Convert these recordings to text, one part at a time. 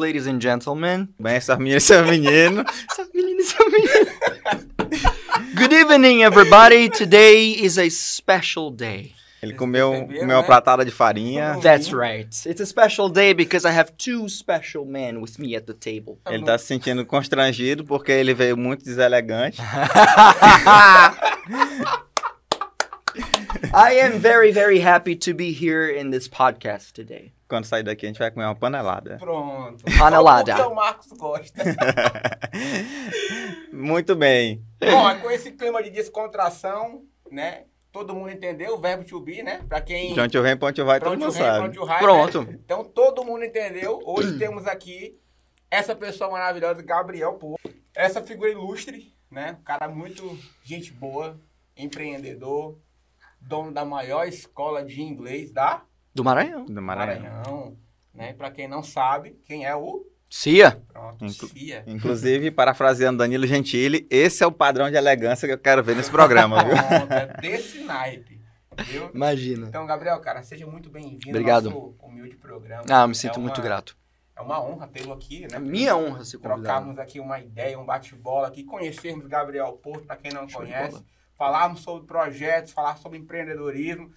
Ladies and gentlemen. Bem, essas meninas e seus meninos. Essas meninas e seus meninos. Good evening, everybody. Today is a special day. Ele comeu, comeu uma né? pratada de farinha. That's right. It's a special day because I have two special men with me at the table. Ele tá se sentindo constrangido porque ele veio muito deselegante. I am very, very happy to be here in this podcast today. Quando sair daqui, a gente vai comer uma panelada. Pronto. Panelada. Porque o Marcos gosta. muito bem. Bom, é com esse clima de descontração, né? Todo mundo entendeu o verbo to be, né? Pra quem... De onde vem, pra onde vai, pra todo mundo vem, pra sabe. vai, Pronto. né? Então todo mundo entendeu. Hoje temos aqui essa pessoa maravilhosa, Gabriel Pô. Essa figura ilustre, né? Um cara muito gente boa, empreendedor, dono da maior escola de inglês da Do Maranhão. Do Maranhão. Maranhão. Né? Pra quem não sabe, quem é o... Cia. Pronto, Inclu- Cia. Inclusive, parafraseando Danilo Gentili, esse é o padrão de elegância que eu quero ver nesse programa, viu? Pronto, é desse naipe. Viu? Imagina. Então, Gabriel, cara, seja muito bem-vindo Obrigado. ao nosso humilde programa. Ah, me sinto É muito uma- grato. É uma honra tê-lo aqui, né? É minha honra ser convidado. Trocarmos aqui uma ideia, um bate-bola aqui, conhecermos Gabriel Porto, para quem não Show conhece, falarmos sobre projetos, falar sobre empreendedorismo.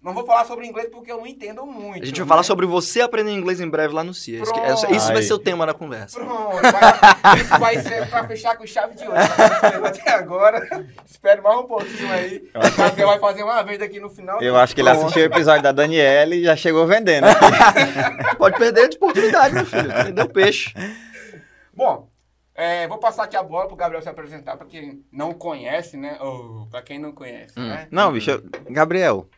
Não vou falar sobre inglês porque eu não entendo muito. A gente vai né? falar sobre você aprender inglês em breve lá no CIA. Isso, essa- isso vai Ai. ser o tema da conversa. Pronto, vai, isso vai ser pra fechar com chave de ouro. tá? Até agora. Espero mais um pouquinho aí. O Gabriel vai fazer uma vez aqui no final. Eu acho que ele Pronto. assistiu o episódio da Daniela e já chegou vendendo. né? Pode perder a oportunidade, meu filho. Entendeu? Peixe. Bom, é, vou passar aqui a bola pro Gabriel se apresentar, pra quem não conhece, né? Ou pra quem não conhece, Hum. né? Não, bicho, eu- Gabriel.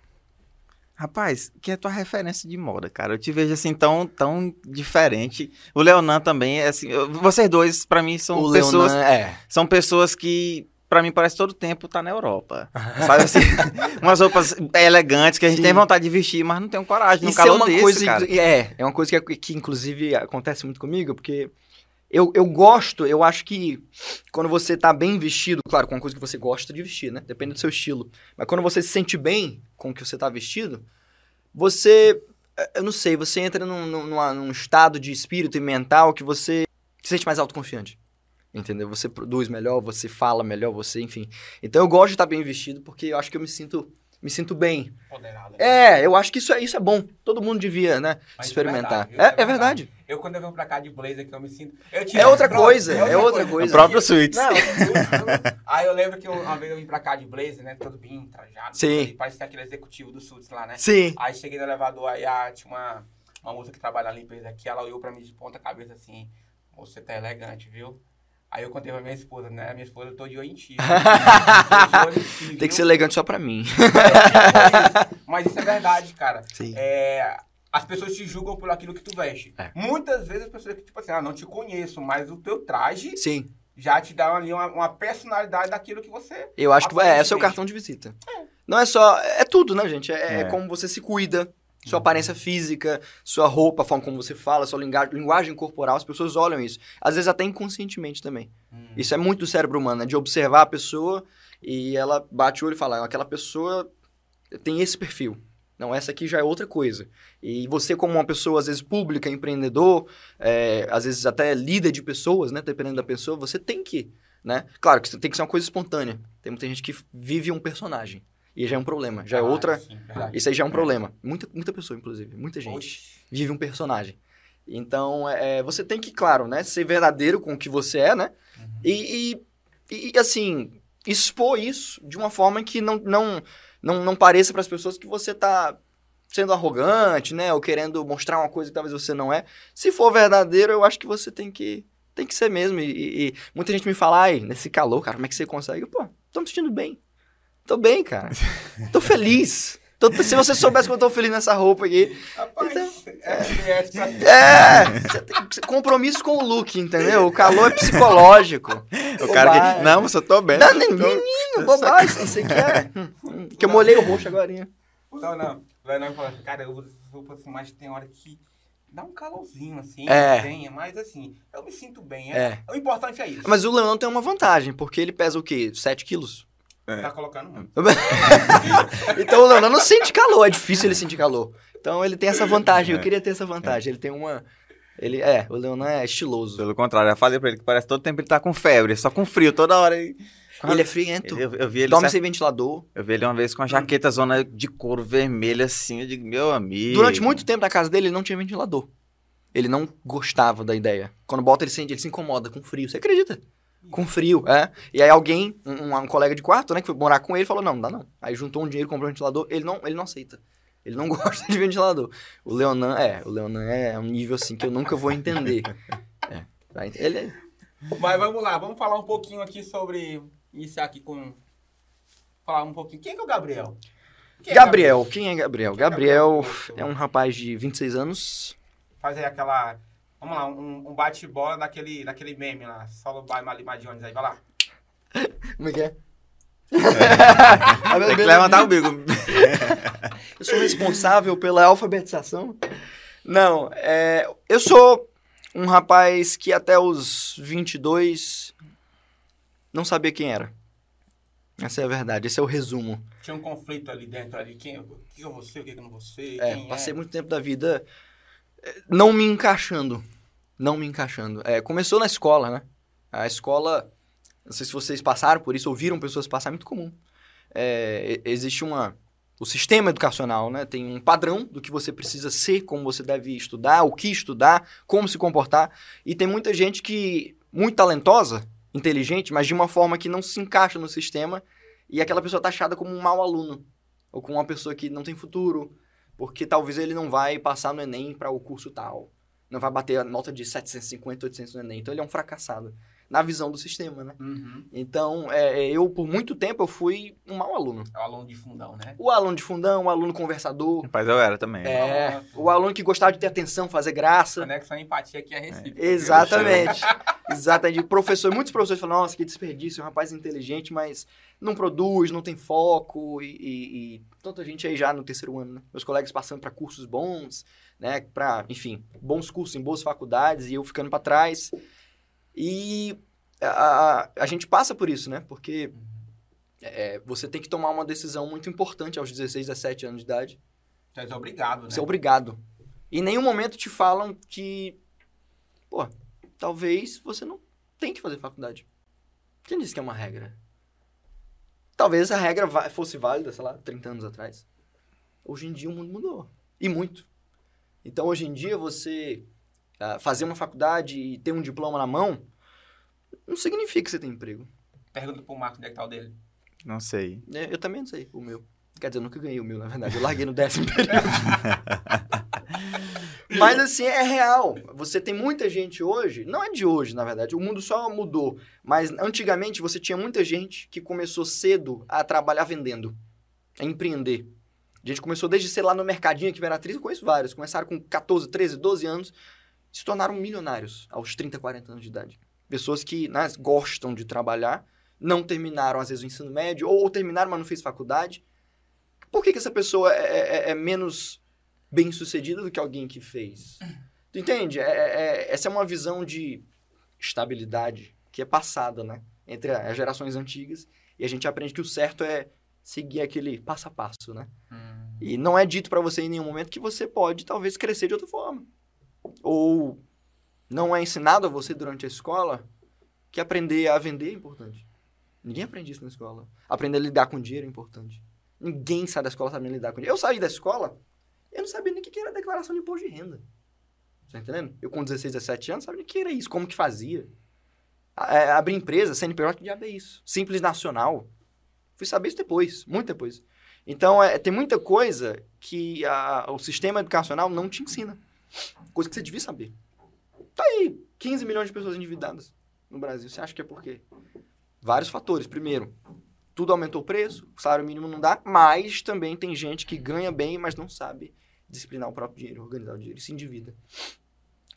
Rapaz, que é tua referência de moda, cara? Eu te vejo assim tão, tão diferente. O Leonan também é assim. eu- vocês dois, pra mim, são o pessoas. Leonan, é. São pessoas que, pra mim, parece todo tempo tá na Europa. Sabe assim? umas roupas elegantes que a gente Sim. tem vontade de vestir, mas não tem coragem. Num Isso é calor uma desse, coisa, cara. é, é uma coisa que, que inclusive acontece muito comigo, porque eu, eu gosto, eu acho que quando você tá bem vestido, claro, com uma coisa que você gosta de vestir, né? Depende do seu estilo. Mas quando você se sente bem com o que você tá vestido, você, eh, eu não sei, você entra num, num, num estado de espírito e mental que você se sente mais autoconfiante. Entendeu? Você produz melhor, você fala melhor, você, enfim. Então eu gosto de estar bem vestido porque eu acho que eu me sinto, me sinto bem. Empoderado, né? É, eu acho que isso é, isso é bom. Todo mundo devia, né? Mas experimentar. isso é verdade, é, é verdade. Eu, quando eu venho pra cá de blazer, que eu me sinto... Eu É outra Pronto, coisa, é outra O coisa. próprio Suítes. Não, eu- aí eu lembro que eu- uma vez eu vim pra cá de blazer, né? Todo bem trajado. Sim. e Parecia aquele executivo do Suits lá, né? Sim. Aí cheguei no elevador, aí ah, tinha uma, uma moça que trabalha na limpeza aqui, ela olhou pra mim de ponta cabeça assim, você tá elegante, viu? Aí eu contei pra minha esposa, né? Minha esposa, eu tô de olho em ti. Tem que ser elegante só pra mim. É, tipo isso. Mas isso é verdade, cara. Sim. É, as pessoas te julgam por aquilo que tu veste. É. Muitas vezes as pessoas que, tipo assim, ah, não te conheço, mas o teu traje Sim. já te dá ali uma, uma personalidade daquilo que você. Eu acho que é, é o seu cartão de visita. Não é só. É tudo, né, gente? É, é É. como você se cuida. Sua aparência física, sua roupa, a forma como você fala, sua linguagem corporal, as pessoas olham isso. Às vezes até inconscientemente também. Isso é muito do cérebro humano, né? De observar a pessoa e ela bate o olho e fala, aquela pessoa tem esse perfil. Não, essa aqui já é outra coisa. E você, como uma pessoa, às vezes, pública, empreendedor, é, às vezes até líder de pessoas, né? Dependendo da pessoa, você tem que, né? Claro que tem que ser uma coisa espontânea. Tem muita gente que vive um personagem. E já é um problema. Já é Ah, outra... sim. Isso aí já é um problema. Muita, muita pessoa, inclusive. Muita gente Oxi. vive um personagem. Então, é, você tem que, claro, né, ser verdadeiro com o que você é, né? Uhum. E, e, e, assim, expor isso de uma forma que não, não, não, não pareça para as pessoas que você tá sendo arrogante, né? Ou querendo mostrar uma coisa que talvez você não é. Se for verdadeiro, eu acho que você tem que, tem que ser mesmo. E, e- muita gente me fala, ai, nesse calor, cara, como é que você consegue? Eu, Pô, tô me sentindo bem. Tô bem, cara. Tô feliz. Tô- se você soubesse que eu tô feliz nessa roupa aqui, Rapaz, Então- é, é, é, tem compromisso com o look, entendeu? O calor é psicológico. O cara que. Não, mas eu tô bem. Não, nem- menino, bobagem, isso aqui é. Que eu molhei o roxo agora. Não, não. Vai não falar, cara, eu uso essa roupa assim, mas tem hora que dá um calorzinho assim, É. tem, mas assim, eu me sinto bem. É. É. O importante é isso. Mas o Leão tem uma vantagem, porque ele pesa o quê? 7 quilos? Tá colocando muito. Então o Leão não sente calor, é difícil ele sentir calor. Então ele tem essa vantagem, eu É. queria ter essa vantagem. Ele tem uma. Ele é, o Leonan é estiloso. Pelo contrário, eu falei pra ele que parece todo tempo ele tá com febre, só com frio, toda hora. Ele, Ele é friento. Ele- eu, eu vi ele Dorme cer- sem ventilador. eu vi ele uma vez com a jaqueta zona de couro vermelha assim, eu digo, meu amigo. Durante muito tempo na casa dele, ele não tinha ventilador. Ele não gostava da ideia. Quando bota, ele, sente, ele se incomoda com frio. Você acredita? Com frio, é. E aí alguém, um, um colega de quarto, né, que foi morar com ele, falou, não, não dá não. Aí juntou um dinheiro, comprou um ventilador. Ele não, ele não aceita. Ele não gosta de ventilador. O Leonan, é, o Leonan é um nível assim que eu nunca vou entender. É. Ele é... Mas vamos lá, vamos falar um pouquinho aqui sobre. Iniciar aqui com. Falar um pouquinho. Quem que é o Gabriel? Quem é Gabriel, quem é Gabriel? Gabriel Gabriel? é um rapaz de 26 anos. Faz aí aquela. Vamos lá, um, um bate-bola daquele, daquele meme lá. Solo by Malima Jones aí, vai lá. Como é que é? Tem que levantar o bico. Eu sou responsável pela alfabetização? Não, é, eu sou um rapaz que até os 22 não sabia quem era. Essa é a verdade, esse é o resumo. Tinha um conflito ali dentro ali. Quem, o que eu vou ser, o que eu não vou ser? É, quem passei é? muito tempo da vida é, não me encaixando. Não me encaixando. É, começou na escola, né? A escola, não sei se vocês passaram por isso, ouviram pessoas passar, é muito comum. É, existe uma. O sistema educacional, né? Tem um padrão do que você precisa ser, como você deve estudar, o que estudar, como se comportar. E tem muita gente que, muito talentosa, inteligente, mas de uma forma que não se encaixa no sistema. E aquela pessoa tá achada como um mau aluno. Ou como uma pessoa que não tem futuro, porque talvez ele não vai passar no Enem para o curso tal. Não vai bater a nota de 750, 800 no Enem. Então ele é um fracassado. Na visão do sistema, né? Uhum. Então, é, é, eu, por muito tempo, eu fui um mau aluno. É o aluno de fundão, né? O aluno de fundão, o aluno conversador. Rapaz, eu era também. É, o aluno que gostava de ter atenção, fazer graça. Conexão e empatia aqui é recíproca. Exatamente. Exatamente. Professor, muitos professores falam, nossa, que desperdício, é um rapaz inteligente, mas não produz, não tem foco, e, e- e tanta gente aí já no terceiro ano, né? Meus colegas passando para cursos bons, né? Para, enfim, bons cursos em boas faculdades, e eu ficando para trás. E a, a, a gente passa por isso, né? Porque é, você tem que tomar uma decisão muito importante aos 16, 17 anos de idade. Você é obrigado, né? Você é obrigado. E em nenhum momento te falam que, pô, talvez você não tem que fazer faculdade. Quem disse que é uma regra? Talvez essa regra fosse válida, sei lá, 30 anos atrás. Hoje em dia o mundo mudou. E muito. Então, hoje em dia, você ah, fazer uma faculdade e ter um diploma na mão não significa que você tem emprego. Pergunta pro Marcos onde é que tá o dele. Não sei. É, eu também não sei o meu. Quer dizer, eu nunca ganhei o meu, na verdade. Eu larguei no décimo período. Mas assim, é real. Você tem muita gente hoje, não é de hoje, na verdade, o mundo só mudou. Mas antigamente você tinha muita gente que começou cedo a trabalhar vendendo, a empreender. A gente começou desde, sei lá, no mercadinho que era atriz, eu conheço vários. Começaram com 14, 13, 12 anos, se tornaram milionários aos 30, 40 anos de idade. Pessoas que né, gostam de trabalhar, não terminaram, às vezes, o ensino médio, ou, ou terminaram, mas não fez faculdade. Por que, que essa pessoa é, é- é menos bem sucedida do que alguém que fez? Tu entende? É- é- essa é uma visão de estabilidade que é passada, né? Entre as gerações antigas. E a gente aprende que o certo é seguir aquele passo a passo, né? E não é dito pra você em nenhum momento que você pode, talvez, crescer de outra forma. Ou não é ensinado a você durante a escola que aprender a vender é importante. Ninguém aprende isso na escola. Aprender a lidar com dinheiro é importante. Ninguém sai da escola sabendo lidar com dinheiro. Eu saí da escola, eu não sabia nem o que era declaração de imposto de renda. Tá entendendo? Eu com 16, 17 anos, sabia nem o que era isso, como que fazia. É, abrir empresa, CNPJ, que diabo é isso? Simples Nacional. Fui saber isso depois, muito depois. Então, é, tem muita coisa que a- o sistema educacional não te ensina. Coisa que você devia saber. Tá aí, 15 milhões de pessoas endividadas no Brasil. Você acha que é por quê? Vários fatores. Primeiro, tudo aumentou o preço, o salário mínimo não dá, mas também tem gente que ganha bem, mas não sabe disciplinar o próprio dinheiro, organizar o dinheiro se endivida.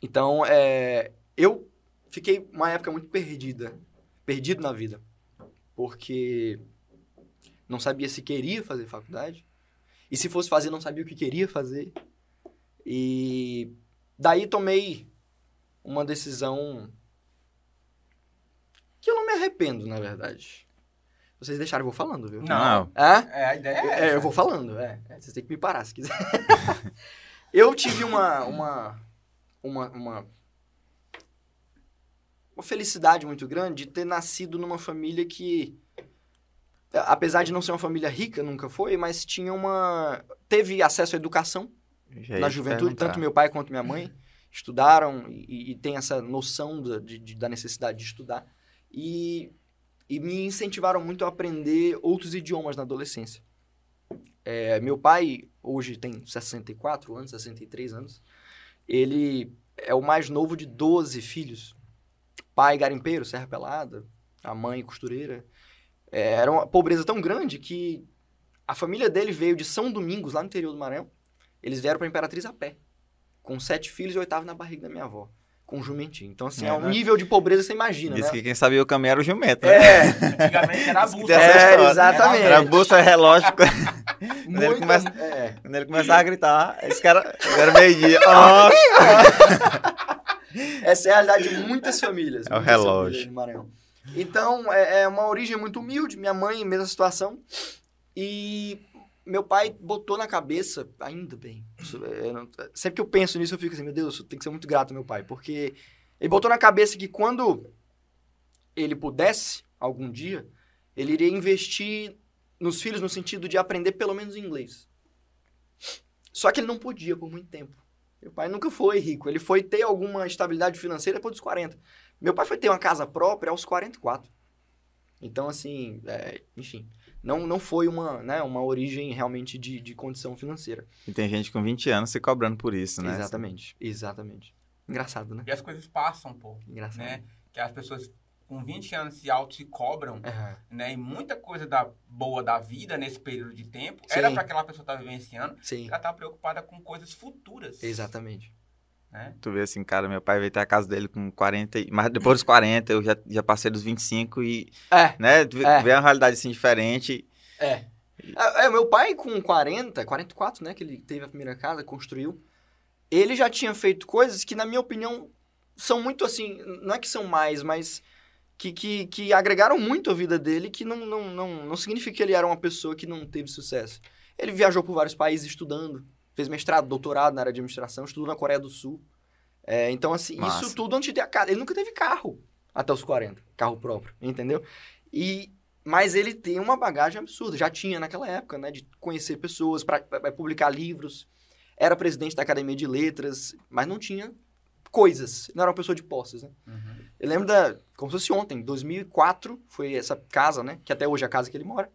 Então, é, eu fiquei uma época muito perdida, perdido na vida, porque não sabia se queria fazer faculdade, e se fosse fazer, não sabia o que queria fazer, e daí tomei uma decisão que eu não me arrependo, na verdade. Vocês deixaram eu vou falando, viu? Não. É? É, a ideia é, É, eu vou falando, é. É, Vocês têm que me parar se quiser. eu tive uma, uma uma, uma, uma felicidade muito grande de ter nascido numa família que, apesar de não ser uma família rica, nunca foi, mas tinha uma. teve acesso à educação na juventude, perguntar. tanto meu pai quanto minha mãe estudaram e, e tem essa noção da, de- da necessidade de estudar. E, e me incentivaram muito a aprender outros idiomas na adolescência. É, meu pai, hoje tem 64 anos, 63 anos, ele é o mais novo de 12 filhos. Pai garimpeiro, serra pelada, a mãe costureira. É, era uma pobreza tão grande que a família dele veio de São Domingos, lá no interior do Maranhão, eles vieram pra Imperatriz a pé. Com sete filhos e oitavo na barriga da minha avó. Com um jumentinho. Então, assim, é, É, um né? nível de pobreza que você imagina, Disse né? que quem sabia o caminho era o jumento, né? É, Antigamente era a. Dessa É, história. exatamente. Era bolsa relógio. Quando ele começa- é. Quando ele começava a gritar, esse cara era meio-dia. Ó, Essa é a realidade de muitas famílias. É o relógio. Então, é, é uma origem muito humilde. Minha mãe, mesma situação. E meu pai botou na cabeça, ainda bem. é, não- sempre que eu penso nisso, eu fico assim, meu Deus, eu tenho que ser muito grato ao meu pai. Porque ele botou na cabeça que quando ele pudesse, algum dia, ele iria investir nos filhos no sentido de aprender pelo menos inglês. Só que ele não podia por muito tempo. Meu pai nunca foi rico. Ele foi ter alguma estabilidade financeira depois dos 40. Meu pai foi ter uma casa própria aos 44. Então, assim, é, enfim, não, não foi uma, né, uma origem realmente de, de condição financeira. E tem gente com 20 anos se cobrando por isso, né? Exatamente, exatamente. Engraçado, né? E as coisas passam, pô. Engraçado. Né? Que as pessoas com 20 anos se auto se cobram, É, né? E muita coisa da, boa da vida nesse período de tempo Sim. era para aquela pessoa estar vivenciando. sim, Ela tá preocupada com coisas futuras. exatamente. Né? Tu vê assim, cara, meu pai veio ter a casa dele com 40, e- mas depois dos 40 eu já, já passei dos 25 e, É, né, tu vê, É. vê uma realidade assim diferente. É. É, é, meu pai com 40, 44, né, que ele teve a primeira casa, construiu, ele já tinha feito coisas que, na minha opinião, são muito assim, não é que são mais, mas que, que, que agregaram muito a vida dele, que não, não, não, não significa que ele era uma pessoa que não teve sucesso. Ele viajou por vários países estudando, fez mestrado, doutorado na área de administração, estudou na Coreia do Sul. É, então, assim, Massa. isso tudo antes de ter a casa. Ele nunca teve carro até os 40, carro próprio, entendeu? E, mas ele tem uma bagagem absurda, já tinha naquela época, né? De conhecer pessoas, para publicar livros. Era presidente da Academia de Letras, mas não tinha coisas. Não era uma pessoa de posses, né? Uhum. Eu lembro da. Como se fosse ontem, 2004, foi essa casa, né? Que até hoje é a casa que ele mora.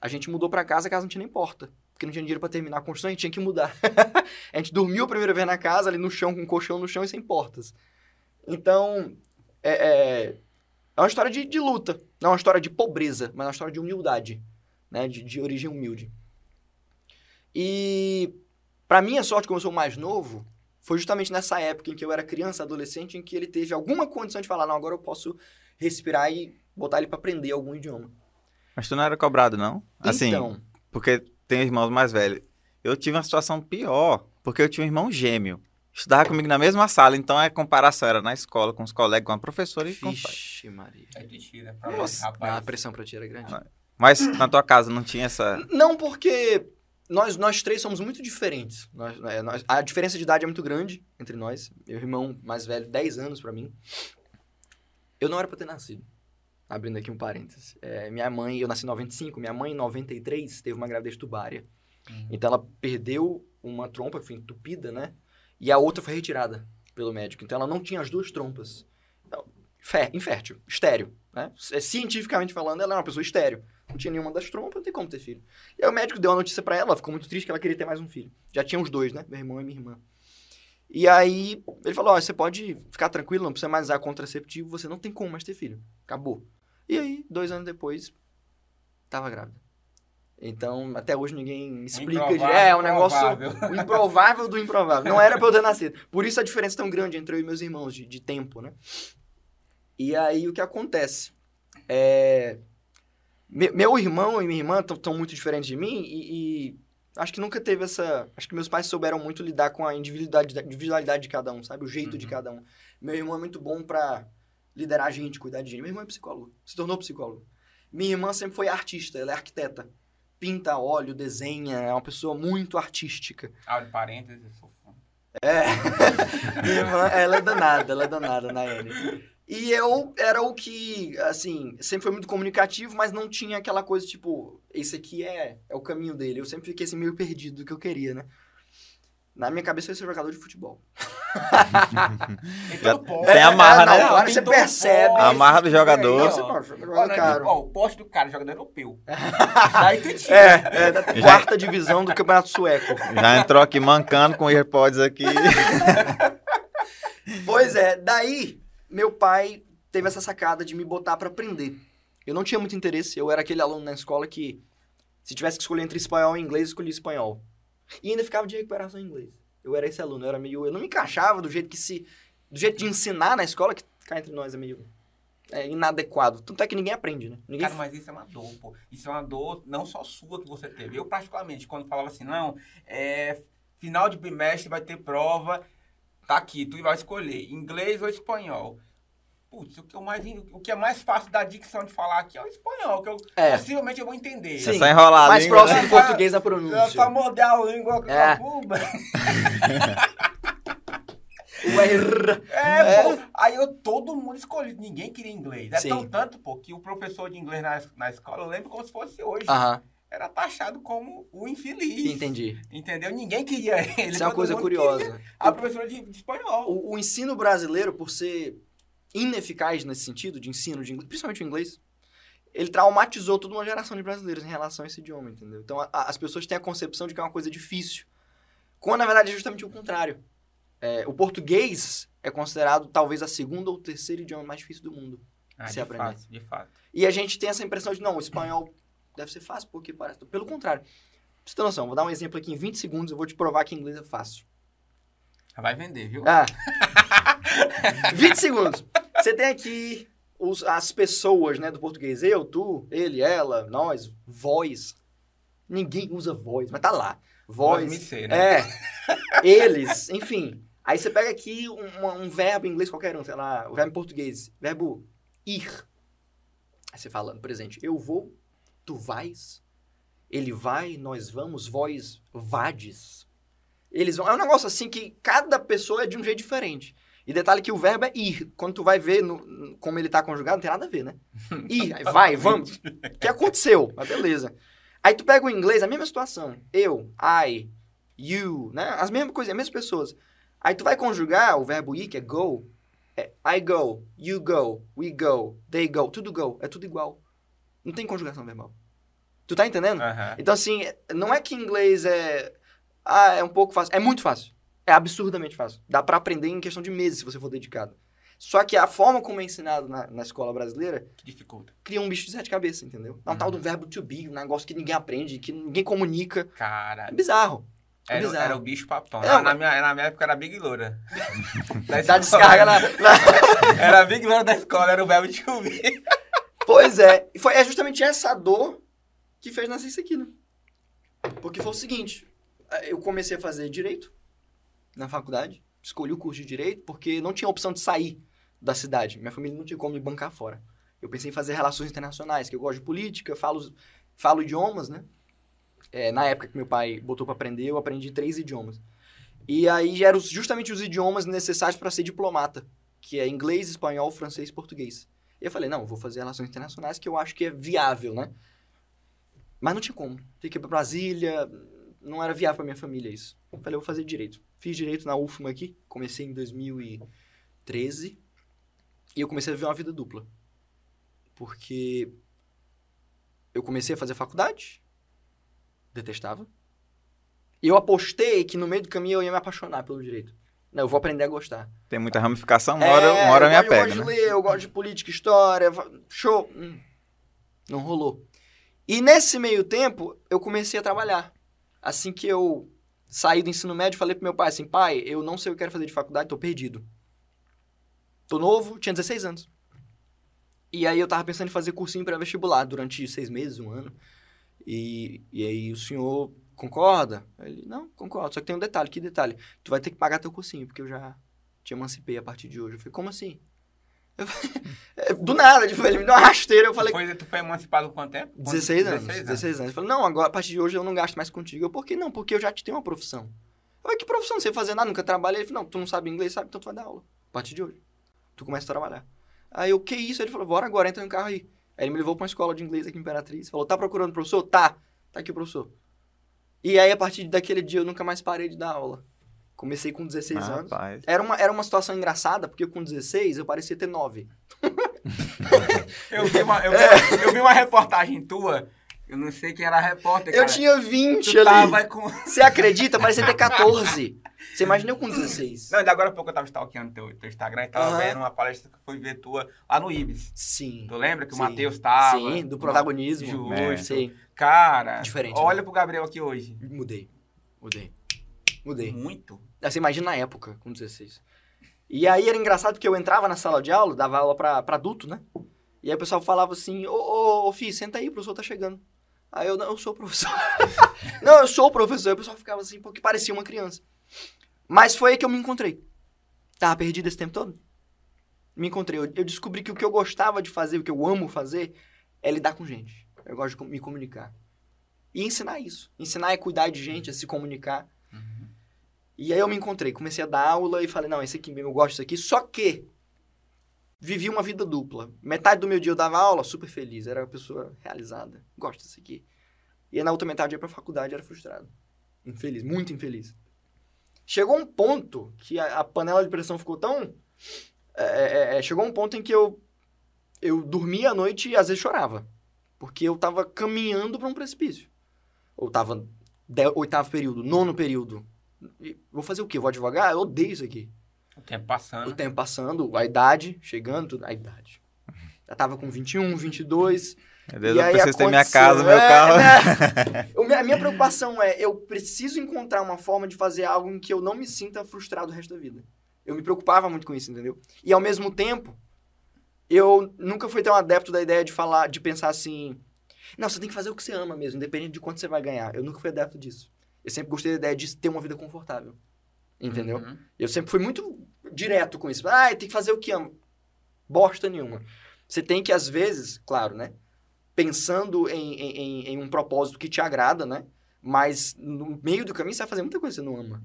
A gente mudou pra casa, a casa não tinha nem porta. Porque não tinha dinheiro pra terminar a construção, a gente tinha que mudar. a gente dormiu a primeira vez na casa, ali no chão, com um colchão no chão e sem portas. Então, é, é, é uma história de, de luta. Não é uma história de pobreza, mas é uma história de humildade. Né? De, de origem humilde. E, pra minha sorte, como eu sou mais novo, foi justamente nessa época em que eu era criança, adolescente, em que ele teve alguma condição de falar, não, agora eu posso respirar e botar ele pra aprender algum idioma. Mas tu não era cobrado, não? Assim, então, porque tem irmãos mais velhos. Eu tive uma situação pior, porque eu tinha um irmão gêmeo. Estudava comigo na mesma sala, então a comparação era na escola, com os colegas, com a professora e com os pais. vixe Maria. É de tira pra Nossa, rapaz. a pressão pra ti era grande. Mas na tua casa não tinha essa. Não, porque nós, nós três somos muito diferentes. Nós, é, nós- a diferença de idade é muito grande entre nós. Meu irmão mais velho, 10 anos pra mim. Eu não era pra ter nascido. Abrindo aqui um parênteses. É, minha mãe, eu nasci em 95, minha mãe em 93 teve uma gravidez tubária. Uhum. Então ela perdeu uma trompa que foi entupida, né? E a outra foi retirada pelo médico. Então ela não tinha as duas trompas. Então, fé, infértil, estéreo, né? É, Cientificamente falando, ela era uma pessoa estéreo. Não tinha nenhuma das trompas, não tem como ter filho. E aí o médico deu a notícia pra ela, ela ficou muito triste que ela queria ter mais um filho. Já tinha os dois, né? Meu irmão e minha irmã. E aí ele falou: Ó, você pode ficar tranquilo, não precisa mais usar contraceptivo, você não tem como mais ter filho. Acabou. E aí, dois anos depois, tava grávida. Então, até hoje ninguém explica. de- improvável, é, um negócio. improvável. O improvável do improvável. Não era pra eu ter nascido. Por isso a diferença tão grande entre eu e meus irmãos de, de tempo, né? E aí o que acontece? É, me- meu irmão e minha irmã estão muito diferentes de mim e, e acho que nunca teve essa. Acho que meus pais souberam muito lidar com a individualidade, individualidade de cada um, sabe? O jeito de Uhum. cada um. Meu irmão é muito bom pra liderar a gente, cuidar de gente. Meu irmão é psicólogo, se tornou psicólogo. Minha irmã sempre foi artista, ela é arquiteta. Pinta óleo, desenha, é uma pessoa muito artística. Abre parênteses, eu sou fã. É. Minha irmã, ela é danada, ela é danada, Nayane. E eu era o que, assim, sempre foi muito comunicativo, mas não tinha aquela coisa tipo, esse aqui é, é o caminho dele. Eu sempre fiquei assim meio perdido do que eu queria, né? Na minha cabeça eu ia ser jogador de futebol. Então, pô, Tem a marra, é, né? Claro que você percebe. A marra do jogador. Você pode, jogador Olha, caro. ó, o poste do cara, jogador europeu. Aí tu tinha. É, é da quarta divisão do Campeonato Sueco. Já entrou aqui mancando com AirPods aqui. Pois é, daí meu pai teve essa sacada de me botar pra aprender. Eu não tinha muito interesse, eu era aquele aluno na escola que, se tivesse que escolher entre espanhol e inglês, escolhia espanhol. E ainda ficava de recuperação em inglês. Eu era esse aluno, eu era meio. Eu não me encaixava do jeito que se. Do jeito de ensinar na escola, que cá entre nós é meio. É inadequado. Tanto é que ninguém aprende, né? Ninguém Cara, mas isso é uma dor, pô. Isso é uma dor não só sua que você teve. Eu, particularmente, quando falava assim, não, é, final de bimestre vai ter prova, tá aqui, tu vai escolher inglês ou espanhol. Putz, o que, eu mais, o que é mais fácil da dicção de falar aqui é o espanhol, que eu É. possivelmente eu vou entender. Sim. É só enrolar mais língua, próximo né? do português da É pronúncia. só morder a língua com É. a cuba. R. É, pô. Aí eu, todo mundo escolhido, ninguém queria inglês. É Sim. tão tanto, pô, que o professor de inglês na, na escola, eu lembro como se fosse hoje. Aham, Era taxado como o infeliz. entendi. Entendeu? Ninguém queria ele. Isso é uma coisa curiosa. A professora de, de espanhol. O, o ensino brasileiro, por ser ineficaz nesse sentido, de ensino de inglês, principalmente o inglês, ele traumatizou toda uma geração de brasileiros em relação a esse idioma, entendeu? Então a- a- as pessoas têm a concepção de que é uma coisa difícil, quando na verdade é justamente o contrário. É, o português é considerado talvez a segunda ou terceiro idioma mais difícil do mundo. Ah, se de aprender. fato, de fato. E a gente tem essa impressão de, não, o espanhol deve ser fácil, porque parece. Pelo contrário. Pra você ter noção, vou dar um exemplo aqui em 20 segundos, eu vou te provar que inglês é fácil. Vai vender, viu? Ah. 20 segundos. Você tem aqui os- as pessoas, né, do português. Eu, tu, ele, ela, nós, voz. Ninguém usa voz, mas tá lá. Voz. Né? É. Eles, enfim. Aí você pega aqui um, um verbo em inglês qualquer um, sei lá, o verbo em português. Verbo ir. Aí você fala no presente, eu vou, tu vais, ele vai, nós vamos, vós vades. Eles vão. É um negócio assim que cada pessoa é de um jeito diferente. E detalhe que o verbo é ir. Quando tu vai ver no- como ele tá conjugado, não tem nada a ver, né? Ir, vai, vamos. O que aconteceu? Mas beleza. Aí tu pega o inglês, a mesma situação. Eu, I, you, né? As mesmas coisas, as mesmas pessoas. Aí tu vai conjugar o verbo ir, que é go. É I go, you go, we go, they go. Tudo go. É tudo igual. Não tem conjugação verbal. Tu tá entendendo? Então, assim, não é que inglês é. Ah, é um pouco fácil. É muito fácil. É absurdamente fácil. Dá pra aprender em questão de meses se você for dedicado. Só que a forma como é ensinado na, na escola brasileira Que dificulta. cria um bicho de sete cabeças, entendeu? É um tal do verbo to be, um negócio que ninguém aprende, que ninguém comunica. É Cara, bizarro. É era, bizarro. era o bicho papão. É, na, mas- minha, na minha época era Big Loura. Da descarga na. na- Era a Big Loura da escola, era o verbo de ouvir. Pois é. E foi, é justamente essa dor que fez nascer isso aqui, né? Porque foi o seguinte: eu comecei a fazer direito na faculdade, escolhi o curso de direito, porque não tinha opção de sair da cidade. Minha família não tinha como me bancar fora. Eu pensei em fazer relações internacionais, que eu gosto de política, falo, falo idiomas, né? É, na época que meu pai botou pra aprender, eu aprendi três idiomas. E aí eram justamente os idiomas necessários para ser diplomata, que é inglês, espanhol, francês e português. E eu falei, não, vou fazer relações internacionais que eu acho que é viável, né? Mas não tinha como. Tinha que ir pra Brasília, não era viável pra minha família isso. Eu falei, eu vou fazer direito. Fiz direito na UFMA aqui, comecei em 2013, e eu comecei a viver uma vida dupla. Porque eu comecei a fazer faculdade, detestava, e eu apostei que no meio do caminho eu ia me apaixonar pelo direito. Não, eu vou aprender a gostar. Tem muita ramificação, uma hora, uma hora eu me gosto- apego, É, Eu gosto né? de ler, eu gosto de política, história, show. Hum, Não rolou. E nesse meio tempo, eu comecei a trabalhar. Assim que eu saí do ensino médio, falei pro meu pai assim, pai, eu não sei o que eu quero fazer de faculdade, tô perdido. Tô novo, tinha 16 anos. E aí eu tava pensando em fazer cursinho pré-vestibular durante seis meses, um ano. E, e aí o senhor concorda? Ele, não, concordo. Só que tem um detalhe, que detalhe? Tu vai ter que pagar teu cursinho, porque eu já te emancipei a partir de hoje. Eu falei, como assim? Eu "É, do nada, tipo, ele me deu uma rasteira. Eu falei, foi, tu foi emancipado quanto tempo? 16 anos, 16 16 anos. Ele falou, não, agora, a partir de hoje eu não gasto mais contigo. Eu, por que não? Porque eu já te tenho uma profissão. Olha que profissão, sei fazer nada, nunca trabalhei. Ele falou, não, tu não sabe inglês, sabe? Então tu vai dar aula. A partir de hoje. Tu começa a trabalhar. Aí eu, que isso? Ele falou, bora agora, entra no carro aí. Aí ele me levou pra uma escola de inglês aqui em Imperatriz. Falou, tá procurando professor? Tá. Tá aqui o professor. E aí, a partir daquele dia, eu nunca mais parei de dar aula. Comecei com 16 Ah, anos. rapaz. Era uma, era uma situação engraçada, porque com 16 eu parecia ter 9. Eu vi, uma, eu, vi, eu vi uma reportagem tua, eu não sei quem era a repórter, Eu cara. tinha 20 Tu ali. tava com... Você acredita? Parecia ter 14. Você imagina eu com 16. Não, ainda agora há pouco eu tava stalkeando teu, teu Instagram e tava Aham. vendo uma palestra que foi ver tua lá no Ibis. Sim. Tu lembra que o Matheus tava? Sim, do protagonismo. Justo. Sim. Cara, Diferente, olha né? pro Gabriel aqui hoje. Mudei. Mudei. Mudei. Muito. Você imagina na época, com 16. E aí era engraçado porque eu entrava na sala de aula, dava aula pra, pra adulto, né? E aí o pessoal falava assim, ô, ô, ô, Fih, senta aí, o professor tá chegando. Aí eu, não, eu sou o professor. não, eu sou o professor. Aí o pessoal ficava assim, porque parecia uma criança. Mas foi aí que eu me encontrei. Tava perdido esse tempo todo. Me encontrei. Eu, eu descobri que o que eu gostava de fazer, o que eu amo fazer, é lidar com gente. Eu gosto de me comunicar. E ensinar isso. Ensinar é cuidar de gente, é se comunicar. E aí eu me encontrei, comecei a dar aula e falei, não, esse aqui eu gosto disso aqui. Só que vivi uma vida dupla. Metade do meu dia eu dava aula, super feliz, era uma pessoa realizada, gosto disso aqui. E na outra metade eu ia pra faculdade, era frustrado. Infeliz, muito infeliz. Chegou um ponto que a, a panela de pressão ficou tão... é, é, é, chegou um ponto em que eu, eu dormia à noite e às vezes chorava. Porque eu tava caminhando pra um precipício. Ou tava de- oitavo período, nono período. E Vou fazer o quê? Vou advogar? Eu odeio isso aqui. O tempo passando. O tempo passando, a idade chegando, tudo. A idade. Já tava com 21, 22. Meu Deus, E eu aí preciso ter minha casa, meu é, carro. né? Minha- A minha preocupação é, eu preciso encontrar uma forma de fazer algo em que eu não me sinta frustrado o resto da vida. Eu me preocupava muito com isso, entendeu? E ao mesmo tempo, eu nunca fui tão adepto da ideia de falar, de pensar assim, não, você tem que fazer o que você ama mesmo, independente de quanto você vai ganhar. Eu nunca fui adepto disso. Eu sempre gostei da ideia de ter uma vida confortável. Entendeu? Uhum. Eu sempre fui muito direto com isso. Ah, tem que fazer o que ama. Bosta nenhuma. Você tem que, às vezes, claro, né? Pensando em, em, em- em um propósito que te agrada, né? Mas no meio do caminho você vai fazer muita coisa que você não ama.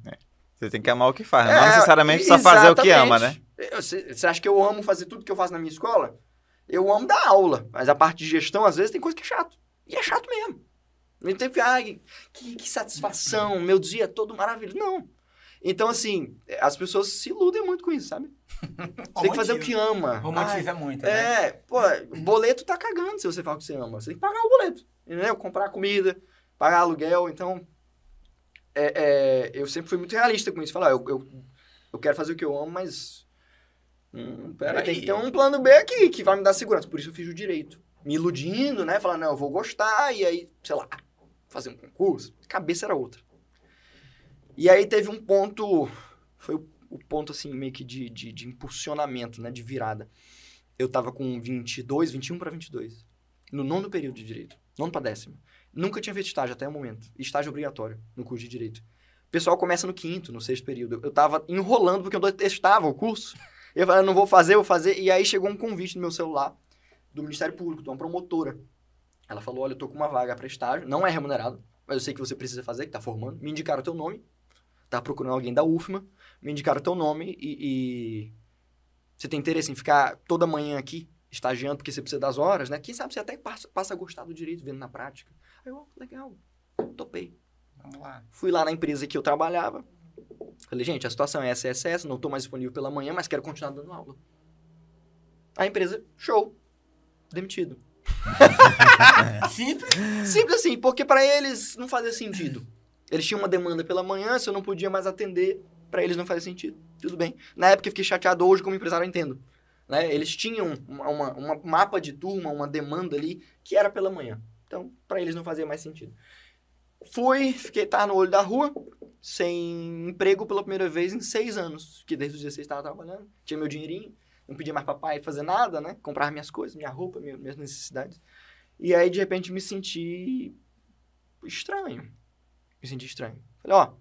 Você tem que amar o que faz, não É, necessariamente só fazer o que ama, né? Você acha que eu amo fazer tudo que eu faço na minha escola? Eu amo dar aula, mas a parte de gestão, às vezes, tem coisa que é chato. E é chato mesmo. Não tem que, ai, que, que satisfação, meu dia é todo maravilhoso. Não. Então, assim, as pessoas se iludem muito com isso, sabe? Você tem que fazer o que ama. Romantiza muito, né? É, pô, boleto tá cagando se você fala o que você ama. Você tem que pagar o boleto, entendeu? Comprar comida, pagar aluguel, então... é, é, eu sempre fui muito realista com isso. Falar, eu, eu, eu quero fazer o que eu amo, mas... Hum, pera, tem que ter um plano B aqui, que vai me dar segurança. Por isso eu fiz o direito. Me iludindo, né? Falar, não, eu vou gostar, e aí, sei lá, fazer um concurso. Cabeça era outra. E aí teve um ponto... Foi o, o ponto, assim, meio que de, de, de impulsionamento, né? De virada eu tava com 22, 21 para 22. No nono período de direito. Nono para décimo. Nunca tinha feito estágio até o momento. Estágio obrigatório no curso de direito. O pessoal começa no quinto, no sexto período. Eu tava enrolando porque eu detestava o curso. Eu falei, não vou fazer, vou fazer. E aí chegou um convite no meu celular do Ministério Público, de uma promotora. Ela falou, olha, eu tô com uma vaga para estágio. Não é remunerado, mas eu sei que você precisa fazer, que tá formando. Me indicaram teu nome. Tava procurando alguém da UFMA. Me indicaram teu nome e- e você tem interesse em ficar toda manhã aqui, estagiando, porque você precisa das horas, né? Quem sabe você até passa, passa a gostar do direito vendo na prática. Eu, legal, topei. Vamos lá. Fui lá na empresa que eu trabalhava. Falei, gente, a situação é essa, essa, essa, não tô mais disponível pela manhã, mas quero continuar dando aula. A empresa, show. Demitido. Simples. Simples assim, porque pra eles não fazia sentido. Eles tinham uma demanda pela manhã, se eu não podia mais atender, pra eles não fazia sentido. Tudo bem. Na época eu fiquei chateado, hoje como empresário eu entendo. Né? Eles tinham uma, uma, uma mapa de turma, uma demanda ali, que era pela manhã. Então, pra eles não fazia mais sentido. Fui, fiquei, tava no olho da rua, sem emprego pela primeira vez em seis anos. Que desde os 16 estava trabalhando, tinha meu dinheirinho, não pedia mais papai fazer nada, né? Comprar minhas coisas, minha roupa, minha- minhas necessidades. E aí, de repente, me senti estranho. Me senti estranho. Falei, ó,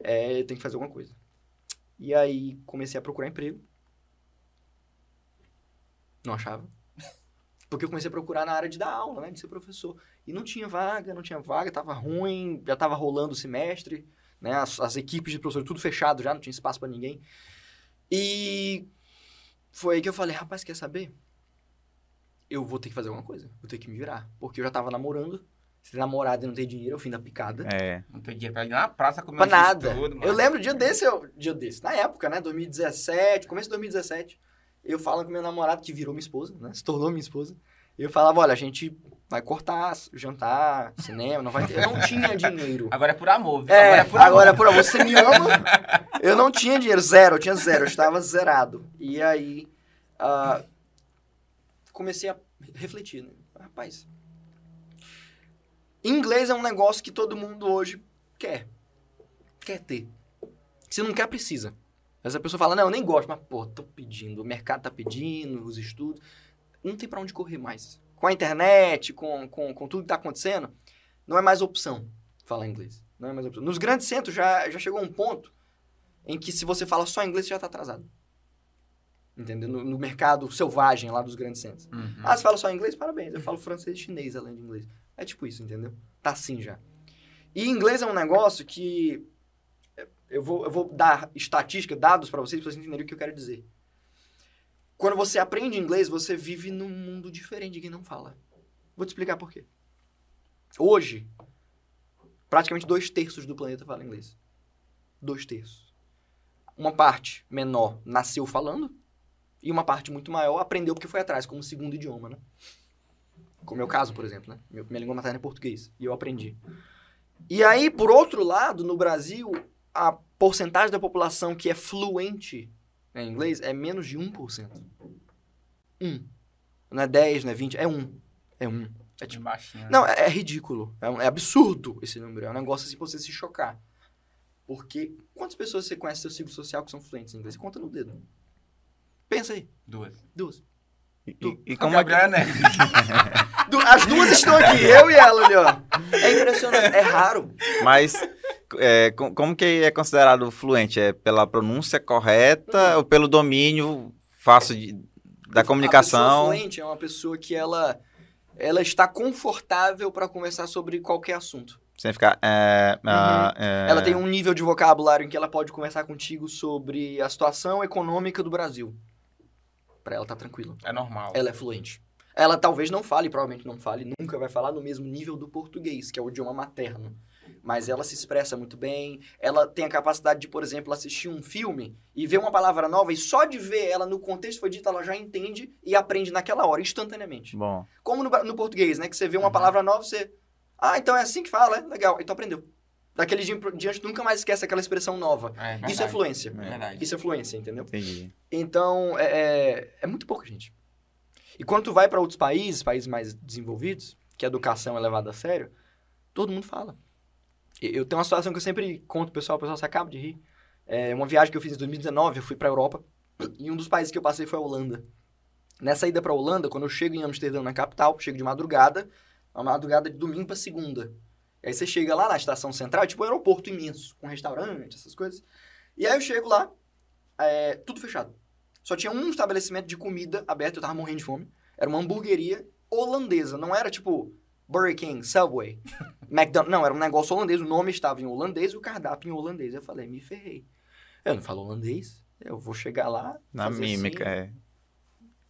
é, tem que fazer alguma coisa. E aí, comecei a procurar emprego. Não achava. Porque eu comecei a procurar na área de dar aula, né? De ser professor. E não tinha vaga, não tinha vaga, tava ruim, já tava rolando o semestre. né? As, as equipes de professores tudo fechado já, não tinha espaço para ninguém. E foi aí que eu falei, rapaz, quer saber? Eu vou ter que fazer alguma coisa, vou ter que me virar. Porque eu já tava namorando, se tem namorada e não tem dinheiro, é o fim da picada. É. Não tem dinheiro pra ir na praça comer Pra um nada. Eu lembro dia desse, eu, dia desse, na época, né? 2017, começo de 2017, eu falo com meu namorado, que virou minha esposa, né? Se tornou minha esposa. Eu falava, olha, a gente vai cortar jantar, cinema, não vai ter. Eu não tinha dinheiro. Agora é por amor, viu? É, agora é por agora, amor. por amor, você me ama. Eu não tinha dinheiro, zero, eu tinha zero, eu estava zerado. E aí, ah, comecei a refletir, né? Rapaz, inglês é um negócio que todo mundo hoje quer. Quer ter. Se não quer, precisa. Essa pessoa fala, não, eu nem gosto, mas, pô, tô pedindo, o mercado tá pedindo, os estudos. Não tem pra onde correr mais. Com a internet, com, com, com tudo que tá acontecendo, não é mais opção falar inglês. Não é mais opção. Nos grandes centros já, já chegou um ponto em que se você fala só inglês, você já tá atrasado. Entendeu? No, no mercado selvagem lá dos grandes centros. Uhum. Ah, você fala só inglês? Parabéns. Eu falo francês e chinês além de inglês. É tipo isso, entendeu? Tá assim já. E inglês é um negócio que eu vou, eu vou dar estatística, dados pra vocês, pra vocês entenderem o que eu quero dizer. Quando você aprende inglês, você vive num mundo diferente de quem não fala. Vou te explicar por quê. Hoje, praticamente dois terços do planeta fala inglês. Dois terços. Uma parte menor nasceu falando e uma parte muito maior aprendeu porque foi atrás, como segundo idioma, né? Como é o meu caso, por exemplo, né? Minha língua materna é português e eu aprendi. E aí, por outro lado, no Brasil, a porcentagem da população que é fluente em inglês é menos de 1%. 1. Não é 10, não é 20, é 1. É 1. É tipo, baixinho. né? não, é, é ridículo. É, um- é absurdo esse número. É um negócio assim pra você se chocar. Porque quantas pessoas você conhece do seu ciclo social que são fluentes em inglês? Conta no dedo. Pensa aí. Duas. Duas. E, e O como é que... Gabriel, né? Du- As duas estão aqui, eu e ela ali, ó. É impressionante. É raro. Mas é, co- como que é considerado fluente? É pela pronúncia correta ou pelo domínio fácil de- da A pessoa comunicação? fluente é uma pessoa que ela, ela está confortável para conversar sobre qualquer assunto. Sem ficar... é, ah, é, Uhum. Ela tem um nível de vocabulário em que ela pode conversar contigo sobre a situação econômica do Brasil. Pra ela tá tranquila. É normal. Ela é fluente. Ela talvez não fale, provavelmente não fale, nunca vai falar no mesmo nível do português, que é o idioma materno. Mas ela se expressa muito bem, ela tem a capacidade de, por exemplo, assistir um filme e ver uma palavra nova e só de ver ela no contexto que foi dita, ela já entende e aprende naquela hora, instantaneamente. Bom, Como no, no português, né? Que você vê uma Uhum. palavra nova, você... Ah, então é assim que fala, é? Legal. Então aprendeu. Daquele dia em diante, nunca mais esquece aquela expressão nova. É, Isso é fluência. É. Isso é fluência, entendeu? entendi. Então, é, é, é muito pouca gente. E quando tu vai para outros países, países mais desenvolvidos, que a educação é levada a sério, todo mundo fala. Eu tenho uma situação que eu sempre conto pro pessoal, o pessoal se acaba de rir. É uma viagem que eu fiz em 2019, eu fui pra Europa, e um dos países que eu passei foi a Holanda. Nessa ida pra Holanda, quando eu chego em Amsterdã, na capital, chego de madrugada, uma madrugada de domingo pra segunda. E aí você chega lá na estação central, é tipo um aeroporto imenso, com restaurante, essas coisas. E aí eu chego lá, é, tudo fechado. Só tinha um estabelecimento de comida aberto, eu tava morrendo de fome. Era uma hamburgueria holandesa, não era tipo Burger King, Subway, McDonald's. Não, era um negócio holandês, o nome estava em holandês e o cardápio em holandês. Eu falei, me ferrei. Eu não falo holandês, eu vou chegar lá. Na fazer mímica, assim,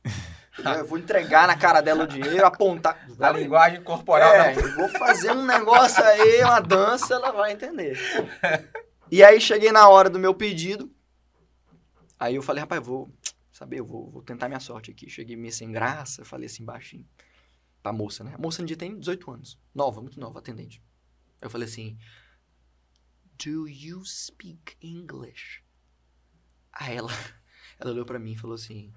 é. Eu vou entregar na cara dela o dinheiro, apontar. A linguagem corporal É, vou fazer um negócio aí, uma dança, ela vai entender. E aí cheguei na hora do meu pedido. Aí eu falei, rapaz, vou saber, eu vou, vou tentar minha sorte aqui. Cheguei meio sem graça, falei assim baixinho. Pra moça, né? A moça no dia tem 18 anos. Nova, muito nova, atendente. Eu falei assim: Do you speak English? Aí ela, ela olhou pra mim e falou assim: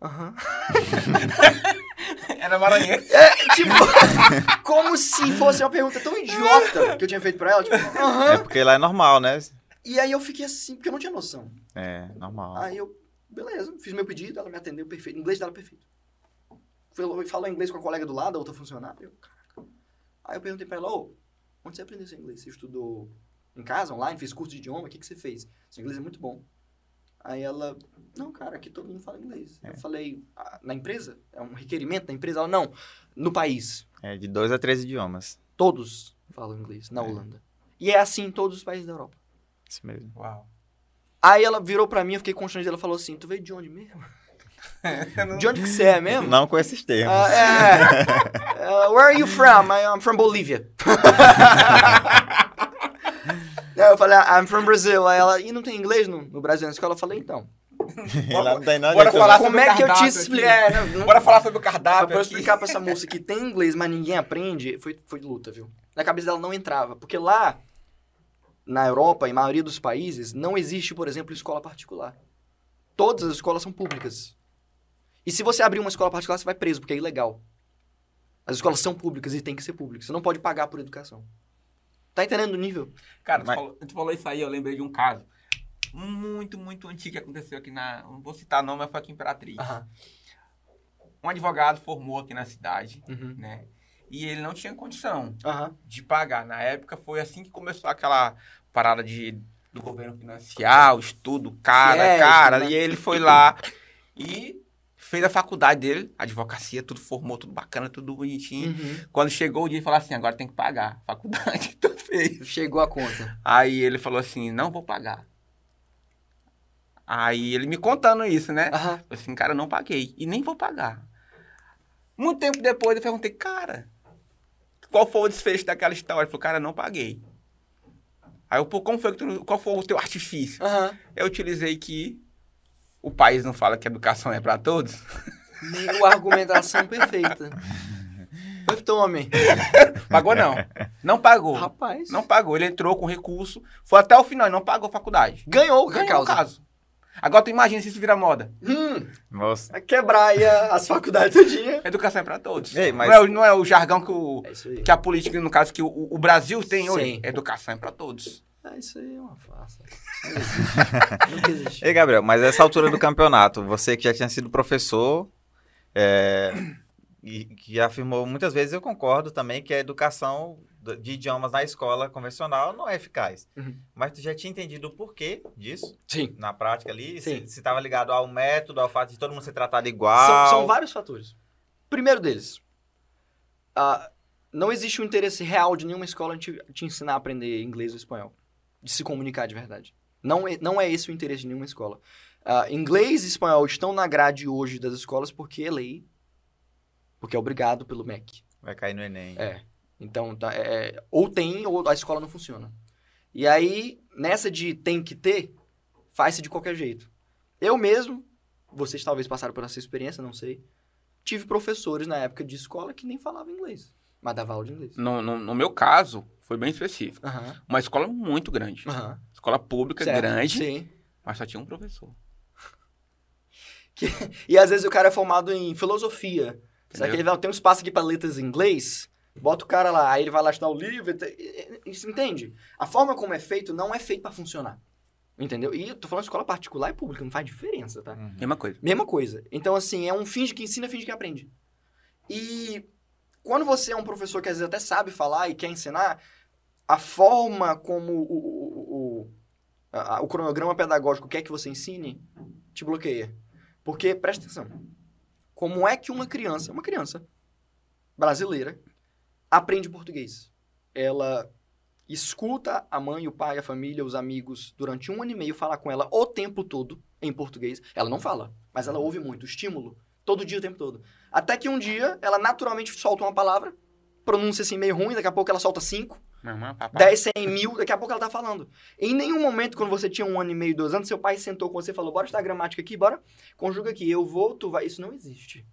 Aham. Era maranhense. É, tipo, como se fosse uma pergunta tão idiota que eu tinha feito pra ela. Tipo, aham. É porque lá é normal, né? E aí eu fiquei assim, porque eu não tinha noção. É, normal. Aí eu, beleza, fiz meu pedido, ela me atendeu perfeito. O inglês dela perfeito. Falou, falou inglês com a colega do lado, a outra funcionária. Eu, caraca. Aí eu perguntei pra ela, ô, onde você aprendeu seu inglês? Você estudou em casa, online, fez curso de idioma? O que, que você fez? Seu inglês é muito bom. Aí ela, não, cara, aqui todo mundo fala inglês. Eu falei, "Ah, na empresa? É um requerimento da empresa? Ela, não, no país. É de dois a três idiomas. Todos falam inglês na Holanda. E é assim em todos os países da Europa. Isso mesmo. Uau. Aí ela virou pra mim, eu fiquei constrangido, ela falou assim, tu veio de onde mesmo? De onde que você é mesmo? Não com esses termos. Ah, é. Uh, where are you from? I- I'm from Bolívia. Eu falei, "Ah, I'm from Brazil. Aí ela, e não tem inglês no, no Brasil na escola? Eu falei, então. Lá não tem nada Bora de- falar Como sobre é que eu te explico? É, não, Bora falar sobre o cardápio pra eu aqui. explicar pra essa moça que tem inglês, mas ninguém aprende, foi, foi luta, viu? Na cabeça dela não entrava. Porque lá, na Europa, em maioria dos países, não existe, por exemplo, escola particular. Todas as escolas são públicas. E se você abrir uma escola particular, você vai preso, porque é ilegal. As escolas são públicas e tem que ser públicas. Você não pode pagar por educação. Tá entendendo o nível? Cara, tu, Mas- falou, tu falou isso aí, eu lembrei de um caso muito, muito antigo que aconteceu aqui na. Não vou citar nome, mas foi aqui em Imperatriz. Um advogado formou aqui na cidade, Uhum. né? E ele não tinha condição Aham. de pagar. Na época foi assim que começou aquela parada de, do governo financiar, o estudo, cara, Fiéis, cara. né? E ele foi lá e fez a faculdade dele, advocacia, tudo formou, tudo bacana, tudo bonitinho. Uhum. Quando chegou o dia, ele falou assim: agora tem que pagar. Faculdade, tudo fez. Chegou a conta. Aí ele falou assim, não vou pagar. Aí ele me contando isso, né? Eu assim, cara, não paguei. E nem vou pagar. Muito tempo depois eu perguntei, cara, qual foi o desfecho daquela história? Ele falou, cara, não paguei. Aí eu, pô, como foi que tu, qual foi o teu artifício? Aham. Eu utilizei que o país não fala que a educação é para todos. Meu, argumentação perfeita. Foi tome. Pagou não. Não pagou. Rapaz. Não pagou. Ele entrou com recurso, foi até o final e não pagou a faculdade. Ganhou, a Ganhou o causa. caso. Agora tu imagina se isso vira moda. Hum, vai quebrar aí as faculdades todinha. Educação é pra todos. Ei, mas- não, é, o- não é o jargão que, o, É que a política, no caso, que o, o Brasil tem hoje. Sim. Educação é pra todos. É, isso aí é uma farsa. Não existe. Nunca existe. Ei, Gabriel, mas essa altura do campeonato, você que já tinha sido professor, é, e que afirmou muitas vezes, eu concordo também que a educação de idiomas na escola convencional não é eficaz. Uhum. Mas tu já tinha entendido o porquê disso Sim. na prática ali? Sim. Se estava ligado ao método, ao fato de todo mundo ser tratado igual? São, são vários fatores. Primeiro deles, ah, não existe um interesse real de nenhuma escola te, te ensinar a aprender inglês ou espanhol. De se comunicar de verdade. Não é, não é esse o interesse de nenhuma escola. Ah, inglês e espanhol estão na grade hoje das escolas porque é lei. Porque é obrigado pelo MEC. Vai cair no Enem. É. Então, tá, é, ou tem ou a escola não funciona. E aí, nessa de tem que ter, faz-se de qualquer jeito. Eu mesmo, vocês talvez passaram por essa experiência, não sei. Tive professores na época de escola que nem falavam inglês, mas dava aula de inglês. No, no, no meu caso, foi bem específico. Aham. Uma escola muito grande. Aham. Escola pública Certo. grande, Sim. mas só tinha um professor. E às vezes o cara é formado em filosofia. Sabe Entendeu? que ele vai, tem um espaço aqui para letras em inglês? Bota o cara lá, aí ele vai lá estudar o livro. Isso entende? A forma como é feito não é feito para funcionar. Entendeu? E eu tô falando de escola particular e pública, não faz diferença, tá? Uhum. Mesma coisa. Mesma coisa. Então, assim, é um finge que ensina, finge que aprende. E quando você é um professor que às vezes até sabe falar e quer ensinar, a forma como o, o, o, a- o cronograma pedagógico quer que você ensine, te bloqueia. Porque, presta atenção, como é que uma criança, uma criança brasileira, aprende português? Ela escuta a mãe, o pai, a família, os amigos durante um ano e meio falar com ela o tempo todo em português. Ela não fala, mas ela ouve muito, estímulo, todo dia, o tempo todo. Até que um dia ela naturalmente solta uma palavra, pronúncia assim meio ruim, daqui a pouco ela solta cinco, papai. 10, 100 mil, daqui a pouco ela tá falando. Em nenhum momento, quando você tinha um ano e meio, dois anos, seu pai sentou com você e falou: bora estudar gramática aqui, bora, conjuga aqui, eu vou, tu vai. Isso não existe.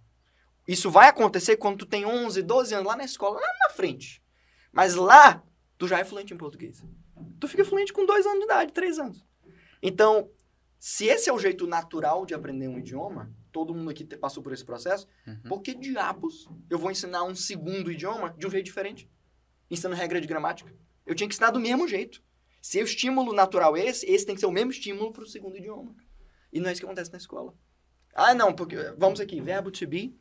Isso vai acontecer quando tu tem 11, 12 anos lá na escola, lá na frente. Mas lá, tu já é fluente em português. Tu fica fluente com dois anos de idade, três anos. Então, se esse é o jeito natural de aprender um idioma, todo mundo aqui passou por esse processo, Uhum. por que diabos eu vou ensinar um segundo idioma de um jeito diferente? Ensinando regra de gramática. Eu tinha que ensinar do mesmo jeito. Se o estímulo natural é esse, esse tem que ser o mesmo estímulo para o segundo idioma. E não é isso que acontece na escola. Ah, não, porque. Vamos aqui, verbo to be.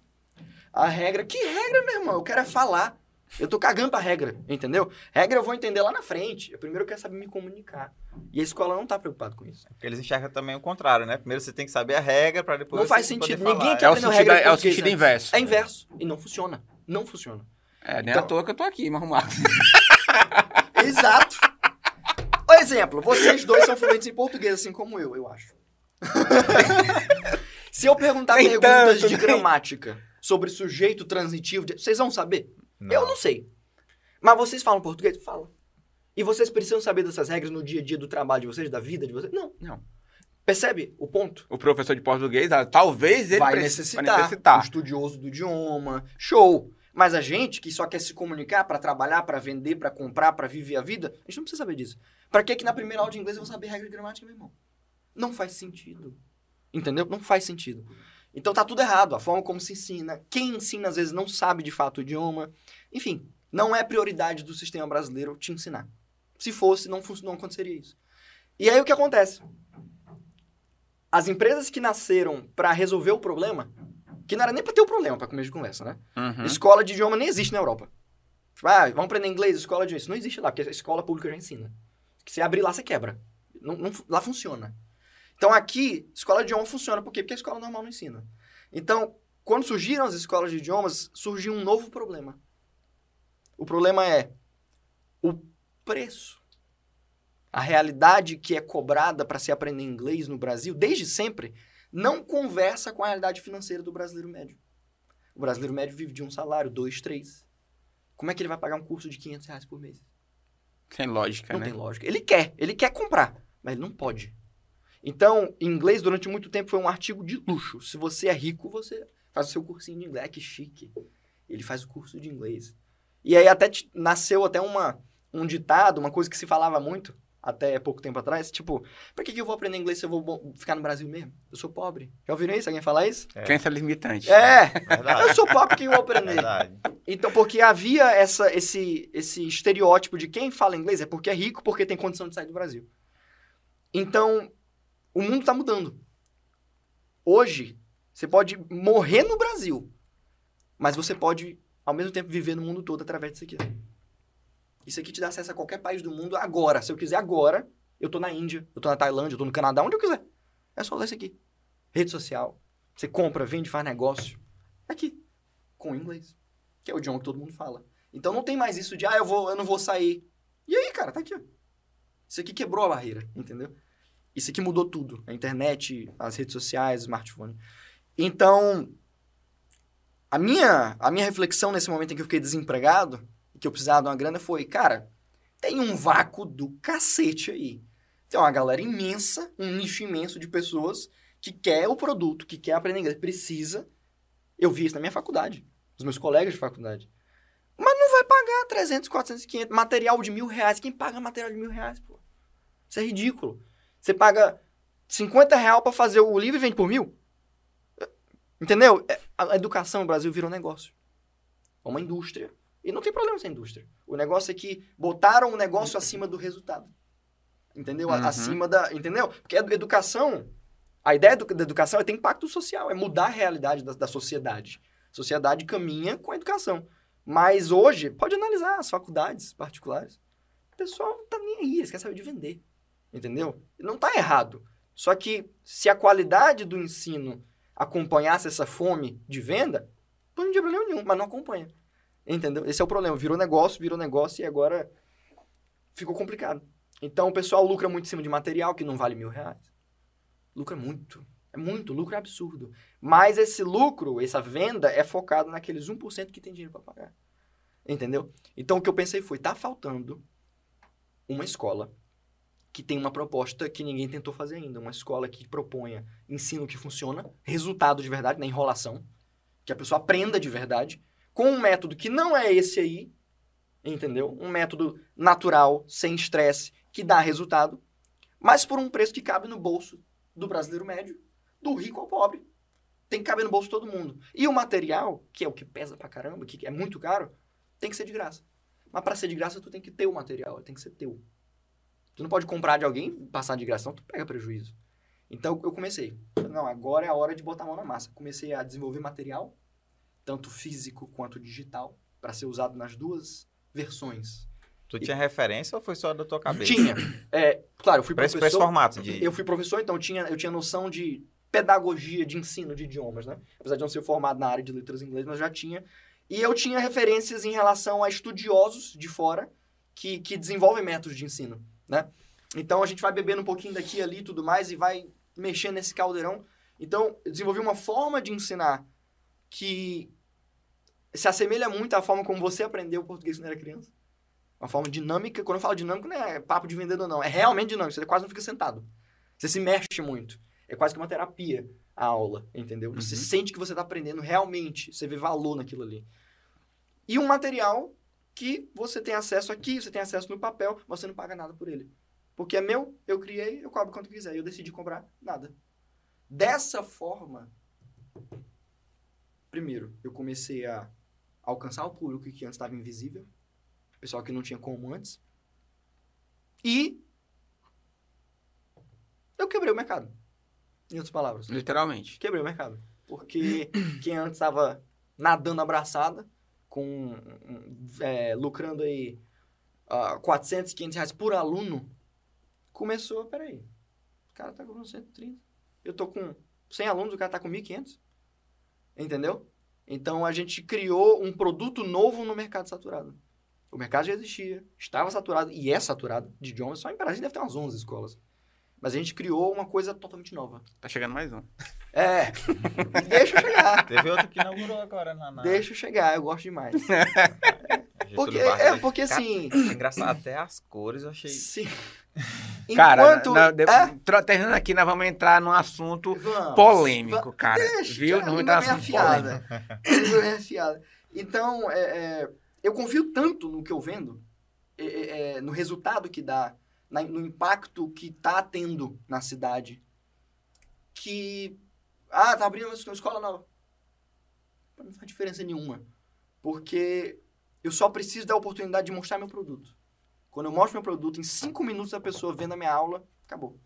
A regra. Que regra, meu irmão? Eu quero é falar. Eu tô cagando pra regra, entendeu? Regra eu vou entender lá na frente. Eu primeiro quero saber me comunicar. E a escola não tá preocupada com isso. Porque eles enxergam também o contrário, né? Primeiro você tem que saber a regra pra depois Não faz sentido. falar. Ninguém aqui É sentido, regra é o sentido antes. inverso. É inverso. E não funciona. Não funciona. É, nem Então- à toa que eu tô aqui, arrumado. Exato. exemplo, vocês dois são fluentes em português, assim como eu, eu acho. Se eu perguntar Nem perguntas tanto, de nem- gramática sobre sujeito transitivo, de- vocês vão saber? Não. Eu não sei. Mas vocês falam português? Falam. E vocês precisam saber dessas regras no dia a dia do trabalho de vocês, da vida de vocês? Não. Não. Percebe o ponto? O professor de português, ah, talvez ele vai necessitar, vai necessitar. o estudioso do idioma, show. Mas a gente que só quer se comunicar para trabalhar, para vender, para comprar, para viver a vida, a gente não precisa saber disso. Para que que na primeira aula de inglês eu vou saber regra de gramática, meu irmão? Não faz sentido. Entendeu? Não faz sentido. Então tá tudo errado, a forma como se ensina. Quem ensina às vezes não sabe de fato o idioma. Enfim, não é prioridade do sistema brasileiro te ensinar. Se fosse, não, não aconteceria isso. E aí o que acontece? As empresas que nasceram para resolver o problema, que não era nem para ter o problema para começo de conversa, né? Uhum. Escola de idioma nem existe na Europa. Tipo, ah, vamos aprender inglês, escola de isso. Não existe lá, porque a escola pública já ensina. Que se abrir lá, você quebra. Não, não- lá funciona. Então aqui, escola de idioma funciona. Por quê? Porque a escola normal não ensina. Então, quando surgiram as escolas de idiomas, surgiu um novo problema. O problema é o preço. A realidade que é cobrada para se aprender inglês no Brasil, desde sempre, não conversa com a realidade financeira do brasileiro médio. O brasileiro médio vive de um salário, dois, três. Como é que ele vai pagar um curso de 500 reais por mês? Sem lógica, Não né? tem lógica. Ele quer, ele quer comprar, mas ele não pode. Então, inglês durante muito tempo foi um artigo de luxo. Se você é rico, você faz o seu cursinho de inglês. Ah, que chique. Ele faz o curso de inglês. E aí até nasceu até uma, um ditado, uma coisa que se falava muito até pouco tempo atrás, tipo, pra que, que eu vou aprender inglês se eu vou ficar no Brasil mesmo? Eu sou pobre. Já ouviram isso? Alguém falar isso? É. Crença limitante. É! Verdade. Eu sou pobre que eu vou aprender. Verdade. Então, porque havia essa, esse, esse estereótipo de quem fala inglês é porque é rico, porque tem condição de sair do Brasil. Então, o mundo está mudando. Hoje, você pode morrer no Brasil, mas você pode, ao mesmo tempo, viver no mundo todo através disso aqui. Isso aqui te dá acesso a qualquer país do mundo agora. Se eu quiser agora, eu tô na Índia, eu tô na Tailândia, eu tô no Canadá, onde eu quiser. É só ler isso aqui. Rede social. Você compra, vende, faz negócio. Aqui. Com inglês que é o idioma que todo mundo fala. Então não tem mais isso de, ah, eu, vou, eu não vou sair. E aí, cara, tá aqui, ó. Isso aqui quebrou a barreira, entendeu? Isso aqui mudou tudo. A internet, as redes sociais, smartphone. Então, a minha, a minha reflexão nesse momento em que eu fiquei desempregado, que eu precisava de uma grana, foi, cara, tem um vácuo do cacete aí. Tem uma galera imensa, um nicho imenso de pessoas que quer o produto, que quer aprender inglês, precisa. Eu vi isso na minha faculdade os meus colegas de faculdade. Mas não vai pagar 300, 400, 500, material de mil reais. Quem paga material de mil reais, pô? Isso é ridículo. Você paga 50 reais pra fazer o livro e vende por mil? Entendeu? É, A educação no Brasil virou negócio. É uma indústria. E não tem problema essa indústria. O negócio é que botaram o negócio acima do resultado. Entendeu? Uhum. Acima da. Entendeu? Porque a educação. A ideia do- da educação é ter impacto social, é mudar a realidade da, da sociedade. A sociedade caminha com a educação. Mas hoje, pode analisar as faculdades particulares. O pessoal não tá nem aí, eles querem saber de vender. Entendeu? Não tá errado. Só que se a qualidade do ensino acompanhasse essa fome de venda, não tinha problema nenhum, mas não acompanha. Entendeu? Esse é o problema. Virou negócio, virou negócio e agora ficou complicado. Então o pessoal lucra muito em cima de material que não vale mil reais. Lucra muito. É muito, lucro é absurdo. Mas esse lucro, essa venda, é focado naqueles 1% que tem dinheiro para pagar. Entendeu? Então o que eu pensei foi, tá faltando uma escola que tem uma proposta que ninguém tentou fazer ainda. Uma escola que proponha ensino que funciona, resultado de verdade, na enrolação, que a pessoa aprenda de verdade, com um método que não é esse aí, entendeu? Um método natural, sem estresse, que dá resultado, mas por um preço que cabe no bolso do brasileiro médio, do rico ao pobre. Tem que caber no bolso de todo mundo. E o material, que é o que pesa pra caramba, que é muito caro, tem que ser de graça. Mas para ser de graça, tu tem que ter o material, tem que ser teu. Tu não pode comprar de alguém e passar de graça, senão tu pega prejuízo. Então eu comecei. Não, agora é a hora de botar a mão na massa. Comecei a desenvolver material, tanto físico quanto digital, para ser usado nas duas versões. Tu tinha referência ou foi só da tua cabeça? Tinha. É, claro, eu fui Pra esse, pra esse professor. formato de... Eu fui professor, então eu tinha, eu tinha noção de pedagogia de ensino de idiomas, né? Apesar de não ser formado na área de letras inglês, mas já tinha. E eu tinha referências em relação a estudiosos de fora que, que desenvolvem métodos de ensino, né? Então a gente vai bebendo um pouquinho daqui ali e tudo mais e vai mexendo nesse caldeirão. Então eu desenvolvi uma forma de ensinar que se assemelha muito à forma como você aprendeu o português quando era criança. Uma forma dinâmica. Quando eu falo dinâmico, não é papo de vendedor, não. É realmente dinâmico. Você quase não fica sentado. Você se mexe muito. É quase que uma terapia a aula, entendeu? Você Uhum. sente que você está aprendendo realmente. Você vê valor naquilo ali. E um material que você tem acesso aqui, você tem acesso no papel, você não paga nada por ele. Porque é meu, eu criei, eu cobro quanto quiser. E eu decidi comprar nada. Dessa forma, primeiro, eu comecei a alcançar o público que antes estava invisível. Pessoal que não tinha como antes. E eu quebrei o mercado. Em outras palavras. Literalmente. Quebrei o mercado. Porque quem antes estava nadando abraçada, com é, lucrando aí ah, 400, 500 reais por aluno, começou, peraí, o cara tá com 130. Eu tô com 100 alunos, o cara tá com 1.500. Entendeu? Então a gente criou um produto novo no mercado saturado. O mercado já existia, estava saturado e é saturado de idiomas. Só em Brasília deve ter umas 11 escolas. Mas a gente criou uma coisa totalmente nova. Tá chegando mais um. É, deixa eu chegar. Teve outro que inaugurou agora na. na... Deixa eu chegar, eu gosto demais. Porque, é, porque assim. Cara, engraçado, até as cores eu achei. Cara, Enquanto. na- de- é, terminando aqui, nós vamos entrar num assunto vamos, polêmico, cara. Deixa, Viu? Não língua entrar num assunto polêmico. afiada. Bem afiada. Então, é, é, eu confio tanto no que eu vendo, é, é, é, no resultado que dá, na- no impacto que tá tendo na cidade, que. Ah, tá abrindo uma escola nova. Não faz diferença nenhuma. Porque eu só preciso da oportunidade de mostrar meu produto. Quando eu mostro meu produto, em cinco minutos a pessoa vendo a minha aula, acabou.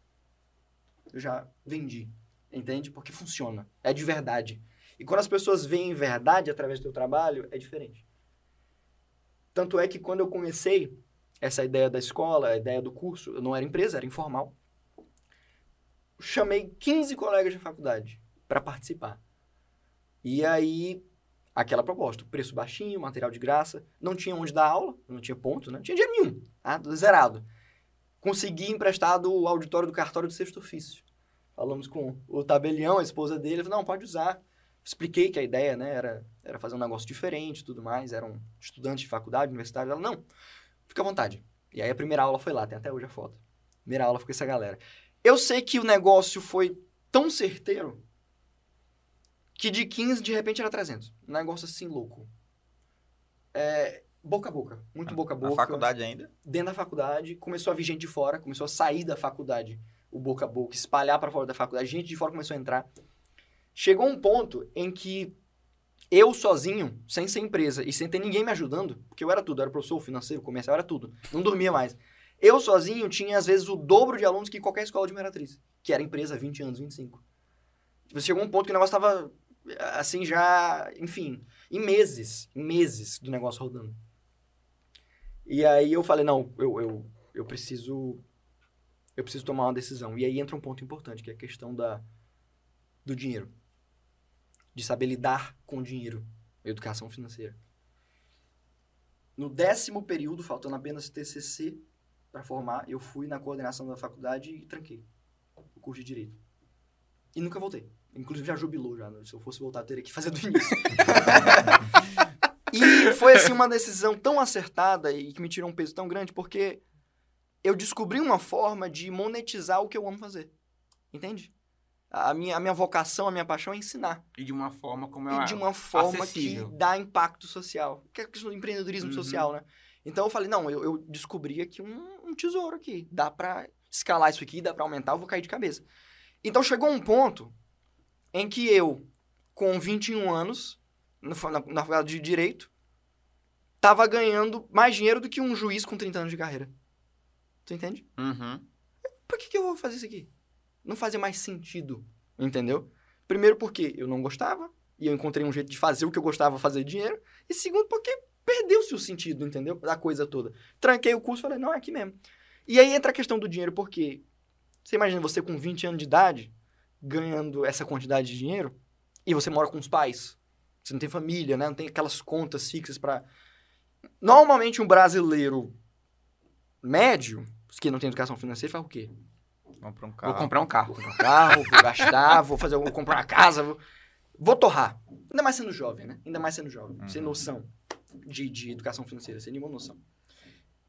Eu já vendi. Entende? Porque funciona. É de verdade. E quando as pessoas veem verdade através do teu trabalho, é diferente. Tanto é que quando eu comecei essa ideia da escola, a ideia do curso, eu não era empresa, era informal. Chamei 15 colegas de faculdade para participar. E aí, aquela proposta, preço baixinho, material de graça, não tinha onde dar aula, não tinha ponto, né? Não tinha dinheiro nenhum, tá? zerado. Consegui emprestado o auditório do cartório do sexto ofício. Falamos com o tabelião, a esposa dele, ele falou, não, pode usar. Expliquei que a ideia, né, era, era fazer um negócio diferente tudo mais, eram estudantes de faculdade, universitário. Ela, não, fica à vontade. E aí a primeira aula foi lá, tem até hoje a foto. Primeira aula foi com essa galera. Eu sei que o negócio foi tão certeiro que de 15, de repente, era 300. Um negócio assim louco. É, boca a boca, muito boca a boca Na faculdade ainda? dentro da faculdade, começou a vir gente de fora, começou a sair da faculdade, o boca a boca, espalhar para fora da faculdade, gente de fora começou a entrar. Chegou um ponto em que eu sozinho, sem ser empresa e sem ter ninguém me ajudando, porque eu era tudo, eu era professor, financeiro, comercial, era tudo, não dormia mais. Eu sozinho tinha às vezes o dobro de alunos que qualquer escola de Imperatriz, que era empresa há 20 anos, 25. Tipo, chegou um ponto que o negócio tava assim já, enfim, em meses, em meses do negócio rodando. E aí eu falei, não, eu, eu, eu preciso eu preciso tomar uma decisão. E aí entra um ponto importante, que é a questão da, do dinheiro. De saber lidar com dinheiro. Educação financeira. No décimo período, faltando apenas TCC para formar, eu fui na coordenação da faculdade e tranquei o curso de Direito. E nunca voltei. Inclusive já jubilou já. né? Se eu fosse voltar, eu teria que fazer do início. e foi assim uma decisão tão acertada e que me tirou um peso tão grande, porque eu descobri uma forma de monetizar o que eu amo fazer. Entende? A minha, a minha vocação, a minha paixão é ensinar. E de uma forma como é E de uma forma acessível. que dá impacto social. Que é a questão do empreendedorismo Uhum. social, né? Então eu falei, não, eu, eu descobri aqui um, um tesouro aqui. Dá pra escalar isso aqui, dá pra aumentar, eu vou cair de cabeça. Então chegou um ponto em que eu, com 21 anos, na, na faculdade de Direito, tava ganhando mais dinheiro do que um juiz com 30 anos de carreira. Tu entende? Uhum. por que, que eu vou fazer isso aqui? Não fazia mais sentido, entendeu? Primeiro porque eu não gostava, e eu encontrei um jeito de fazer o que eu gostava, fazer dinheiro. E segundo porque perdeu-se o sentido, entendeu? Da coisa toda. Tranquei o curso falei, não, é aqui mesmo. E aí entra a questão do dinheiro, porque você imagina você com 20 anos de idade, ganhando essa quantidade de dinheiro, e você mora com os pais. Você não tem família, né? Não tem aquelas contas fixas para Normalmente um brasileiro médio, que não tem educação financeira, faz o quê? Compra um carro. Vou comprar um carro. Vou comprar um carro, vou gastar, vou fazer, vou comprar uma casa, vou, vou torrar. Ainda mais sendo jovem, né? Ainda mais sendo jovem, sem noção de, de educação financeira, sem nenhuma noção.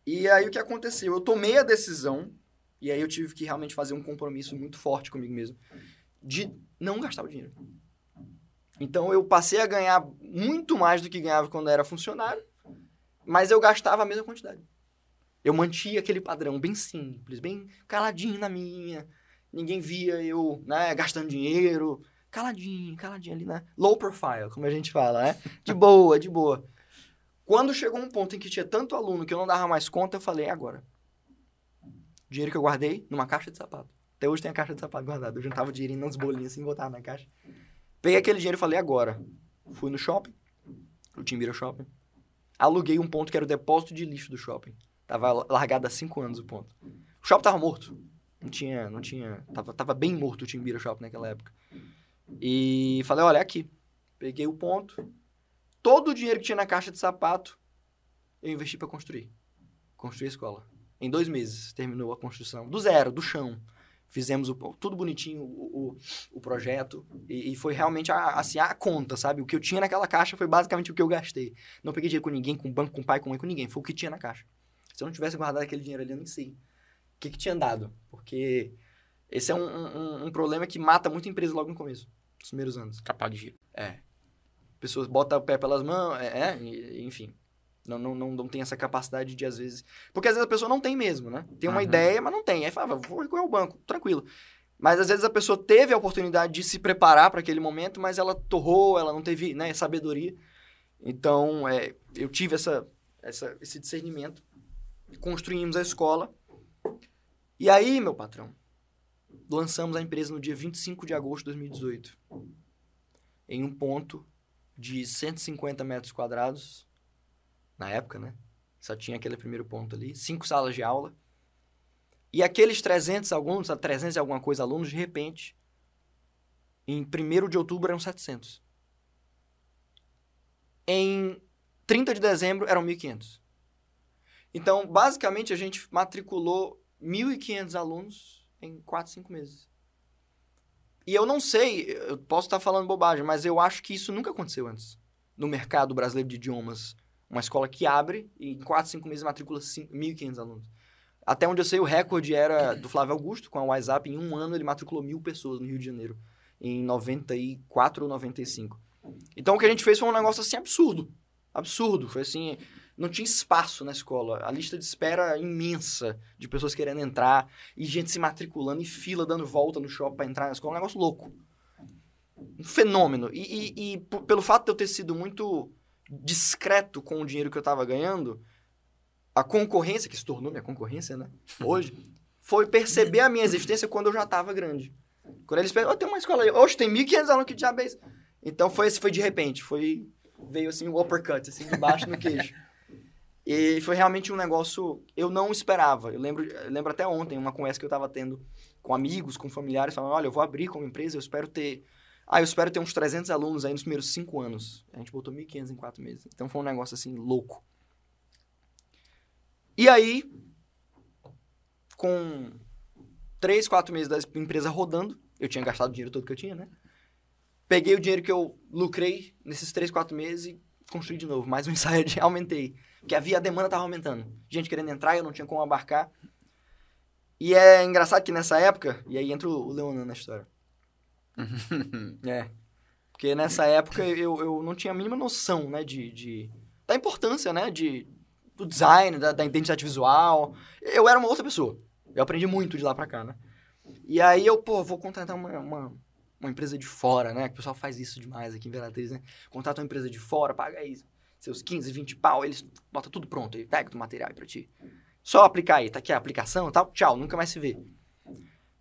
E aí o que aconteceu? Eu tomei a decisão, e aí eu tive que realmente fazer um compromisso muito forte comigo mesmo, de não gastar o dinheiro. Então eu passei a ganhar muito mais do que ganhava quando era funcionário, mas eu gastava a mesma quantidade. Eu mantinha aquele padrão bem simples, bem caladinho na minha. Ninguém via eu, né, gastando dinheiro. Caladinho, caladinho ali, né? Low profile, como a gente fala, né? De boa, de boa. Quando chegou um ponto em que tinha tanto aluno que eu não dava mais conta, eu falei, "É agora. Dinheiro que eu guardei numa caixa de sapato. Até hoje tem a caixa de sapato guardada. Eu juntava o dinheirinho nos bolinhos assim, botava na caixa. Peguei aquele dinheiro e falei, agora. Fui no shopping, no Timbira Shopping. Aluguei um ponto que era o depósito de lixo do shopping. Tava largado há cinco anos o ponto. O shopping tava morto. Não tinha, não tinha... Tava, tava bem morto o Timbira Shopping naquela época. E falei, olha, é aqui. Peguei o ponto. Todo o dinheiro que tinha na caixa de sapato, eu investi para construir. Construir a escola. Em dois meses, terminou a construção. Do zero, do chão. Fizemos o, tudo bonitinho, o, o, o projeto. E, e foi realmente a, assim, a conta, sabe? O que eu tinha naquela caixa foi basicamente o que eu gastei. Não peguei dinheiro com ninguém, com banco, com pai, com mãe, com ninguém. Foi o que tinha na caixa. Se eu não tivesse guardado aquele dinheiro ali, eu nem sei. O que, que tinha dado? Porque esse é um, um, um problema que mata muita empresa logo no começo. Nos primeiros anos. Capaz de giro. É. Pessoas botam o pé pelas mãos, é, é, enfim. Não, não, não, não tem essa capacidade de, às vezes... Porque às vezes a pessoa não tem mesmo, né? Tem uma Aham. ideia, mas não tem. Aí fala, vou recorrer ao banco, tranquilo. Mas às vezes a pessoa teve a oportunidade de se preparar para aquele momento, mas ela torrou, ela não teve né, sabedoria. Então, é, eu tive essa, essa, esse discernimento. Construímos a escola. E aí, meu patrão, lançamos a empresa no dia 25 de agosto de 2018. Em um ponto de 150 metros quadrados. Na época, né? Só tinha aquele primeiro ponto ali. Cinco salas de aula. E aqueles 300 alunos, 300 e alguma coisa alunos, de repente, em 1 de outubro eram 700. Em 30 de dezembro eram 1.500. Então, basicamente, a gente matriculou 1.500 alunos em 4, 5 meses. E eu não sei, eu posso estar falando bobagem, mas eu acho que isso nunca aconteceu antes. No mercado brasileiro de idiomas. Uma escola que abre e em 4, 5 meses matricula cin- 1.500 alunos. Até onde eu sei, o recorde era do Flávio Augusto, com a WhatsApp. Em um ano, ele matriculou mil pessoas no Rio de Janeiro. Em 94 ou 95. Então, o que a gente fez foi um negócio assim absurdo. Absurdo. Foi assim, não tinha espaço na escola. A lista de espera imensa de pessoas querendo entrar e gente se matriculando em fila, dando volta no shopping para entrar na escola. Um negócio louco. Um fenômeno. E, e- e pelo fato de eu ter sido muito discreto com o dinheiro que eu estava ganhando, a concorrência, que se tornou minha concorrência, né? Hoje, foi perceber a minha existência quando eu já estava grande. Quando eles pensam, oh, tem uma escola aí. Oxe, tem 1.500 alunos, que diabo é? Então, foi, foi de repente. Foi, veio assim, o uppercut, assim, de baixo no queijo. E foi realmente um negócio eu não esperava. Eu lembro, eu lembro até ontem, uma conversa que eu estava tendo com amigos, com familiares, falando, olha, eu vou abrir como empresa, eu espero ter... Ah, eu espero ter uns 300 alunos aí nos primeiros 5 anos. A gente botou 1.500 em 4 meses. Então foi um negócio, assim, louco. E aí, com 3, 4 meses da empresa rodando, eu tinha gastado o dinheiro todo que eu tinha, né? Peguei o dinheiro que eu lucrei nesses 3, 4 meses e construí de novo. Mais um ensaio de aumentei. Porque havia, a demanda estava aumentando. Gente querendo entrar, eu não tinha como abarcar. E é engraçado que nessa época, e aí entra o Leonan na história. é. Porque nessa época eu, eu não tinha a mínima noção, né, de, de da importância, né, de, do design, da, da identidade visual. Eu era uma outra pessoa. Eu aprendi muito de lá pra cá, né? E aí eu, pô, vou contratar uma, uma, uma empresa de fora, né? Que o pessoal faz isso demais aqui em Imperatriz, né? Contrata uma empresa de fora, paga aí seus 15, 20 pau, eles botam tudo pronto, aí pega o material aí pra ti. Só aplicar aí, tá aqui a aplicação e tal, tchau, nunca mais se vê.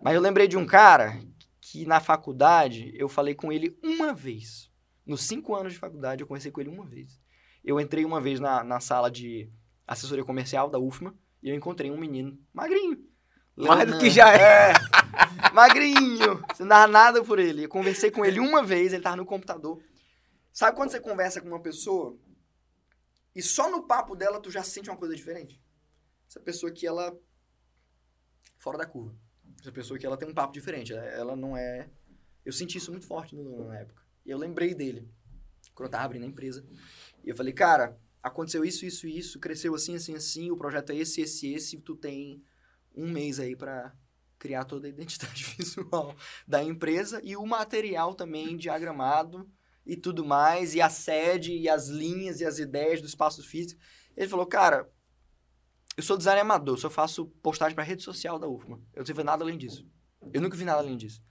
Mas eu lembrei de um cara que na faculdade eu falei com ele uma vez. Nos cinco anos de faculdade eu conversei com ele uma vez. Eu entrei uma vez na, na sala de assessoria comercial da UFMA e eu encontrei um menino magrinho. Mais do que já é. É, magrinho. Você não dava nada por ele. Eu conversei com ele uma vez, ele tava no computador. Sabe quando você conversa com uma pessoa e só no papo dela tu já sente uma coisa diferente? Essa pessoa que ela fora da curva. Essa pessoa que ela tem um papo diferente. Ela, não é. Eu senti isso muito forte no na época. E eu lembrei dele, quando eu tava abrindo a empresa. E eu falei, cara, aconteceu isso, isso isso, cresceu assim, assim, assim, o projeto é esse, esse, esse, tu tem um mês aí pra criar toda a identidade visual da empresa e o material também diagramado e tudo mais, e a sede, e as linhas, e as ideias do espaço físico. Ele falou, cara, eu sou designer amador, só faço postagem pra rede social da UFMA. Eu não sei ver nada além disso. Eu nunca vi nada além disso.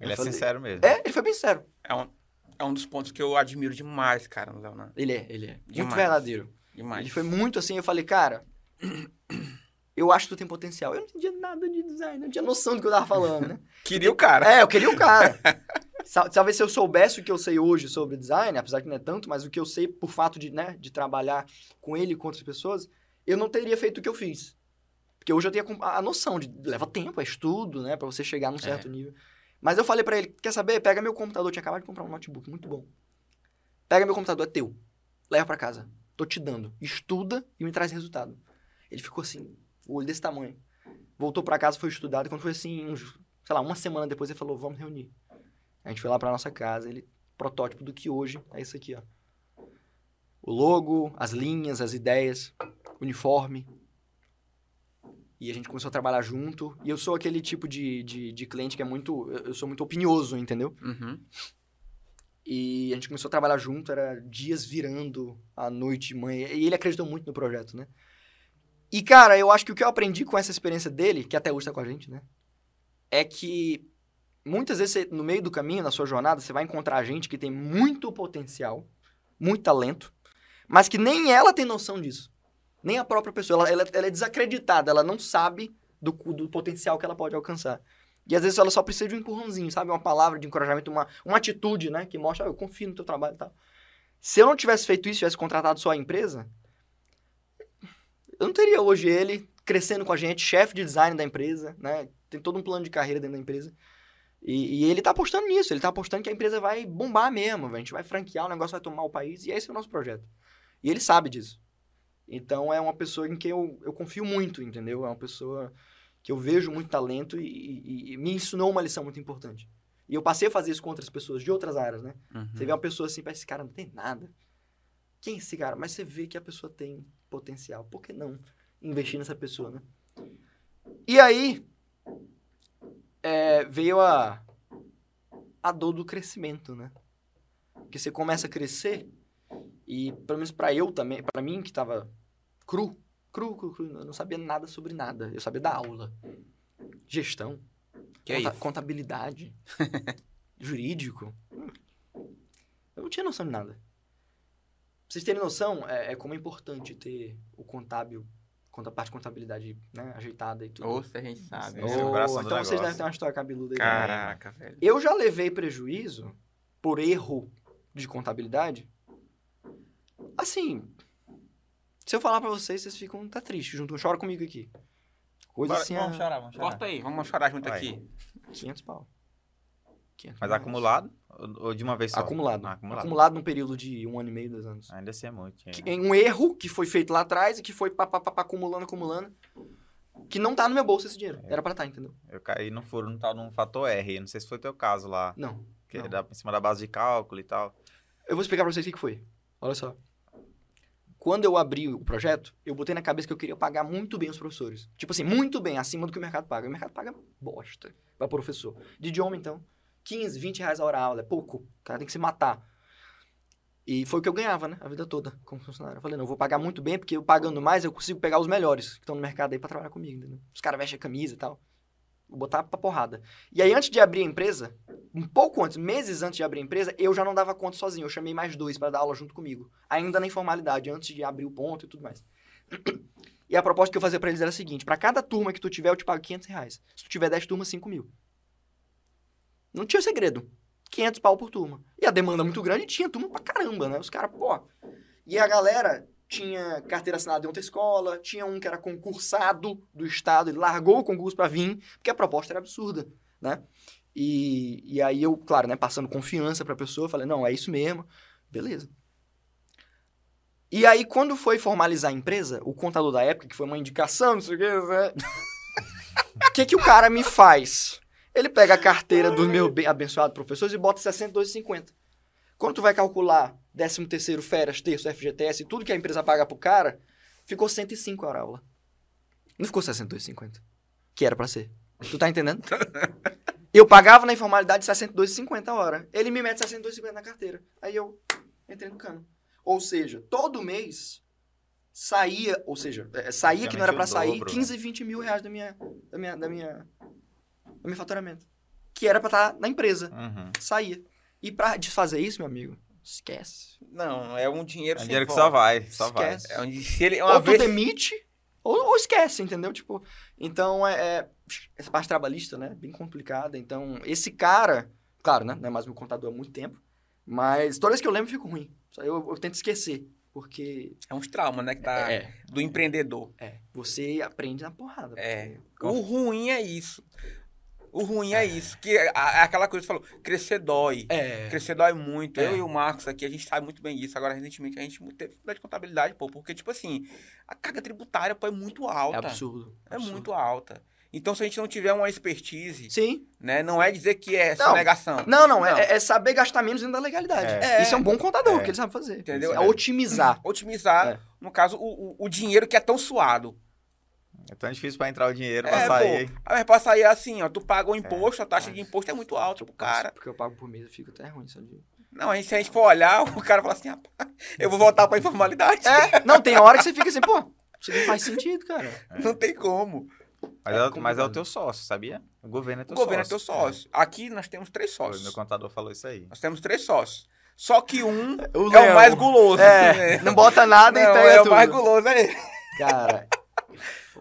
Ele Eu é falei- sincero mesmo. É, ele foi bem sério. É um, é um dos pontos que eu admiro demais, cara, no Leonardo. Ele é, ele é. Muito Demais. verdadeiro. Demais. Ele foi muito assim, eu falei, cara, eu acho que tu tem potencial. Eu não entendia nada de design, não tinha noção do que eu tava falando, né? Queria o cara. É, eu queria o cara. Talvez se eu soubesse o que eu sei hoje sobre design, apesar que não é tanto, mas o que eu sei por fato de, né, de trabalhar com ele e com outras pessoas, eu não teria feito o que eu fiz. Porque hoje eu tenho a noção de leva tempo, é estudo, né, pra você chegar num certo nível. Mas eu falei pra ele, quer saber? Pega meu computador, eu tinha acabado de comprar um notebook, muito bom. Pega meu computador, é teu. Leva pra casa. Tô te dando. Estuda e me traz resultado. Ele ficou assim, o olho desse tamanho. Voltou pra casa, foi estudado. e Quando foi assim, uns, sei lá, uma semana depois, ele falou, vamos reunir. A gente foi lá pra nossa casa, ele, protótipo do que hoje é isso aqui, ó. O logo, as linhas, as ideias, uniforme. E a gente começou a trabalhar junto. E eu sou aquele tipo de, de, de cliente que é muito. Eu eu sou muito opinioso, entendeu? Uhum. E a gente começou a trabalhar junto, era dias virando a noite, manhã. E ele acreditou muito no projeto, né? E, cara, eu acho que o que eu aprendi com essa experiência dele, que até hoje tá com a gente, né? É que muitas vezes, você, no meio do caminho, na sua jornada, você vai encontrar gente que tem muito potencial, muito talento, mas que nem ela tem noção disso. Nem a própria pessoa. Ela, ela, ela é desacreditada, ela não sabe do, do potencial que ela pode alcançar. E às vezes ela só precisa de um empurrãozinho, sabe? Uma palavra de encorajamento, uma, uma atitude, né? Que mostra, ah, eu confio no teu trabalho e tal. Se eu não tivesse feito isso, tivesse contratado só a empresa, eu não teria hoje ele crescendo com a gente, chefe de design da empresa, né? Tem todo um plano de carreira dentro da empresa. E, e ele tá apostando nisso, ele tá apostando que a empresa vai bombar mesmo, a gente vai franquear, o negócio vai tomar o país, e esse é o nosso projeto. E ele sabe disso. Então é uma pessoa em quem eu, eu confio muito, entendeu? É uma pessoa que eu vejo muito talento e, e- e me ensinou uma lição muito importante. E eu passei a fazer isso com outras pessoas de outras áreas, né? Uhum. Você vê uma pessoa assim, parece esse cara não tem nada. Quem é esse cara? Mas você vê que a pessoa tem potencial. Por que não investir nessa pessoa, né? E aí é, veio a, a dor do crescimento, né? Porque você começa a crescer e, pelo menos pra eu também, pra mim que tava cru, cru, cru, cru, eu não sabia nada sobre nada. Eu sabia da aula, gestão, Que é conta- contabilidade, jurídico. Eu não tinha noção de nada. Pra vocês terem noção, é, é como é importante ter o contábil, conta- a parte de contabilidade né, ajeitada e tudo. Ou se a gente sabe. É né? o coração do então vocês negócio. devem ter uma história cabeluda aí. também. Caraca, velho. Eu já levei prejuízo por erro de contabilidade. Assim, se eu falar pra vocês, vocês ficam tá triste junto, chora comigo aqui. Coisa Bora, assim, vamos a chorar, vamos chorar. Corta aí, vamos chorar junto Vai. aqui. 500 pau. 500 Mas acumulado ou de uma vez só? Acumulado. Ah, acumulado. acumulado. num período de um ano e meio, dois anos. Ainda assim é muito. Que- em um erro que foi feito lá atrás e que foi pá, pá, pá, pá, acumulando, acumulando. Que não tá no meu bolso esse dinheiro. Era pra estar, entendeu? Eu caí no furo no tal num fator R. Não sei se foi teu caso lá. Não. Que Não. é da- em cima da base de cálculo e tal. Eu vou explicar pra vocês o que que foi. Olha só. Quando eu abri o projeto, eu botei na cabeça que eu queria pagar muito bem os professores. Tipo assim, muito bem, acima do que o mercado paga. O mercado paga bosta pra professor. De idioma, então, 15, 20 reais a hora aula. É pouco. O cara tem que se matar. E foi o que eu ganhava, né? A vida toda como funcionário. Eu falei, não, eu vou pagar muito bem, porque eu pagando mais, eu consigo pegar os melhores que estão no mercado aí pra trabalhar comigo? Os caras vestem a camisa e tal. Vou botar pra porrada. E aí, antes de abrir a empresa, um pouco antes, meses antes de abrir a empresa, eu já não dava conta sozinho. Eu chamei mais dois para dar aula junto comigo. Ainda na informalidade, antes de abrir o ponto e tudo mais. E a proposta que eu fazia para eles era a seguinte: para cada turma que tu tiver, eu te pago 500 reais. Se tu tiver 10 turmas, 5 mil. Não tinha segredo. 500 pau por turma. E a demanda muito grande tinha turma pra caramba, né? Os caras, pô. E a galera tinha carteira assinada em outra escola, tinha um que era concursado do estado, ele largou o concurso pra vir, porque a proposta era absurda, né? E, e aí eu, claro, né, passando confiança pra pessoa, falei, não, é isso mesmo, beleza. E aí, quando foi formalizar a empresa, o contador da época, que foi uma indicação, não sei o que, né? O que, que o cara me faz? Ele pega a carteira dos meus bem abençoados professores e bota 62,50. Quando tu vai calcular 13 terceiro, férias, terço, FGTS e tudo que a empresa paga pro cara, ficou 105 a hora aula. Não ficou 62,50. Que era pra ser. Tu tá entendendo? Eu pagava na informalidade 62,50 a hora. Ele me mete 62,50 na carteira. Aí eu entrei no cano. Ou seja, todo mês saía, ou seja, é, saía que não era o sair, dobro, 15, 20 mil reais da minha, da minha, da minha, do meu faturamento. Que era pra estar na empresa. Uhum. Saía. E pra desfazer isso, meu amigo, esquece. Não, é um dinheiro É um sem dinheiro que volta. só vai, só vai. Esquece. É onde se ele uma ou tu vez demite, ou, ou esquece, entendeu? Tipo, então é, é- essa parte trabalhista, né, bem complicada. Então, esse cara, claro, né, não é mais meu contador há muito tempo, mas toda vez que eu lembro, eu fico ruim. Só Eu, eu tento esquecer, porque é uns traumas, né, que tá é, do empreendedor. é, você aprende na porrada. É. porque- O ruim é isso. O ruim é isso, que a- a- aquela coisa que você falou, crescer dói. É, Crescer dói muito. É. Eu e o Marcos aqui, a gente sabe muito bem disso. Agora, recentemente, a gente teve dificuldade de contabilidade, pô. Porque, tipo assim, a carga tributária, pô, é muito é alta. absurdo. É absurdo. muito alta. Então, se a gente não tiver uma expertise, Sim. né? Não é dizer que é Não. sonegação. Não, não, Não. É, é saber gastar menos dentro da legalidade. É. Isso é um bom contador, É. que ele sabe fazer. Entendeu? É otimizar. Otimizar, É. no caso, o, o dinheiro que é tão suado. É tão difícil pra entrar o dinheiro, É, pra sair. pô. Mas pra sair é assim, ó. Tu paga o imposto, a taxa de imposto é muito alta pro cara. Porque eu pago por mês, eu fico até ruim só de... Não, aí se a gente for olhar, o cara fala assim, rapaz, eu vou voltar pra informalidade. É, não, tem hora que você fica assim, pô, isso não faz sentido, cara. Não tem como. Mas É é, o- mas é o teu sócio, sabia? O governo é O teu governo sócio. é teu sócio. Aqui nós temos três sócios. meu contador falou isso aí. Nós temos três sócios. Só que um O é Leão. o mais guloso. É, né? não bota nada Não, e pega é tudo. o mais guloso é ele. Cara,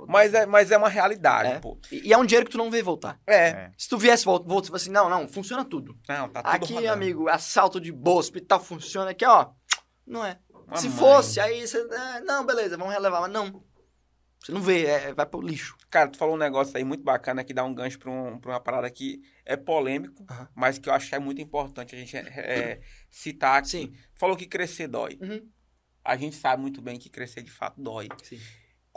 Mas é, mas é uma realidade, É. pô. e e é um dinheiro que tu não vê voltar. É. É. Se tu viesse voltar, volta, assim, não, não, funciona tudo. Não, tá tudo Aqui, rodando. amigo, assalto de bolsa, hospital funciona aqui, ó. Não é. Uma Se mãe. fosse, aí você. é, não, beleza, vamos relevar, mas não. Você não vê, é, vai pro lixo. Cara, tu falou um negócio aí muito bacana que dá um gancho pra, um, pra uma parada que é polêmico, mas que eu acho que é muito importante a gente é, é, citar aqui. Sim. Falou que crescer dói. Uhum. A gente sabe muito bem que crescer de fato dói. Sim.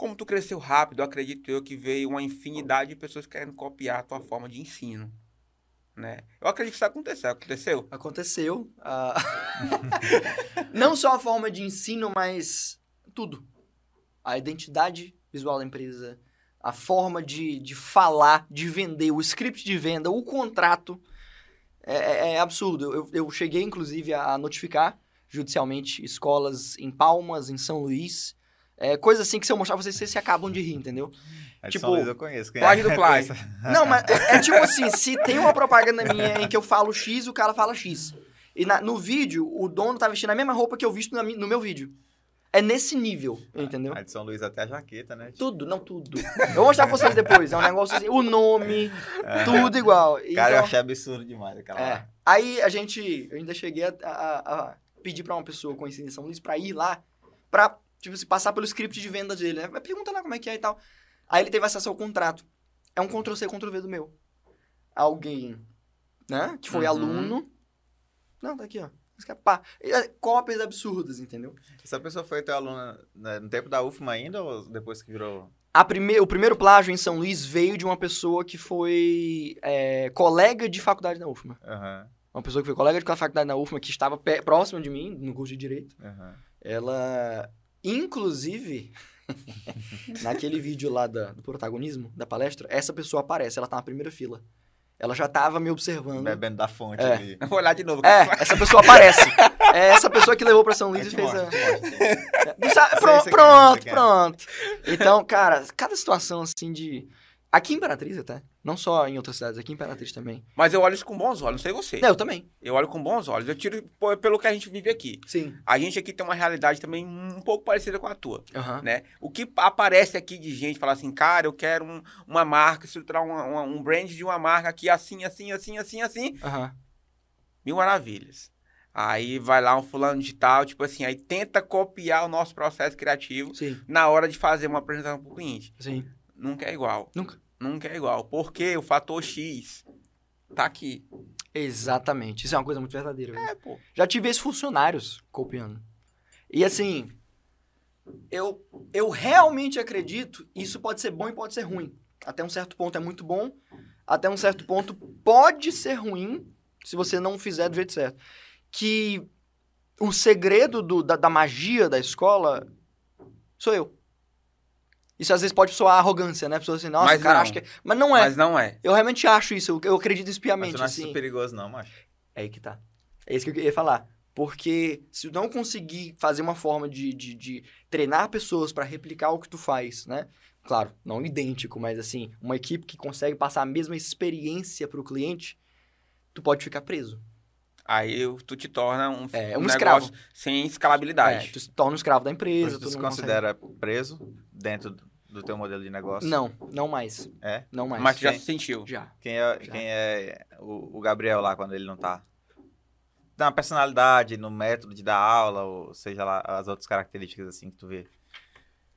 Como tu cresceu rápido, acredito eu que veio uma infinidade de pessoas querendo copiar a tua forma de ensino. Né? Eu acredito que isso aconteceu. Aconteceu? Aconteceu. ah, não só a forma de ensino, mas tudo. A identidade visual da empresa, a forma de, de falar, de vender, o script de venda, o contrato. É, é- é absurdo. Eu, eu cheguei, inclusive, a notificar judicialmente escolas em Palmas, em São Luís. É, coisa assim que se eu mostrar pra vocês, vocês se acabam de rir, entendeu? De Tipo, São Luís eu conheço. plágio do é? plágio. Não, mas é, é tipo assim, se tem uma propaganda minha em que eu falo X, o cara fala X. E na- no vídeo, o dono tá vestindo a mesma roupa que eu visto na no meu vídeo. É nesse nível, entendeu? A de São Luís até a jaqueta, né? Tudo, não tudo. Eu vou mostrar pra vocês depois. É um negócio assim, o nome, tudo igual. Cara, eu Então, achei absurdo demais aquela é. lá. Aí a gente, eu ainda cheguei a, a- a pedir pra uma pessoa conhecida em São Luís pra ir lá, pra, tipo assim, passar pelo script de venda dele, né? Mas Pergunta lá como é que é e tal. Aí ele teve acesso ao contrato. É um Ctrl-C, Ctrl-V do meu. Alguém, né, que foi Uhum. aluno... Não, tá aqui, ó. Pá. É, Cópias absurdas, entendeu? Essa pessoa foi teu aluna né, no tempo da UFMA ainda ou depois que virou... A prime... O primeiro plágio em São Luís veio de uma pessoa que foi é, colega de faculdade na UFMA. Aham, Uma pessoa que foi colega de faculdade na UFMA, que estava próxima de mim, no curso de Direito. aham. Ela, inclusive, naquele vídeo lá da- do protagonismo, da palestra, essa pessoa aparece, ela tá na primeira fila. Ela já tava me observando. Bebendo da fonte É. ali. Vou olhar de novo. É, essa pessoa aparece. É essa pessoa que levou pra São Luís Aí e fez mostra, a... sabe- Sei, Pronto, é, pronto, é. pronto. Então, cara, cada situação assim de. Aqui em Imperatriz até. Não só em outras cidades, aqui em Imperatriz também. Mas eu olho isso com bons olhos, não sei você. Não, eu também. Eu olho com bons olhos. Eu tiro pelo que a gente vive aqui. Sim. A gente aqui tem uma realidade também um pouco parecida com a tua, Aham. né? O que aparece aqui de gente falar assim, cara, eu quero um- uma marca, estruturar uma- uma- um brand de uma marca aqui assim, assim, assim, assim, assim. Aham. Mil maravilhas. Aí vai lá um fulano de tal, tipo assim, aí tenta copiar o nosso processo criativo Sim. na hora de fazer uma apresentação pro cliente. Sim. Nunca é igual. Nunca. Nunca é igual. Porque o fator X tá aqui. Exatamente. Isso é uma coisa muito verdadeira. É, pô. Já tive esses funcionários copiando. E assim, eu, eu realmente acredito, isso pode ser bom e pode ser ruim. até um certo ponto é muito bom, até um certo ponto pode ser ruim se você não fizer do jeito certo. Que o segredo do, da, da magia da escola sou eu. Isso às vezes pode soar arrogância, né? A pessoa assim, nossa, Mas o cara não. acha que. Mas não é. Mas não é. Eu realmente acho isso. Eu, eu acredito Mas espiamente. tu não acha assim. isso perigoso, não, macho. É aí que tá. É isso que eu ia falar. Porque se tu não conseguir fazer uma forma de, de, de treinar pessoas pra replicar o que tu faz, né? Claro, não idêntico, mas assim, uma equipe que consegue passar a mesma experiência pro cliente, tu pode ficar preso. Aí tu te torna um, É, um negócio escravo. sem É, escalabilidade. tu se torna um escravo da empresa. Hoje tu tu se não consegue- considera preso dentro do- teu modelo de negócio? Não, não mais. É? Não mais. Mas tu já se sentiu. Já. Quem é, Já. quem é o, o Gabriel lá quando ele não tá? Na personalidade, no método de dar aula, ou seja lá, as outras características assim que tu vê.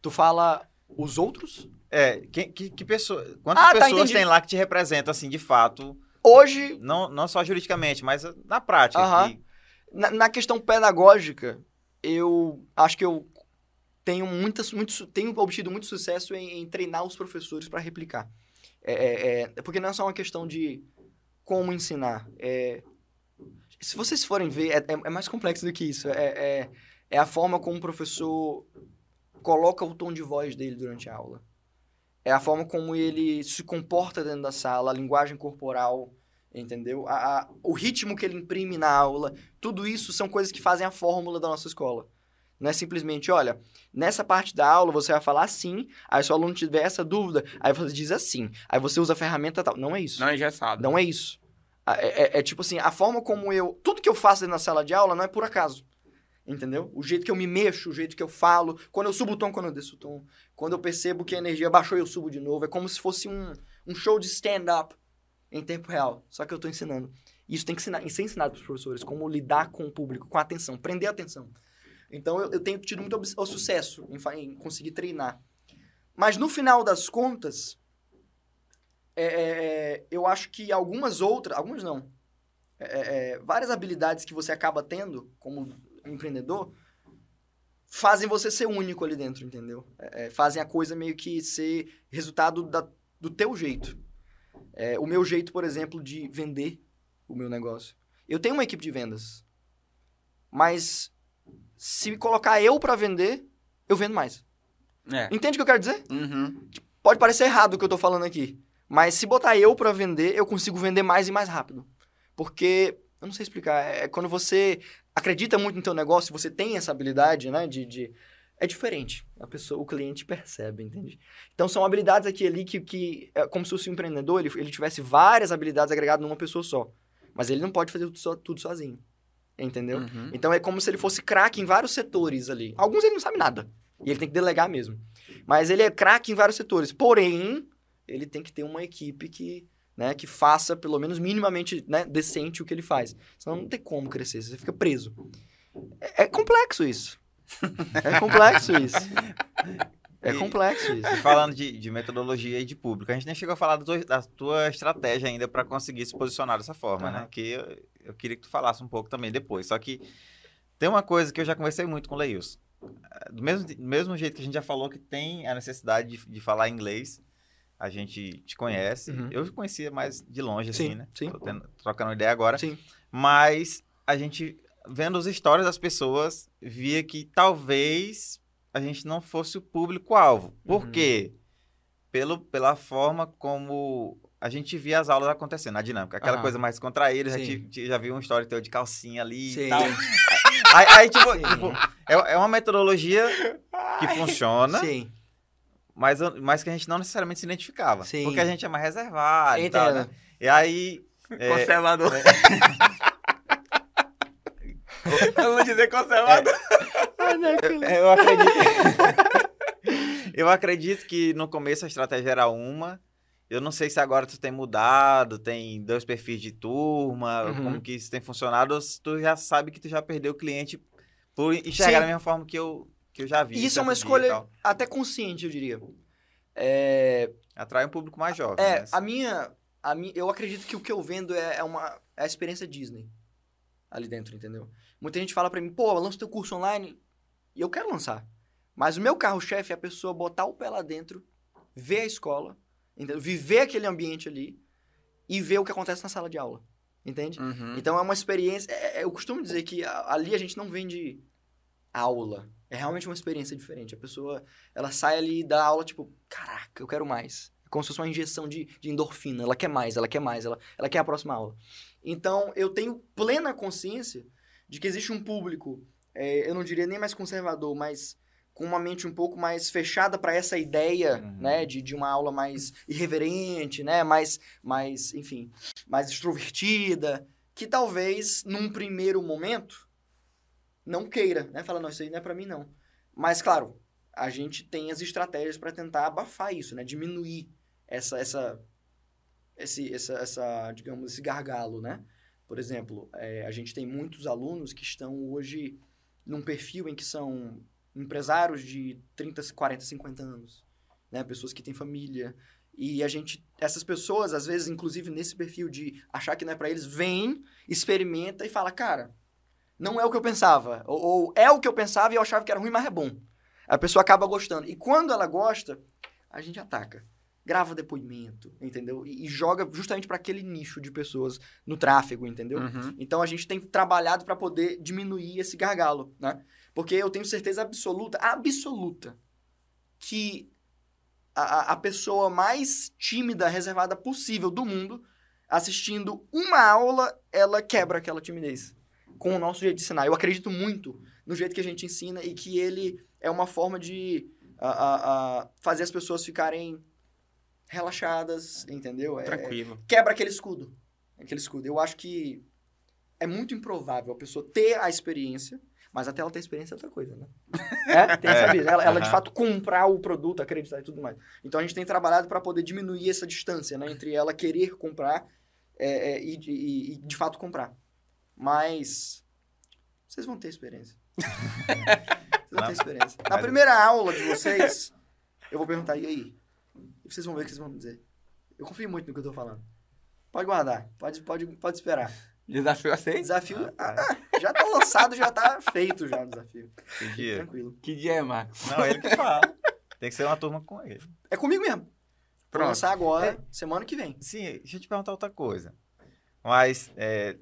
Tu fala os outros? É, quem, que, que pessoa, quantas Ah, tá, pessoas entendi. tem lá que te representam, assim, de fato, Hoje, não, não só juridicamente, mas na prática. Aham. que- na, na questão pedagógica, eu acho que eu tenho, muitas, muito, tenho obtido muito sucesso em, em treinar os professores para replicar. É, é, é- porque não é só uma questão de como ensinar. É, se vocês forem ver, é, é- é mais complexo do que isso. É, é, é a forma como o professor coloca o tom de voz dele durante a aula. É a forma como ele se comporta dentro da sala, a linguagem corporal, entendeu? A, a- o ritmo que ele imprime na aula. Tudo isso são coisas que fazem a fórmula da nossa escola. Não é simplesmente, olha, nessa parte da aula você vai falar assim, aí se o aluno tiver essa dúvida, aí você diz assim, aí você usa a ferramenta tal. Não é isso. Não é engessado. Não é isso. É, é- é tipo assim, a forma como eu. Tudo que eu faço da sala de aula não é por acaso. Entendeu? O jeito que eu me mexo, o jeito que eu falo, quando eu subo o tom, quando eu desço o tom. Quando eu percebo que a energia baixou, eu subo de novo. É como se fosse um, um show de stand-up em tempo real. Só que eu tô ensinando. Isso tem que ensinar, ser ensinado para os professores, como lidar com o público, com a atenção, prender a atenção. Então eu, eu tenho tido muito o sucesso em, em conseguir treinar. Mas no final das contas, é, é, é, eu acho que algumas outras, algumas não, é, é, várias habilidades que você acaba tendo como empreendedor fazem você ser único ali dentro, entendeu? É, é, fazem a coisa meio que ser resultado da- do teu jeito. É, o meu jeito, por exemplo, de vender o meu negócio. Eu tenho uma equipe de vendas, mas se colocar eu pra vender, eu vendo mais. É. Entende o que eu quero dizer? Uhum. Pode parecer errado o que eu tô falando aqui, mas se botar eu pra vender, eu consigo vender mais e mais rápido. Porque, eu não sei explicar, é quando você acredita muito no teu negócio, você tem essa habilidade, né, de... de- é diferente. A pessoa, o cliente percebe, entende? Então, são habilidades aqui ali que, que é como se fosse um empreendedor, ele, ele tivesse várias habilidades agregadas numa pessoa só. Mas ele não pode fazer tudo, só- tudo sozinho. Entendeu? Uhum. Então é como se ele fosse craque em vários setores ali. Alguns ele não sabe nada. E ele tem que delegar mesmo. Mas ele é craque em vários setores. Porém, ele tem que ter uma equipe que, né, que faça, pelo menos minimamente né, decente o que ele faz. Senão não tem como crescer, você fica preso. É, é complexo isso. É complexo isso. É E- complexo isso. E falando de, de metodologia e de público, a gente nem chegou a falar do da tua estratégia ainda para conseguir se posicionar dessa forma, né? Aham. Que eu, eu queria que tu falasse um pouco também depois. Só que tem uma coisa que eu já conversei muito com o Leils. Do mesmo, do mesmo jeito que a gente já falou que tem a necessidade de, de falar inglês, a gente te conhece. Uhum. Eu conhecia mais de longe, assim, Sim, né? sim. Tô tendo- trocando ideia agora. Sim. Mas a gente, vendo as histórias das pessoas, via que talvez a gente não fosse o público-alvo. Por Uhum. quê? Pelo, pela forma como a gente via as aulas acontecendo, a dinâmica. Aquela Aham. coisa mais contraída, já, Sim. te- te- já vi uma história teu de calcinha ali Sim. e tal. Aí, aí, tipo, tipo, é, é uma metodologia que funciona, Sim. mas, mas que a gente não necessariamente se identificava. Sim. Porque a gente é mais reservado e tal, né? Entendo. E aí... é, Conservador. Eu vou dizer conservador. É, eu acredito. eu acredito que no começo a estratégia era uma. Eu não sei se agora tu tem mudado, tem dois perfis de turma, Uhum. como que isso tem funcionado, ou se tu já sabe que tu já perdeu o cliente por enxergar Sim. da mesma forma que eu, que eu já vi. Isso é uma escolha até consciente, eu diria. É, Atrai um público mais jovem. É, né? a minha, a minha. Eu acredito que o que eu vendo é, é uma. É a experiência Disney. Ali dentro, entendeu? Muita gente fala pra mim, pô, lança teu curso online. E eu quero lançar. Mas o meu carro-chefe é a pessoa botar o pé lá dentro, ver a escola entendeu? Viver aquele ambiente ali e ver o que acontece na sala de aula, entende? Uhum. Então é uma experiência. é- é- eu costumo dizer que ali a gente não vende aula. É realmente uma experiência diferente. A pessoa, ela sai ali dá aula, tipo, caraca, eu quero mais. É como se fosse uma injeção de, de endorfina. Ela quer mais, ela quer mais, ela, ela quer a próxima aula. Então, eu tenho plena consciência de que existe um público, é, eu não diria nem mais conservador, mas com uma mente um pouco mais fechada para essa ideia, Uhum. né, de, de uma aula mais irreverente, né, mais, mais, enfim, mais extrovertida, que talvez num primeiro momento não queira, né, fala não, isso aí não é para mim não. Mas claro, a gente tem as estratégias para tentar abafar isso, né, diminuir essa essa esse essa, essa digamos esse gargalo, né? Por exemplo, é, a gente tem muitos alunos que estão hoje num perfil em que são empresários de 30, 40, 50 anos, né? Pessoas que têm família. E a gente, essas pessoas, às vezes, inclusive nesse perfil de achar que não é pra eles, vem, experimenta e fala, cara, não é o que eu pensava. Ou, ou é o que eu pensava e eu achava que era ruim, mas é bom. A pessoa acaba gostando. E quando ela gosta, a gente ataca. Grava depoimento, entendeu? E, e joga justamente para aquele nicho de pessoas no tráfego, entendeu? Uhum. Então a gente tem trabalhado para poder diminuir esse gargalo, né? Porque eu tenho certeza absoluta, absoluta, que a, a- pessoa mais tímida, reservada possível do mundo, assistindo uma aula, ela quebra aquela timidez com o nosso jeito de ensinar. Eu acredito muito no jeito que a gente ensina e que ele é uma forma de a- a- a fazer as pessoas ficarem relaxadas, entendeu? É- Tranquilo. quebra aquele escudo. Aquele escudo. Eu acho que é muito improvável a pessoa ter a experiência, mas até ela ter experiência é outra coisa, né? É, tem essa vida. Ela, ela, de fato comprar o produto, acreditar e tudo mais. Então a gente tem trabalhado para poder diminuir essa distância, né? Entre ela querer comprar é, é, e, e- e, de fato comprar. Mas vocês vão ter experiência. vocês vão ter experiência. Na primeira aula de vocês, eu vou perguntar, e aí? E vocês vão ver o que vocês vão me dizer. Eu confio muito no que eu tô falando. Pode guardar, pode, pode, pode esperar. Desafio aceito? Desafio ah, ah, já tá lançado, já tá feito já o desafio. Que dia? Tranquilo. Que dia é, Marcos? Não, ele que fala. Tem que ser uma turma com ele. É comigo mesmo. Vou Pronto. lançar agora, semana que vem. Sim, deixa eu te perguntar outra coisa. Mas, é,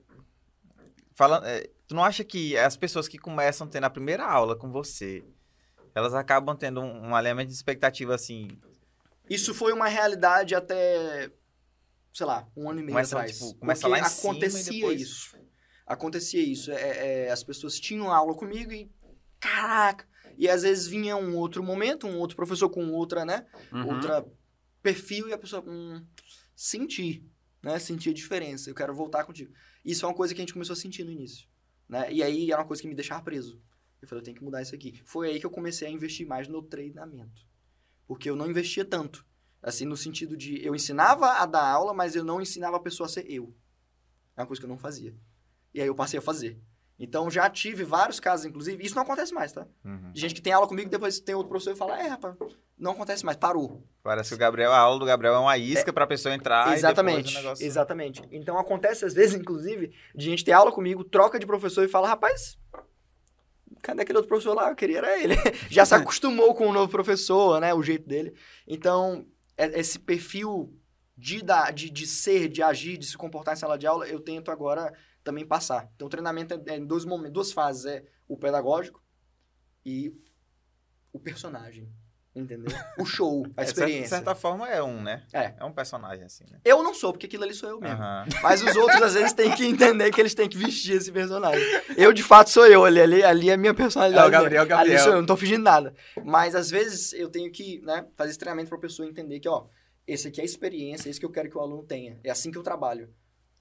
falando, é, tu não acha que as pessoas que começam tendo a primeira aula com você, elas acabam tendo um, um alinhamento de expectativa assim, Isso foi uma realidade até, sei lá, um ano e meio Começa, atrás. tipo, começa lá em cima acontecia depois- isso. Acontecia isso. É, é, as pessoas tinham aula comigo e, caraca, e às vezes vinha um outro momento, um outro professor com outra, né? Uhum. outra perfil e a pessoa, hum, senti, né? Senti a diferença, eu quero voltar contigo. Isso é uma coisa que a gente começou a sentir no início, né? E aí era uma coisa que me deixava preso. Eu falei, eu tenho que mudar isso aqui. Foi aí que eu comecei a investir mais no treinamento. Porque eu não investia tanto. Assim, no sentido de eu ensinava a dar aula, mas eu não ensinava a pessoa a ser eu. É uma coisa que eu não fazia. E aí eu passei a fazer. Então já tive vários casos, inclusive. Isso não acontece mais, tá? uhum. De gente que tem aula comigo, depois tem outro professor e fala, é, rapaz, não acontece mais, parou. parece que o Gabriel, a aula do Gabriel é uma isca pra pessoa entrar exatamente, e negócio... exatamente. Então acontece às vezes, inclusive, de gente ter aula comigo, troca de professor e fala, rapaz, cadê aquele outro professor lá? Eu queria era ele. Já se acostumou com o novo professor, né? O jeito dele. Então, é- esse perfil de, dar, de, de ser, de agir, de se comportar em sala de aula, eu tento agora também passar. Então, o treinamento é, é em dois momentos, duas fases. É o pedagógico e o personagem. Entendeu? O show, a É, experiência. De certa forma é um, né? É. É um personagem assim, né? Eu não sou, porque aquilo ali sou eu mesmo. Aham. Mas os outros, às vezes, têm que entender que eles têm que vestir esse personagem. Eu, de fato, sou eu. Ali, ali, ali é a minha personalidade. É o Gabriel, Ali Gabriel. sou eu, não tô fingindo nada. Mas, às vezes, eu tenho que né, fazer esse treinamento pra pessoa entender que, ó, esse aqui é a experiência, é isso que eu quero que o aluno tenha. É assim que eu trabalho.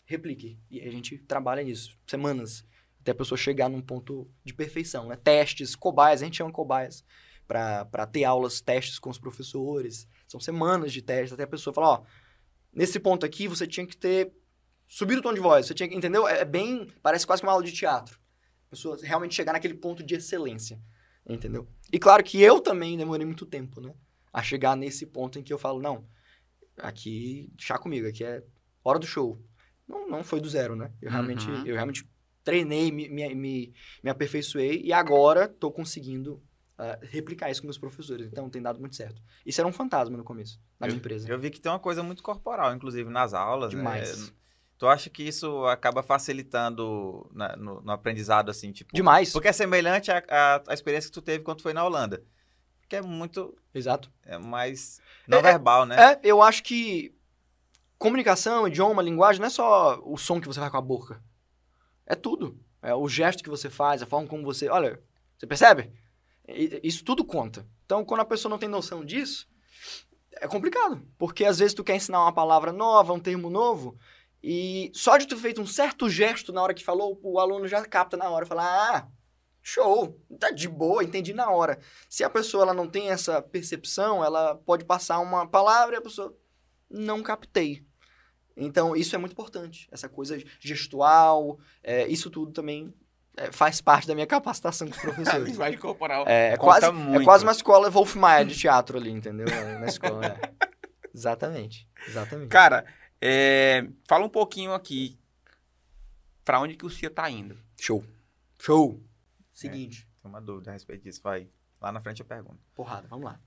Replique. E a gente trabalha nisso, semanas, até a pessoa chegar num ponto de perfeição, né? Testes, cobaias, a gente chama cobaias para ter aulas, testes com os professores. São semanas de testes, até a pessoa falar, ó, nesse ponto aqui você tinha que ter subido o tom de voz, você tinha que, entendeu? É é bem, parece quase que uma aula de teatro. A pessoa realmente chegar naquele ponto de excelência, entendeu? E claro que eu também demorei muito tempo, né? A chegar nesse ponto em que eu falo, não, aqui, chá comigo, aqui é hora do show. Não, não foi do zero, né? Eu realmente, Uhum. eu realmente treinei, me, me, me, me aperfeiçoei e agora tô conseguindo ah, replicar isso com meus professores. Então, tem dado muito certo. Isso era um fantasma no começo, na minha empresa. Eu vi que tem uma coisa muito corporal, inclusive nas aulas. né? Demais. Tu acha que isso acaba facilitando na- no, no aprendizado, assim, tipo... Demais. Porque é semelhante à, à, à experiência que tu teve quando tu foi na Holanda. Que é muito Exato. é mais não verbal, né? É, eu acho que comunicação, idioma, linguagem, não é só o som que você faz com a boca. É tudo. É o gesto que você faz, a forma como você. Olha, você percebe? Isso tudo conta. Então, quando a pessoa não tem noção disso, é complicado. Porque às vezes tu quer ensinar uma palavra nova, um termo novo, e só de tu feito um certo gesto na hora que falou, o aluno já capta na hora, fala: Ah, show, tá de boa, entendi na hora. Se a pessoa ela não tem essa percepção, ela pode passar uma palavra e a pessoa não captei. Então, isso é muito importante. Essa coisa gestual, é, isso tudo também faz parte da minha capacitação com os A professores. linguagem corporal. É, é quase, é quase uma escola Wolf Maia de teatro ali, entendeu? Na escola. é. Exatamente. Exatamente. Cara, é, fala um pouquinho aqui. Pra onde que o Cia tá indo? Show. Show. Seguinte. Tem uma dúvida a respeito disso. Vai. Lá na frente eu pergunto. Porrada, vamos lá.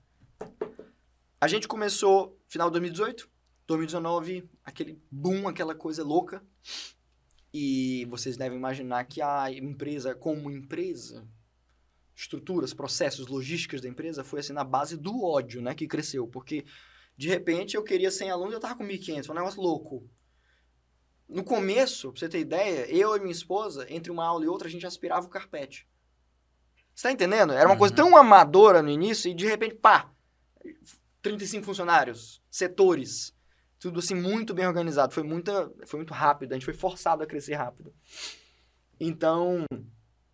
A gente começou final de 2018, 2019, aquele boom, aquela coisa louca. E vocês devem imaginar que a empresa, como empresa, estruturas, processos, logísticas da empresa, foi assim na base do ódio, né, que cresceu. Porque, de repente, eu queria 100 alunos e eu tava com 1.500, foi um negócio louco. No começo, pra você ter ideia, eu e minha esposa, entre uma aula e outra, a gente aspirava o carpete. Você tá entendendo? Era uma coisa tão amadora no início e de repente, pá, 35 funcionários, setores, tudo assim muito bem organizado. Foi, muita, foi muito rápido, a gente foi forçado a crescer rápido. Então,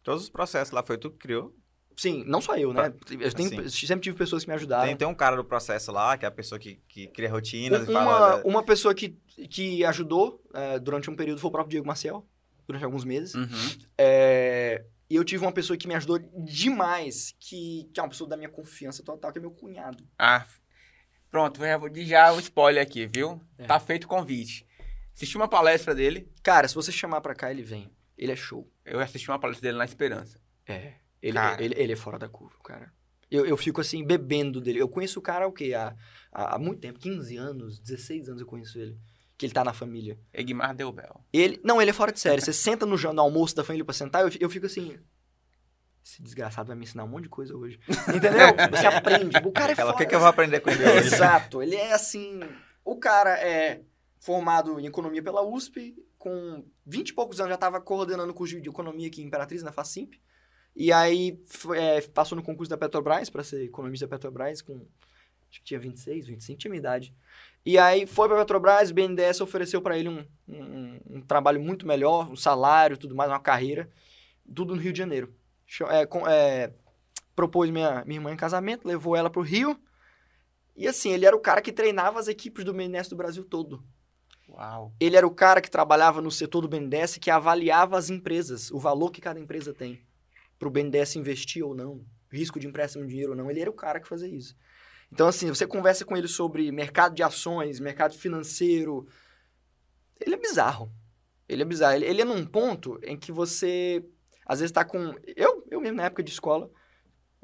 Todos os processos lá foi tu que criou. sim, não só eu, né? Eu tenho- Assim. sempre tive pessoas que me ajudaram. Tem, tem um cara do processo lá, que é a pessoa que, que cria rotinas e uma, fala. uma pessoa que, que ajudou eh, durante um período foi o próprio Diego Maciel, durante alguns meses. Uhum. É, e eu tive uma pessoa que me ajudou demais, que, que é uma pessoa da minha confiança total, que é meu cunhado. Ah, pronto, já vou já o spoiler aqui, viu? É. Tá feito o convite. Assisti uma palestra dele, Cara, se você chamar pra cá, ele vem. Ele é show. eu assisti uma palestra dele na Esperança. É. Ele, Cara. ele, ele é fora da curva, cara. Eu, eu fico assim, bebendo dele. Eu conheço o cara há o quê? Há, há, há muito tempo, 15 anos, 16 anos eu conheço ele. Que ele tá na família. Egmar Delbel. Ele. Não, ele é fora de série. Você senta no, no almoço da família pra sentar, eu, eu fico assim. Esse desgraçado vai me ensinar um monte de coisa hoje. Entendeu? Você aprende. O cara é o foda. que, que eu vou aprender com ele hoje? Exato. Ele é assim. O cara é formado em economia pela USP, com 20 e poucos anos já estava coordenando o curso de economia aqui em Imperatriz, na Facimp. E aí é, passou no concurso da Petrobras para ser economista da Petrobras com acho que tinha 26, 25, tinha minha idade. E aí foi para Petrobras, o BNDES ofereceu para ele um, um, um trabalho muito melhor, um salário, tudo mais, uma carreira, tudo no Rio de Janeiro. É, com- é, propôs minha, minha irmã em casamento, levou ela pro Rio. E assim, ele era o cara que treinava as equipes do BNDES do Brasil todo. Uau. Ele era o cara que trabalhava no setor do BNDES que avaliava as empresas, o valor que cada empresa tem para o BNDES investir ou não, risco de empréstimo de dinheiro ou não. Ele era o cara que fazia isso. Então, assim, você conversa com ele sobre mercado de ações, mercado financeiro. Ele é bizarro. Ele é bizarro. Ele, ele é num ponto em que você, às vezes, está com. Eu, eu mesmo, na época de escola,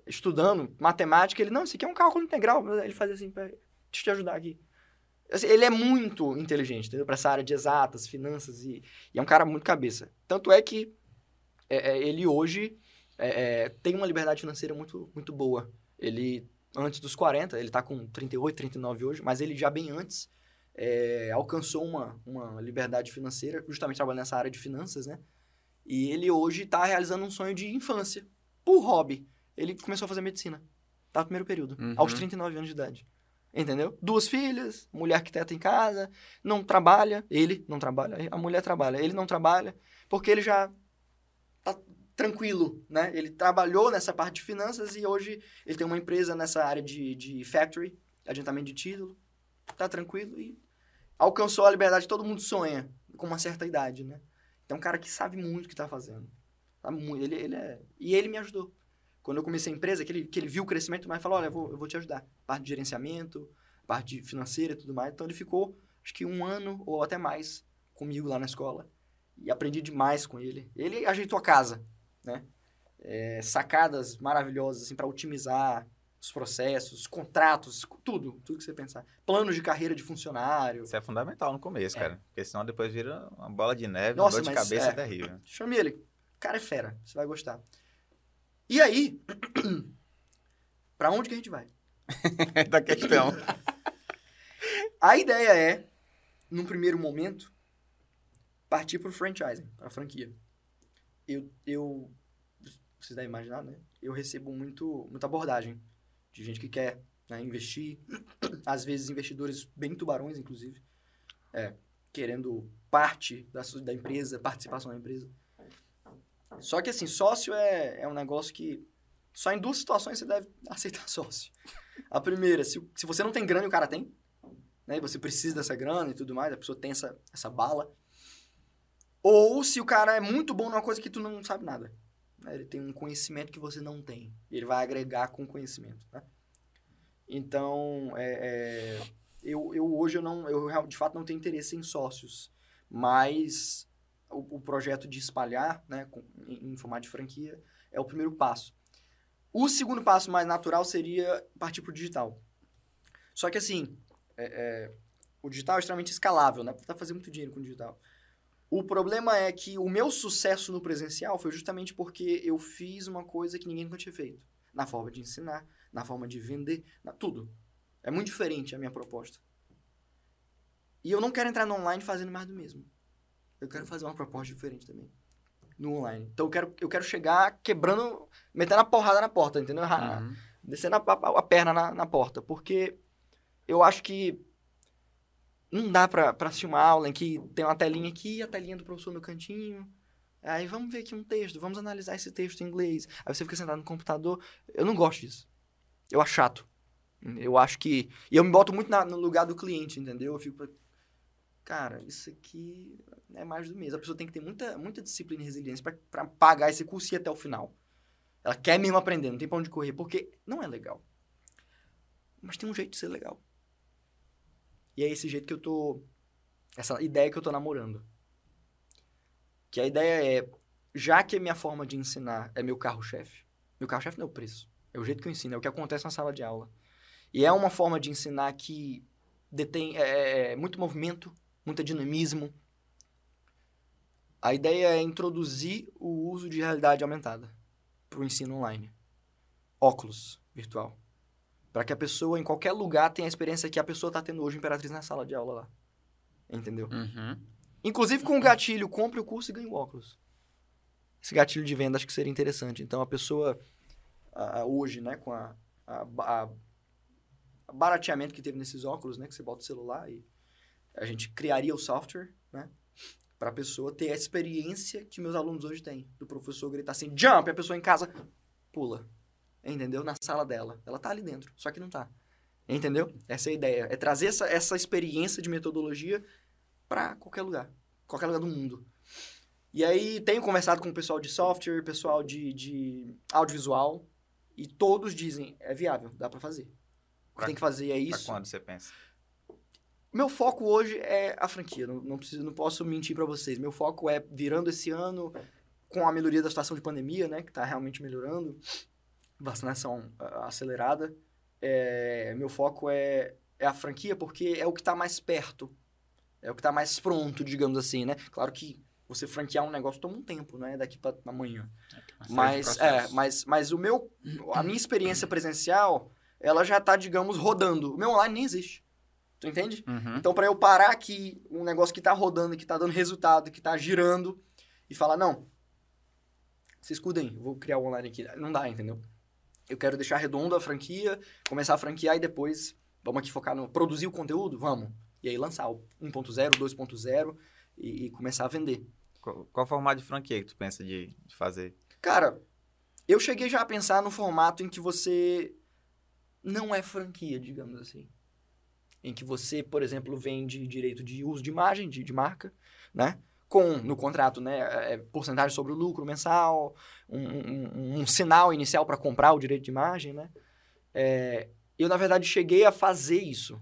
estudando matemática, ele, não, isso aqui é um cálculo integral. Ele fazia assim, "Pera, deixa eu te ajudar aqui. Assim, ele é muito inteligente, entendeu? Pra essa área de exatas, finanças, e, e é um cara muito cabeça. Tanto é que é, é, ele hoje é, é, tem uma liberdade financeira muito, muito boa. Ele, antes dos 40, ele tá com 38, 39 hoje, mas ele já bem antes é, alcançou uma, uma liberdade financeira, justamente trabalhando nessa área de finanças, né? E ele hoje tá realizando um sonho de infância, por hobby. Ele começou a fazer medicina. Tá no primeiro período, Uhum. aos 39 anos de idade. Entendeu? Duas filhas, mulher arquiteta em casa, não trabalha, ele não trabalha, a mulher trabalha, ele não trabalha, porque ele já tá tranquilo, né? Ele trabalhou nessa parte de finanças e hoje ele tem uma empresa nessa área de, de factory, adiantamento de título, tá tranquilo e alcançou a liberdade que todo mundo sonha com uma certa idade, né? É um cara que sabe muito o que tá fazendo. Tá muito, ele, ele é... E ele me ajudou. Quando eu comecei a empresa, que ele, que ele viu o crescimento, mas falou, olha, eu vou, eu vou te ajudar. Parte de gerenciamento, parte financeira e tudo mais. Então ele ficou, acho que um ano ou até mais comigo lá na escola. E aprendi demais com ele. Ele ajeitou a casa, né? é, sacadas maravilhosas assim, para otimizar os processos, contratos, tudo, tudo que você pensar. Planos de carreira de funcionário. Isso é fundamental no começo, É. cara. Porque senão depois vira uma bola de neve, Nossa, uma dor de cabeça é. terrível. Chame ele. O cara é fera, você vai gostar. E aí, pra onde que a gente vai? da questão. A ideia é, num primeiro momento, partir pro franchising, pra franquia. Eu, eu vocês devem imaginar, né? Eu recebo muito, muita abordagem de gente que quer né, investir, às vezes investidores bem tubarões, inclusive, é, querendo parte da, da empresa, participação da empresa. Só que assim, sócio é, é um negócio que só em duas situações você deve aceitar sócio. A primeira, se, se você não tem grana e o cara tem, né, e você precisa dessa grana e tudo mais, a pessoa tem essa, essa bala. Ou se o cara é muito bom numa coisa que tu não sabe nada. Né, Ele tem um conhecimento que você não tem. Ele vai agregar com conhecimento, né? Então, é, é, eu, eu hoje eu não, eu de fato não tenho interesse em sócios, mas o, o projeto de espalhar, né, com- em, em formato de franquia, é o primeiro passo. O segundo passo mais natural seria partir para o digital. Só que assim, é, é, o digital é extremamente escalável, né? Pra fazer muito dinheiro com o digital. O problema é que o meu sucesso no presencial foi justamente porque eu fiz uma coisa que ninguém nunca tinha feito. Na forma de ensinar, na forma de vender, na, tudo. É muito diferente a minha proposta. E eu não quero entrar no online fazendo mais do mesmo. Eu quero fazer uma proposta diferente também. No online. Então eu quero, eu quero chegar quebrando, metendo a porrada na porta, entendeu? Uhum. descendo a, a- a perna na, na porta. Porque eu acho que não dá pra, pra assistir uma aula em que tem uma telinha aqui, a telinha do professor no cantinho. Aí vamos ver aqui um texto, vamos analisar esse texto em inglês. Aí você fica sentado no computador. Eu não gosto disso. Eu acho chato. Eu acho que. E eu me boto muito na- no lugar do cliente, entendeu? Eu fico. Cara, isso aqui é mais do mesmo. A pessoa tem que ter muita, muita disciplina e resiliência pra pagar esse curso e ir até o final. Ela quer mesmo aprender, não tem pra onde correr, porque não é legal. Mas tem um jeito de ser legal. E é esse jeito que eu tô. Essa ideia que eu tô namorando. Que a ideia é, já que a minha forma de ensinar é meu carro-chefe, meu carro-chefe não é o preço, é o jeito que eu ensino, é o que acontece na sala de aula. E é uma forma de ensinar que detém é, é, muito movimento, muito dinamismo. A ideia é introduzir o uso de realidade aumentada para o ensino online. Óculos virtual. Para que a pessoa, em qualquer lugar, tenha a experiência que a pessoa está tendo hoje, Imperatriz, na sala de aula lá. Entendeu? Uhum. Inclusive com o gatilho, compre o curso e ganhe o óculos. Esse gatilho de venda acho que seria interessante. Então a pessoa, ah, hoje, né, com a, a, a- a barateamento que teve nesses óculos, né, que você bota o celular e a gente criaria o software, né, para a pessoa ter a experiência que meus alunos hoje têm. Do professor gritar assim, jump, e a pessoa em casa pula. Entendeu? Na sala dela. Ela tá ali dentro, só que não tá. Entendeu? Essa é a ideia. É trazer essa, essa experiência de metodologia para qualquer lugar. Qualquer lugar do mundo. E aí, tenho conversado com o pessoal de software, pessoal de, de audiovisual, e todos dizem, é viável, dá para fazer. Pra- tem que fazer é Pra isso. quando você pensa? Meu foco hoje é a franquia, não, não, preciso, não posso mentir para vocês. Meu foco é virando esse ano com a melhoria da situação de pandemia, né, que tá realmente melhorando, vacinação ah, acelerada. É, meu foco é, é a franquia porque é o que tá mais perto, é o que tá mais pronto, digamos assim, né? Claro que você franquear um negócio toma um tempo, né, daqui para amanhã. Mas, é, mas, mas o meu, a minha experiência presencial, ela já tá, digamos, rodando. O meu online nem existe. Tu entende? Uhum. Então, para eu parar aqui, um negócio que tá rodando, que tá dando resultado, que tá girando, e falar, não, vocês cuidem, vou criar o online aqui. Não dá, entendeu? Eu quero deixar redondo a franquia, começar a franquear e depois vamos aqui focar no produzir o conteúdo? Vamos. E aí lançar o 1.0, 2.0 e, e começar a vender. Qual, qual formato de franquia que tu pensa de, de fazer? Cara, eu cheguei já a pensar no formato em que você não é franquia, digamos assim. Em que você, por exemplo, vende direito de uso de imagem, de, de marca, né? Com, no contrato, né? é, porcentagem sobre o lucro mensal, um, um- um- sinal inicial para comprar o direito de imagem, né? É, eu, na verdade, cheguei a fazer isso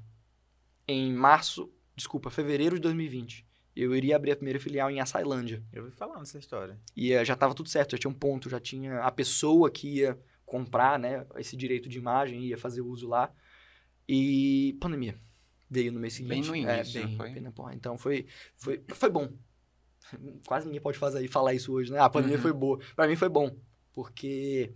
em março, desculpa, fevereiro de 2020. eu iria abrir a primeira filial em Açailândia. Eu ouvi falar nessa história. E eh, já tava tudo certo, já tinha um ponto, já tinha a pessoa que ia comprar, né, esse direito de imagem, ia fazer uso lá. E pandemia veio no mês seguinte. no É, início, bem, não foi? bem na porra. Então foi, foi, foi bom. Quase ninguém pode fazer, falar isso hoje, né? Ah, a pandemia Uhum. foi boa. Pra mim foi bom, porque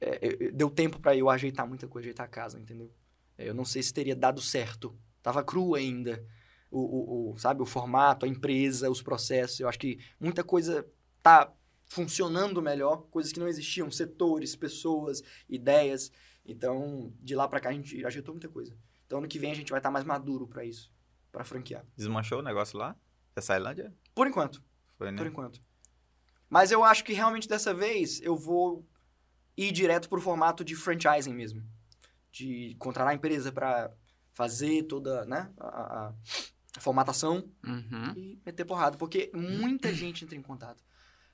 é, eu- deu tempo pra eu ajeitar muita coisa, ajeitar a casa, entendeu? É, Eu não sei se teria dado certo. Tava cru ainda. O, o, o, sabe, o formato, a empresa, os processos. Eu acho que muita coisa tá funcionando melhor, coisas que não existiam, setores, pessoas, ideias. Então, de lá pra cá a gente ajeitou muita coisa. Então, ano que vem a gente vai estar mais maduro pra isso, pra franquear. Desmanchou o negócio lá? Essa Tailândia? Por enquanto, Foi, né? por enquanto. Mas eu acho que realmente dessa vez eu vou ir direto pro formato de franchising mesmo. De contratar a empresa pra fazer toda, né, a, a- formatação Uhum. e meter porrada, porque muita gente entra em contato.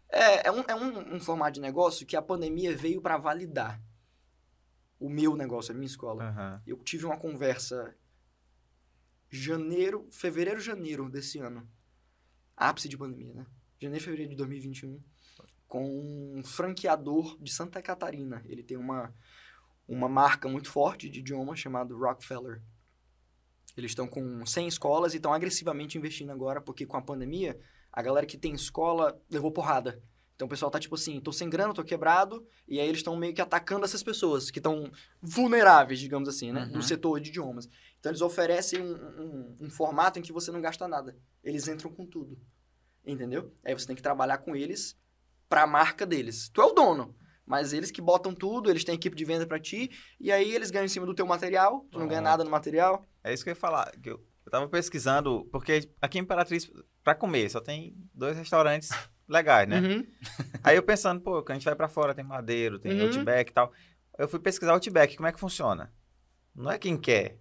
É, é, um, é um, um formato de negócio que a pandemia veio para validar o meu negócio, a minha escola. Aham. Eu tive uma conversa janeiro, fevereiro, janeiro desse ano, ápice de pandemia, né? Janeiro, fevereiro de 2021, com um franqueador de Santa Catarina. Ele tem uma, uma marca muito forte de idioma chamado Rockefeller. Eles estão com 100 escolas e estão agressivamente investindo agora, porque com a pandemia, a galera que tem escola levou porrada. Então o pessoal tá tipo assim, tô sem grana, tô quebrado, e aí eles estão meio que atacando essas pessoas que estão vulneráveis, digamos assim, né? Uhum. No setor de idiomas. Então eles oferecem um, um- um formato em que você não gasta nada. Eles entram com tudo. Entendeu? Aí você tem que trabalhar com eles pra marca deles. Tu é o dono, mas eles que botam tudo, eles têm equipe de venda pra ti, e aí eles ganham em cima do teu material, tu não ganha nada no material. É isso que eu ia falar. Que eu, eu tava pesquisando, porque aqui em Imperatriz, pra comer, só tem dois restaurantes legais, né? Uhum. Aí eu pensando, pô, quando a gente vai pra fora, tem Madeiro, tem Uhum. Outback e tal. Eu fui pesquisar Outback, como é que funciona? Não é quem quer,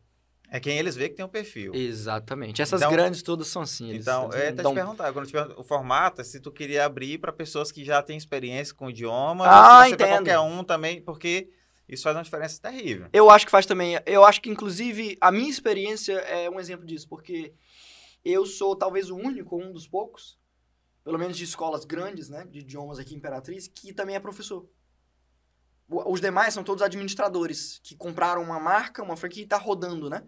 é quem eles vê que tem um perfil. Exatamente. Essas Então- grandes todas são assim. Eles, Então, eles eu ia até dão- te perguntar, quando eu te pergunto, o formato, é se tu queria abrir para pessoas que já têm experiência com idiomas, Ah, ou se você qualquer um também, porque isso faz uma diferença terrível. Eu acho que faz também. Eu acho que, inclusive, a minha experiência é um exemplo disso, porque eu sou talvez o único, um dos poucos, pelo menos de escolas grandes, né, de idiomas aqui em Imperatriz, que também é professor. O- Os demais são todos administradores, que compraram uma marca, uma franquia e tá rodando, né?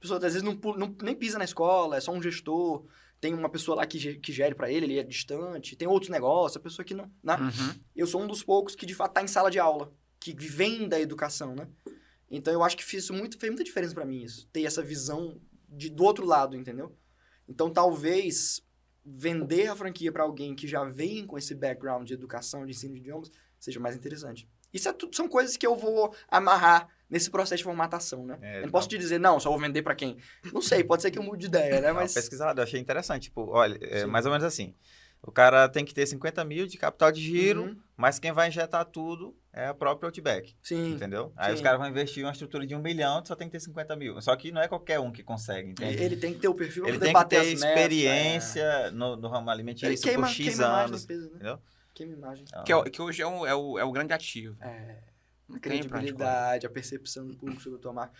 A pessoa às vezes não, não- nem pisa na escola, é só um gestor, tem uma pessoa lá que, que gere para ele, ele é distante, tem outros negócios, a pessoa que não, né? Uhum. eu sou um dos poucos que de fato tá em sala de aula, que vem da educação, né? Então eu acho que fez muito, fez muita diferença pra mim isso, ter essa visão de, do outro lado, entendeu? Então talvez vender a franquia pra alguém que já vem com esse background de educação, de ensino de idiomas, seja mais interessante. Isso é tudo, são coisas que eu vou amarrar nesse processo de formatação, né? É, eu não posso não. te dizer, não, só vou vender pra quem. Não sei, pode ser que eu mude de ideia, né? Mas... Pesquisado, eu achei interessante. Tipo, olha, é mais ou menos assim. O cara tem que ter 50 mil de capital de giro, Uhum, mas quem vai injetar tudo é a própria Outback. sim. Entendeu? Aí Sim. os caras vão investir uma estrutura de um milhão, só tem que ter 50 mil. Só que não é qualquer um que consegue, entende? Ele tem que ter o perfil Ele tem que ter as metas, é. experiência no, no ramo Ele alimentício queima, por X queima imagem anos. empresa, né? Entendeu? Queima imagem. Então, Que, é o- que hoje é o, é, o, é o grande ativo. É, a credibilidade, a percepção do público sobre a tua marca.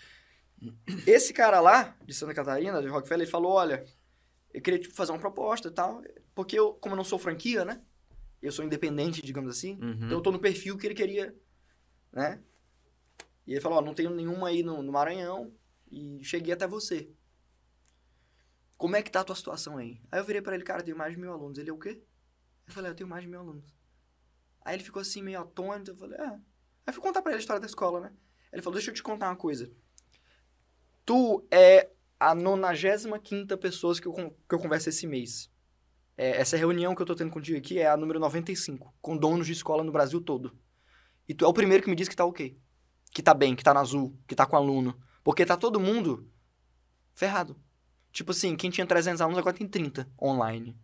Esse cara lá, de Santa Catarina, de Rockefeller, ele falou, olha, eu queria tipo, fazer uma proposta e tal, porque eu, como eu não sou franquia, né? Eu sou independente, digamos assim, Uhum. então eu tô no perfil que ele queria, né? E ele falou, ó, não tenho nenhuma aí no, no Maranhão e cheguei até você. Como é que tá a tua situação aí? Aí eu virei pra ele, cara, eu tenho mais de mil alunos. Ele, é o quê? Eu falei, eu tenho mais de mil alunos. Aí ele ficou assim, meio atônito. Eu falei, ah. Aí fui contar pra ele a história da escola, né? Ele falou, deixa eu te contar uma coisa. Tu é a 95 pessoa que eu, que eu converso esse mês. É, essa reunião que eu tô tendo contigo aqui é a número 95, com donos de escola no Brasil todo. E tu é o primeiro que me diz que tá ok. Que tá bem, que tá no azul, que tá com aluno. Porque tá todo mundo ferrado. Tipo assim, quem tinha 300 alunos agora tem 30 online.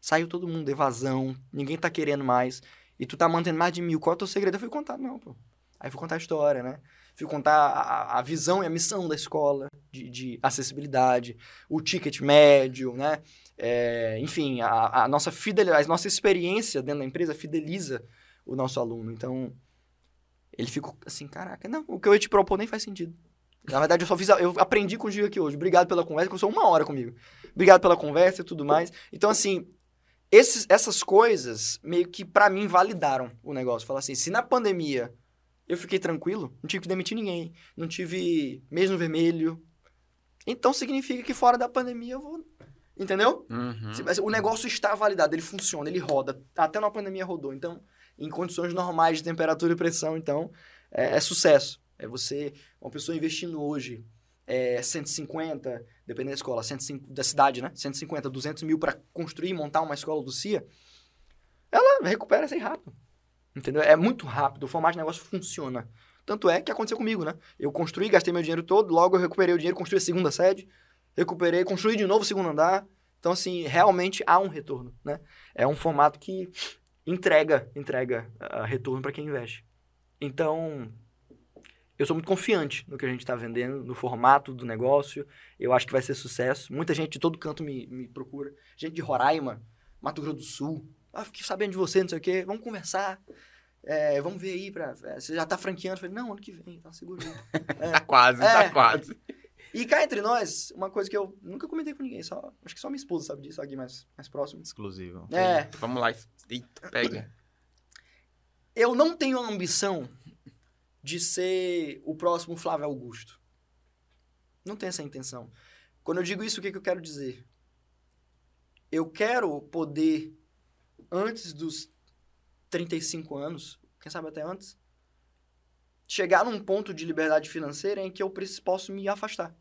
Saiu todo mundo, evasão, ninguém tá querendo mais. E tu tá mantendo mais de mil. Qual é o teu segredo? Eu fui contar, não, pô. Aí fui contar a história, né? Fui contar a, a visão e a missão da escola de, de acessibilidade, o ticket médio, né? É, enfim, a, a nossa fidelidade, a nossa experiência dentro da empresa fideliza o nosso aluno. Então, ele ficou assim, caraca, não, o que eu ia te propor nem faz sentido. Na verdade, eu só fiz. a- eu aprendi com o Gil aqui hoje. Obrigado pela conversa, conversou uma hora comigo. Obrigado pela conversa e tudo mais. Então, assim, esses- essas coisas meio que pra mim validaram o negócio. Falar assim, se na pandemia eu fiquei tranquilo, não tive que demitir ninguém, não tive mês no vermelho. Então significa que fora da pandemia eu vou. Entendeu? Uhum. O negócio está validado, ele funciona, ele roda. Até na pandemia rodou. Então, em condições normais de temperatura e pressão, então, é, é sucesso. É você, uma pessoa investindo hoje é, 150, dependendo da escola, 105, da cidade, né? 150, 200 mil para construir e montar uma escola do CIA, ela recupera aí rápido. Entendeu? É muito rápido, o formato de negócio funciona. Tanto é que aconteceu comigo, né? Eu construí, gastei meu dinheiro todo, logo eu recuperei o dinheiro, construí a segunda sede, recuperei, construí de novo o segundo andar. Então, assim, realmente há um retorno, né? É um formato que entrega, entrega ah, retorno para quem investe. Então, eu sou muito confiante no que a gente está vendendo, no formato do negócio. Eu acho que vai ser sucesso. Muita gente de todo canto me, me procura. Gente de Roraima, Mato Grosso do Sul. Ah, fiquei sabendo de você, não sei o quê. Vamos conversar. É, vamos ver aí. Pra, é, você já tá franqueando? Eu falei, não, ano que vem. Tá seguro aí. Tá quase, É. tá quase. E cá entre nós, uma coisa que eu nunca comentei com ninguém. Só, acho que só minha esposa sabe disso, aqui mais, mais próximo. Exclusivo. É, Vamos lá. Eita, pega. eu não tenho a ambição de ser o próximo Flávio Augusto. Não tenho essa intenção. Quando eu digo isso, o que, que eu quero dizer? Eu quero poder, antes dos 35 anos, quem sabe até antes, chegar num ponto de liberdade financeira em que eu posso me afastar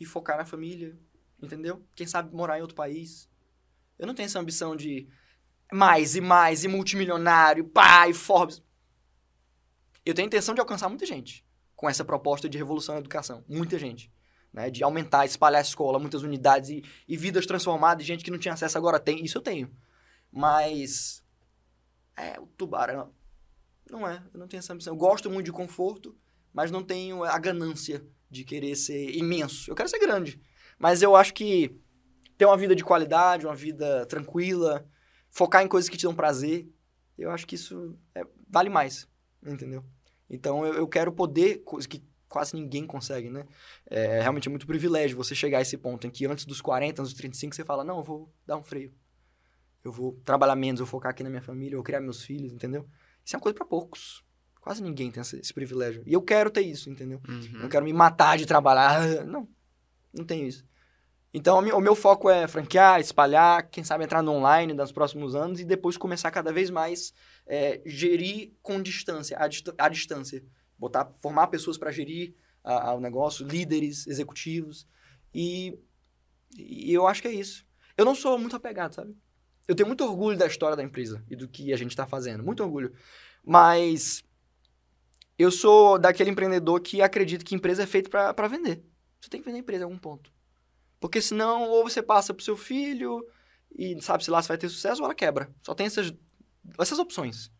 e focar na família, entendeu? Quem sabe morar em outro país. Eu não tenho essa ambição de mais e mais, e multimilionário, pai, Forbes. Eu tenho a intenção de alcançar muita gente com essa proposta de revolução na educação. Muita gente. Né? De aumentar, espalhar a escola, muitas unidades e, e vidas transformadas, gente que não tinha acesso agora tem. Isso eu tenho. Mas. É, o tubarão. Não é, eu não tenho essa ambição. Eu gosto muito de conforto, mas não tenho a ganância de querer ser imenso. Eu quero ser grande. Mas eu acho que ter uma vida de qualidade, uma vida tranquila, focar em coisas que te dão prazer, eu acho que isso é- vale mais, entendeu? Então eu, eu quero poder, que quase ninguém consegue, né? É realmente muito privilégio você chegar a esse ponto em que antes dos 40, antes dos 35, você fala, não, eu vou dar um freio. Eu vou trabalhar menos, eu vou focar aqui na minha família, eu vou criar meus filhos, entendeu? Isso é uma coisa pra poucos. Quase ninguém tem esse, esse privilégio. E eu quero ter isso, entendeu? Eu Uhum. não quero me matar de trabalhar. Não, não tenho isso. Então, o meu, foco é franquear, espalhar, quem sabe entrar no online nos próximos anos e depois começar cada vez mais é, gerir com distância, à, distância. Botar, formar pessoas para gerir o negócio, líderes, executivos. E, e eu acho que é isso. Eu não sou muito apegado, sabe? Eu tenho muito orgulho da história da empresa e do que a gente está fazendo. Muito orgulho. Mas eu sou daquele empreendedor que acredita que empresa é feita para vender. Você tem que vender a empresa em algum ponto. Porque senão, ou você passa pro seu filho e sabe se lá se vai ter sucesso ou ela quebra. Só tem essas, essas opções.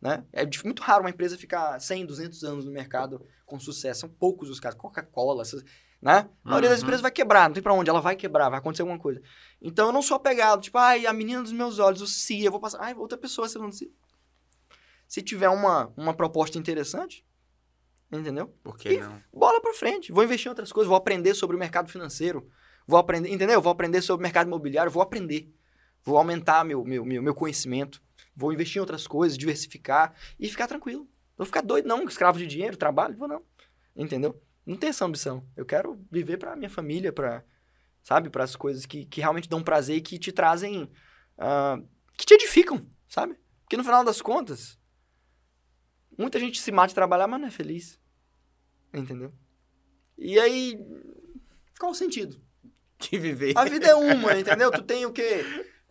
Né? É muito raro uma empresa ficar 100, 200 anos no mercado com sucesso. São poucos os casos. Coca-Cola, essas- né? A maioria das Uhum. empresas vai quebrar, não tem pra onde. Ela vai quebrar, vai acontecer alguma coisa. Então eu não sou apegado. Tipo, ai, a menina dos meus olhos, o CIA, eu vou passar. Ai, outra pessoa, se não Se tiver uma, uma proposta interessante, entendeu? Por que E- não? bola pra frente. Vou investir em outras coisas, vou aprender sobre o mercado financeiro. Vou aprender, entendeu? Vou aprender sobre o mercado imobiliário, vou aprender. Vou aumentar meu, meu, meu, meu conhecimento. Vou investir em outras coisas, diversificar e ficar tranquilo. Vou ficar doido, não, escravo de dinheiro, trabalho, vou não. Entendeu? Não tenho essa ambição. Eu quero viver pra minha família, pra, sabe? Para as coisas que, que realmente dão prazer e que te trazem. ah, que te edificam, sabe? Porque no final das contas, muita gente se mata de trabalhar, mas não é feliz. Entendeu? E aí, qual o sentido? Que viver. A vida é uma, entendeu? Tu tem o quê?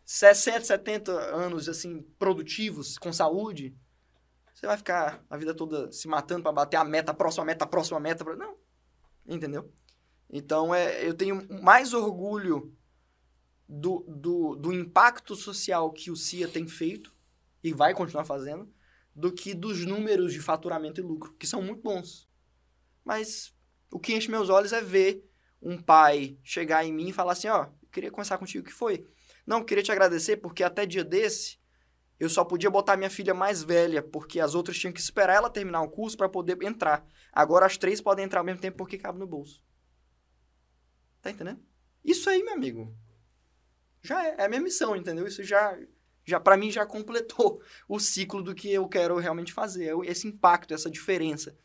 60, 70 anos, assim, produtivos, com saúde. Você vai ficar a vida toda se matando pra bater a meta, a próxima meta, a próxima meta. pra- Não. Entendeu? Então, é, eu tenho mais orgulho do, do, do impacto social que o CIA tem feito e vai continuar fazendo do que dos números de faturamento e lucro, que são muito bons. Mas o que enche meus olhos é ver um pai chegar em mim e falar assim, ó, eu queria conversar contigo, o que foi? Não, queria te agradecer porque até dia desse eu só podia botar minha filha mais velha, porque as outras tinham que esperar ela terminar o curso para poder entrar. Agora as três podem entrar ao mesmo tempo porque cabe no bolso. Tá entendendo? Isso aí, meu amigo, já é, é a minha missão, entendeu? Isso já, já para mim, já completou o ciclo do que eu quero realmente fazer. É esse impacto, essa diferença.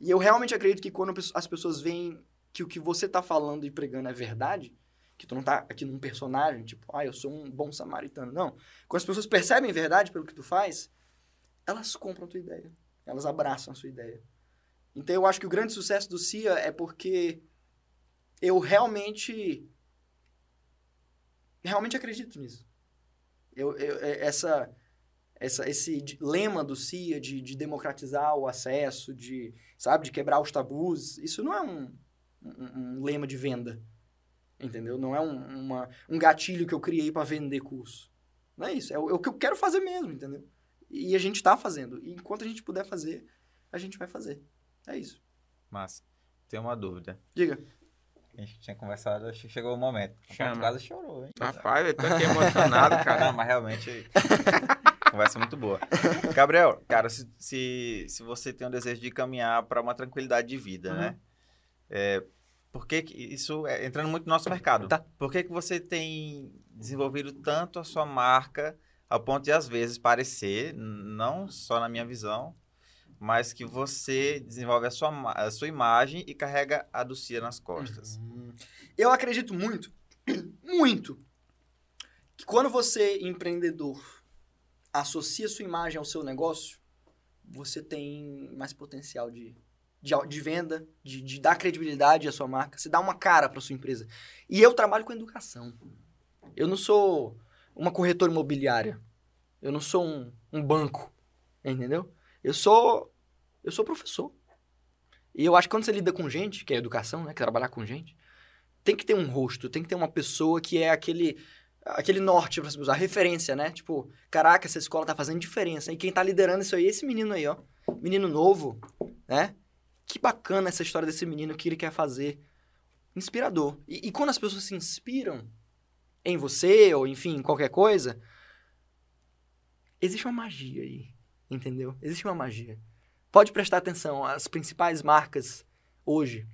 E eu realmente acredito que quando as pessoas veem que o que você tá falando e pregando é verdade, que tu não tá aqui num personagem, tipo, ah, eu sou um bom samaritano. Não. Quando as pessoas percebem verdade pelo que tu faz, elas compram a tua ideia. Elas abraçam a sua ideia. Então eu acho que o grande sucesso do CIA é porque eu realmente realmente acredito nisso. Eu, eu, é, essa, essa, esse lema do CIA de, de, democratizar o acesso, de, sabe, de quebrar os tabus, isso não é um, um, um lema de venda, entendeu? Não é um, uma, um gatilho que eu criei para vender curso. Não é isso, é o, é o, que eu quero fazer mesmo, entendeu? E a gente está fazendo. E enquanto a gente puder fazer, a gente vai fazer. É isso. Massa. Tenho uma dúvida. Diga. A gente tinha conversado, acho que chegou o momento. Chama. A quase chorou, hein? Rapaz, eu tô aqui emocionado, cara. Não, mas realmente, conversa muito boa. Gabriel, cara, se, se, se você tem um desejo de caminhar para uma tranquilidade de vida, uhum. né? É, por que, que isso é entrando muito no nosso mercado? Tá. Por que, que você tem desenvolvido tanto a sua marca ao ponto de, às vezes, parecer, não só na minha visão, mas que você desenvolve a sua, a sua imagem e carrega a do Cia nas costas. Uhum. Eu acredito muito, muito, que quando você, empreendedor, associa sua imagem ao seu negócio, você tem mais potencial de, de, de venda, de, de dar credibilidade à sua marca, você dá uma cara para sua empresa. E eu trabalho com educação. Eu não sou uma corretora imobiliária. Eu não sou um, um banco, entendeu? Eu sou eu sou professor. E eu acho que quando você lida com gente, que é educação, né, que é trabalhar com gente, tem que ter um rosto, tem que ter uma pessoa que é aquele aquele norte para a referência, né? Tipo, caraca, essa escola tá fazendo diferença. E quem tá liderando isso aí é esse menino aí, ó. Menino novo, né? Que bacana essa história desse menino, o que ele quer fazer. Inspirador. E, e quando as pessoas se inspiram em você, ou enfim, em qualquer coisa, existe uma magia aí. Entendeu? Existe uma magia. Pode prestar atenção, as principais marcas hoje.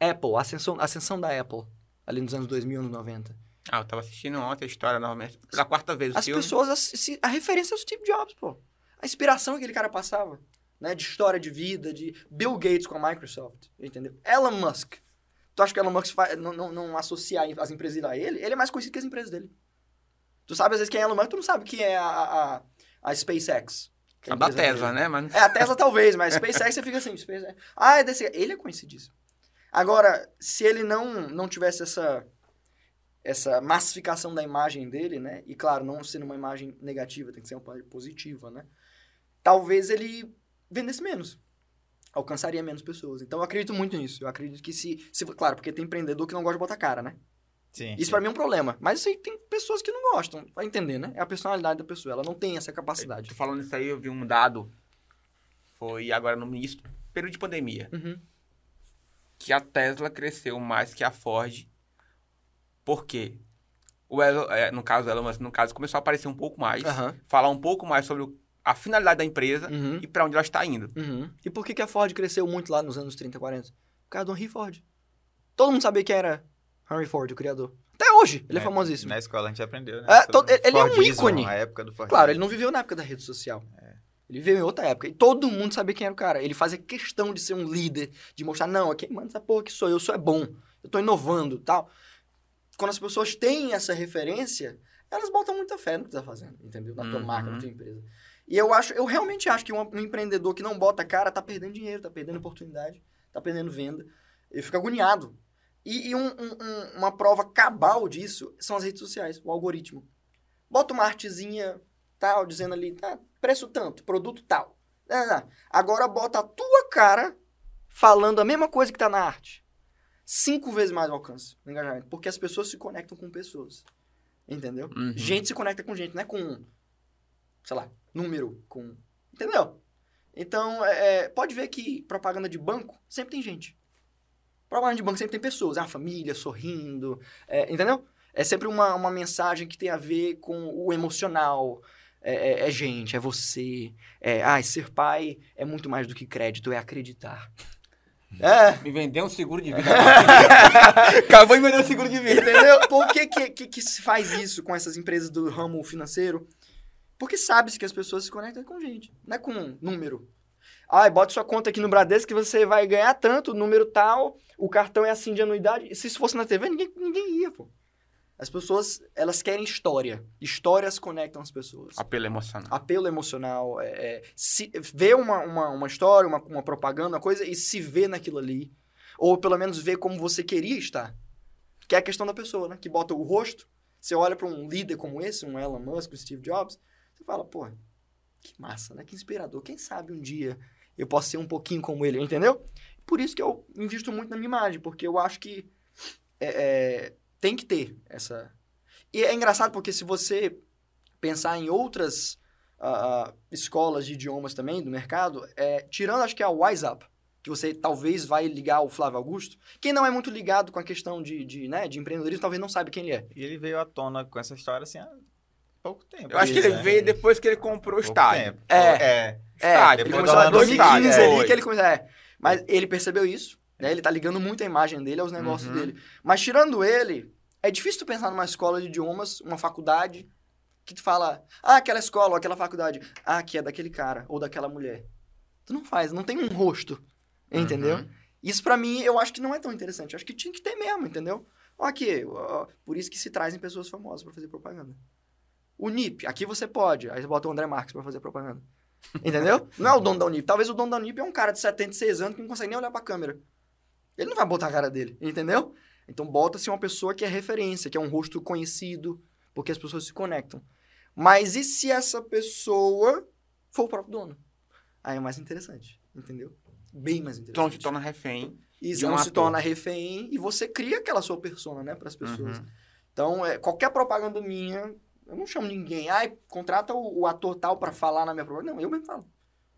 Apple, a ascensão, a ascensão da Apple, ali nos anos 2000, anos 90. Ah, eu tava assistindo ontem a história novamente, pela quarta vez As filme. pessoas, a, a referência é o Steve Jobs, pô. A inspiração que aquele cara passava, né? De história de vida, de Bill Gates com a Microsoft, entendeu? Elon Musk. Tu acha que Elon Musk não, não, não associa as empresas a ele? Ele é mais conhecido que as empresas dele. Tu sabe, às vezes, quem é Elon Musk, tu não sabe quem é a, a, a SpaceX. A da Tesla, né? Mas... É, a Tesla talvez, mas SpaceX você fica assim, SpaceX. Ah, é desse... ele é conhecidíssimo. Agora, se ele não, não tivesse essa, essa massificação da imagem dele, né? E claro, não sendo uma imagem negativa, tem que ser uma positiva, né? Talvez ele vendesse menos. Alcançaria menos pessoas. Então eu acredito muito nisso. Eu acredito que se, se. Claro, porque tem empreendedor que não gosta de botar cara, né? Sim, Isso para mim é um problema. Mas isso aí tem pessoas que não gostam. Vai entender, né? É a personalidade da pessoa. Ela não tem essa capacidade. Tô falando isso aí, eu vi um dado. Foi agora no início, período de pandemia. Uhum. Que a Tesla cresceu mais que a Ford. Por quê? O Elon, é, no caso, Elon Musk, no caso, começou a aparecer um pouco mais. Aham. Falar um pouco mais sobre o- a finalidade da empresa Uhum. e para onde ela está indo. Uhum. E por que, que a Ford cresceu muito lá nos anos 30, 40? Por causa do Henry Ford. Todo mundo sabia quem era Henry Ford, o criador. Até hoje, ele é, Né? famosíssimo. Na escola a gente aprendeu, né? É, todo- ele- ele é um Fordismo, ícone. A época do Fordismo. Claro, ele não viveu na época da rede social. Ele viveu em outra época. E todo mundo sabia quem era o cara. Ele fazia questão de ser um líder, de mostrar, não, quem manda essa porra que sou eu, sou é bom. Eu tô inovando tal. Quando as pessoas têm essa referência, elas botam muita fé no que tá fazendo, entendeu? Na tua Uhum. marca, na tua empresa. E eu acho, eu realmente acho que um, um empreendedor que não bota cara tá perdendo dinheiro, tá perdendo oportunidade, tá perdendo venda. Ele fica agoniado. E, e um- um- um- uma prova cabal disso são as redes sociais, o algoritmo. Bota uma artezinha tal, dizendo ali, tá, preço tanto, produto tal. Não, não, não. Agora bota a tua cara falando a mesma coisa que tá na arte. Cinco vezes mais o alcance no engajamento. Porque as pessoas se conectam com pessoas. Entendeu? Uhum. Gente se conecta com gente, não é com, sei lá, número, com. Entendeu? Então, é, é, pode ver que propaganda de banco sempre tem gente. Propaganda de banco sempre tem pessoas, a família sorrindo, é, entendeu? É sempre uma, uma mensagem que tem a ver com o emocional. é, é- é gente, é você. É, ah, ser pai é muito mais do que crédito, é acreditar. É, Me vendeu um seguro de vida. Acabou de vender um seguro de vida. entendeu? Por que, que, que, que se faz isso com essas empresas do ramo financeiro? Porque sabe-se que as pessoas se conectam com gente, não é com um número. Ah, bota sua conta aqui no Bradesco que você vai ganhar tanto, número tal, o cartão é assim de anuidade. Se isso fosse na TV, ninguém, ninguém ia, pô. As pessoas, elas querem história. Histórias conectam as pessoas. Apelo emocional. Apelo emocional, é, é, se, ver uma, uma, uma história, uma, uma propaganda, uma coisa, e se ver naquilo ali. Ou pelo menos ver como você queria estar. Que é a questão da pessoa, né? Que bota o rosto. Você olha para um líder como esse, um Elon Musk, um Steve Jobs, você fala, pô, que massa, né? Que inspirador. Quem sabe um dia eu posso ser um pouquinho como ele, entendeu? Por isso que eu invisto muito na minha imagem, porque eu acho que é, é, tem que ter essa. E é engraçado porque se você pensar em outras ah, escolas de idiomas também do mercado, é, tirando acho que a WiseUp, que você talvez vai ligar ao Flávio Augusto, quem não é muito ligado com a questão de, de, né, de empreendedorismo talvez não saiba quem ele é. E ele veio à tona com essa história assim pouco tempo. Eu acho que ele veio depois que ele comprou o estádio. tempo. É. é. É, Estádio, ele começou em 2015 estádio, ali é. que ele começou. É. Mas ele percebeu isso, né? Ele tá ligando muito a imagem dele aos negócios Uhum. dele. Mas tirando ele, é difícil tu pensar numa escola de idiomas, uma faculdade, que tu fala, ah, aquela escola ou aquela faculdade, ah, que é daquele cara ou daquela mulher. Tu não faz, não tem um rosto, entendeu? Uhum. Isso pra mim, eu acho que não é tão interessante. Eu acho que tinha que ter mesmo, entendeu? Aqui, ó, por isso que se trazem pessoas famosas pra fazer propaganda. O NIP, aqui você pode. Aí você bota o André Marques pra fazer propaganda. Entendeu? Não é o dono da Unip. Talvez o dono da Unip é um cara de 76 anos que não consegue nem olhar pra câmera. Ele não vai botar a cara dele, entendeu? Então bota-se uma pessoa que é referência, que é um rosto conhecido, porque as pessoas se conectam. Mas e se essa pessoa for o próprio dono? Aí é mais interessante, entendeu? Bem mais Então interessante. te torna refém. Isso de um não se ator. torna refém e você cria aquela sua persona, né, para as pessoas. Uhum. Então, é, qualquer propaganda minha, eu não chamo ninguém, ai, contrata o, o ator tal pra falar na minha propaganda. Não, eu mesmo falo.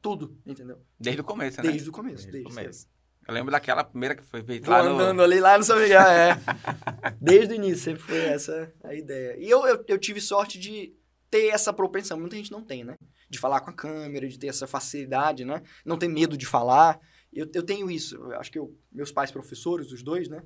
Tudo, entendeu? Desde o começo, né? Desde o começo. Desde o Desde, começo. Eu lembro daquela primeira que foi feita lá no... andando ali lá no São Miguel, é. Desde o início sempre foi essa a ideia. E eu, eu, eu tive sorte de ter essa propensão. Muita gente não tem, né? De falar com a câmera, de ter essa facilidade, né? Não ter medo de falar. Eu, eu tenho isso. Eu acho que eu, meus pais professores, os dois, né?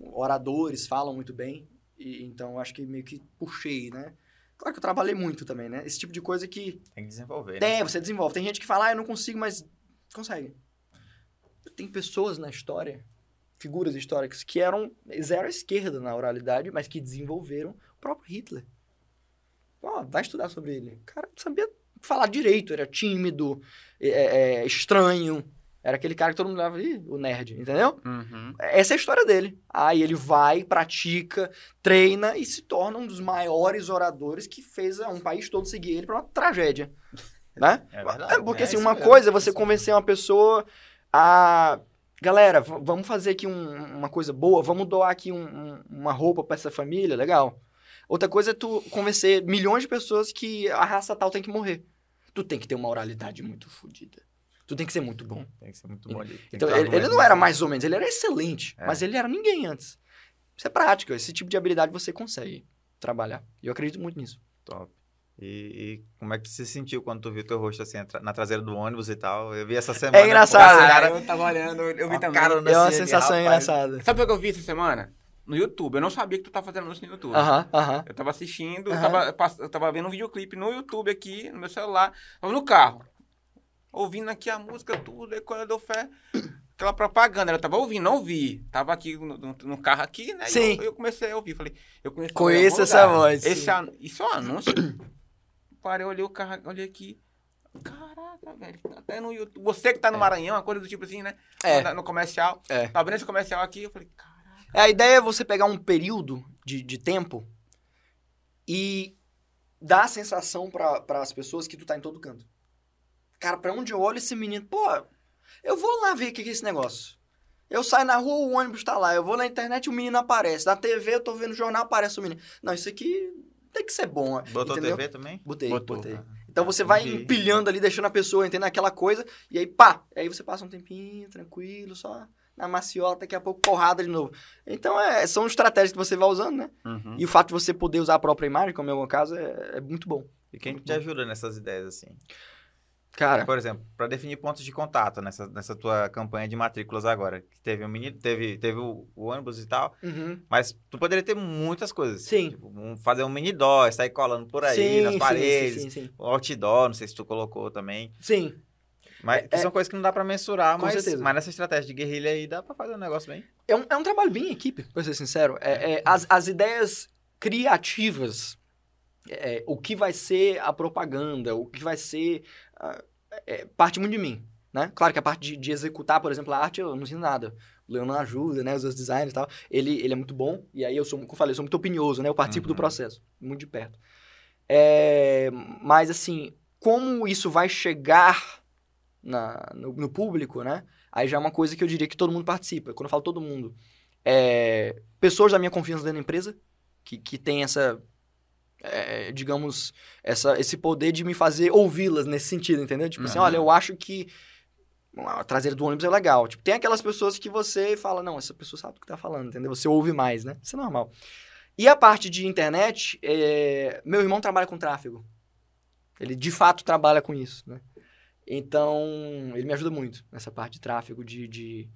Oradores, falam muito bem. E, então, eu acho que meio que puxei, né? Claro que eu trabalhei muito também, né? Esse tipo de coisa que Tem que desenvolver. né? tem, você desenvolve. Tem gente que fala, ah, eu não consigo, mas consegue. Tem pessoas na história, figuras históricas, que eram zero à esquerda na oralidade, mas que desenvolveram o próprio Hitler. Ó, vai estudar sobre ele. O cara não sabia falar direito, era tímido, é, é, estranho. Era aquele cara que todo mundo olhava, Ih, o nerd, entendeu? Uhum. Essa é a história dele. Aí ele vai, pratica, treina e se torna um dos maiores oradores que fez um país todo seguir ele para uma tragédia. Né? É verdade, porque é assim, uma mesmo, coisa é é você convencer uma pessoa a. Galera, vamos fazer aqui um- uma coisa boa, vamos doar aqui um- um- uma roupa para essa família, legal. Outra coisa é tu convencer milhões de pessoas que a raça tal tem que morrer. Tu tem que ter uma oralidade muito fodida. Tu tem que ser muito bom. Tem que ser muito bom. ali. Tem Então, ele, ele não era mais ou menos, ele era excelente, É. mas ele era ninguém antes. Isso é prática, esse tipo de habilidade você consegue trabalhar. E eu acredito muito nisso. Top. E, e como é que você se sentiu quando tu viu teu rosto assim na traseira do ônibus e tal? Eu vi essa semana. É engraçado, pô, Cara, cara, eu tava olhando, eu vi também. cara, É uma Assim, sensação rapaz. engraçada. Sabe o que eu vi essa semana? No YouTube. Eu não sabia que tu tava fazendo isso no YouTube. Aham, aham. Eu tava assistindo, eu Aham. tava, pass- eu tava vendo um videoclipe no YouTube aqui, no meu celular. Tava no carro. Ouvindo aqui a música, tudo, aí quando eu dou fé. Aquela propaganda, eu tava ouvindo, não vi. Tava aqui no, no- no carro aqui, né? e Sim. Eu, eu comecei a ouvir. Falei, eu conheço Conheço essa voz, Esse an- Isso é um anúncio. Parei, olhei o carro, olhei aqui. Caraca, velho. Tá até no YouTube. Você que tá no Maranhão, uma coisa do tipo assim, né? É. No, no comercial. É. Tá abrindo esse comercial aqui, eu falei, caraca. É, A ideia é você pegar um período de, de tempo e dar a sensação para as pessoas que tu tá em todo canto. Cara, pra onde eu olho esse menino, pô, eu vou lá ver o que é esse negócio. Eu saio na rua, o ônibus tá lá. Eu vou na internet, o menino aparece. Na TV, eu tô vendo o jornal, aparece o menino. Não, isso aqui tem que ser bom. Botou entendeu? TV também? Botei, Botou. botei. Então você vai Entendi. empilhando ali, deixando a pessoa entender aquela coisa, e aí pá, aí você passa um tempinho, tranquilo, só na maciota, daqui a pouco porrada de novo. Então é, são estratégias que você vai usando, né? Uhum. E o fato de você poder usar a própria imagem, como é o meu caso, é, é muito bom. E quem te ajuda nessas ideias, assim? Cara, Por exemplo, para definir pontos de contato nessa, nessa tua campanha de matrículas agora. Que teve um menino, teve, teve o, o ônibus e tal, uhum. mas tu poderia ter muitas coisas. Sim. Tipo, um- fazer um mini dó, sair colando por aí, sim, nas sim, paredes. Sim, sim, sim. O outdoor, não sei se tu colocou também. Sim. Mas É- são coisas que não dá pra mensurar, mas, certeza. mas nessa estratégia de guerrilha aí dá pra fazer um negócio bem. É um, é um trabalho bem em equipe, pra ser sincero. É, é, as, as ideias criativas, é, o que vai ser a propaganda, o que vai ser. ah, é, parte muito de mim. Né? Claro que a parte de, de executar, por exemplo, a arte, eu não ensino nada. O Leon não ajuda, né? Os outros designers e tal. Ele, ele é muito bom. E aí eu sou, como eu falei, eu sou muito opinioso, né? Eu participo do Uhum. processo, muito de perto. É, mas, assim, como isso vai chegar na, no, no público, né? Aí já é uma coisa que eu diria que todo mundo participa. Quando eu falo todo mundo, é, pessoas da minha confiança dentro da empresa, que, que tem essa, é, digamos, essa, esse poder de me fazer ouvi-las nesse sentido, entendeu? Tipo assim, Uhum. olha, eu acho que a traseira do ônibus é legal. Tipo, tem aquelas pessoas que você fala, não, essa pessoa sabe o que tá falando, entendeu? Você ouve mais, né? Isso é normal. E a parte de internet, é, meu irmão trabalha com tráfego. Ele, de fato, trabalha com isso, né? Então, ele me ajuda muito nessa parte de tráfego, de, de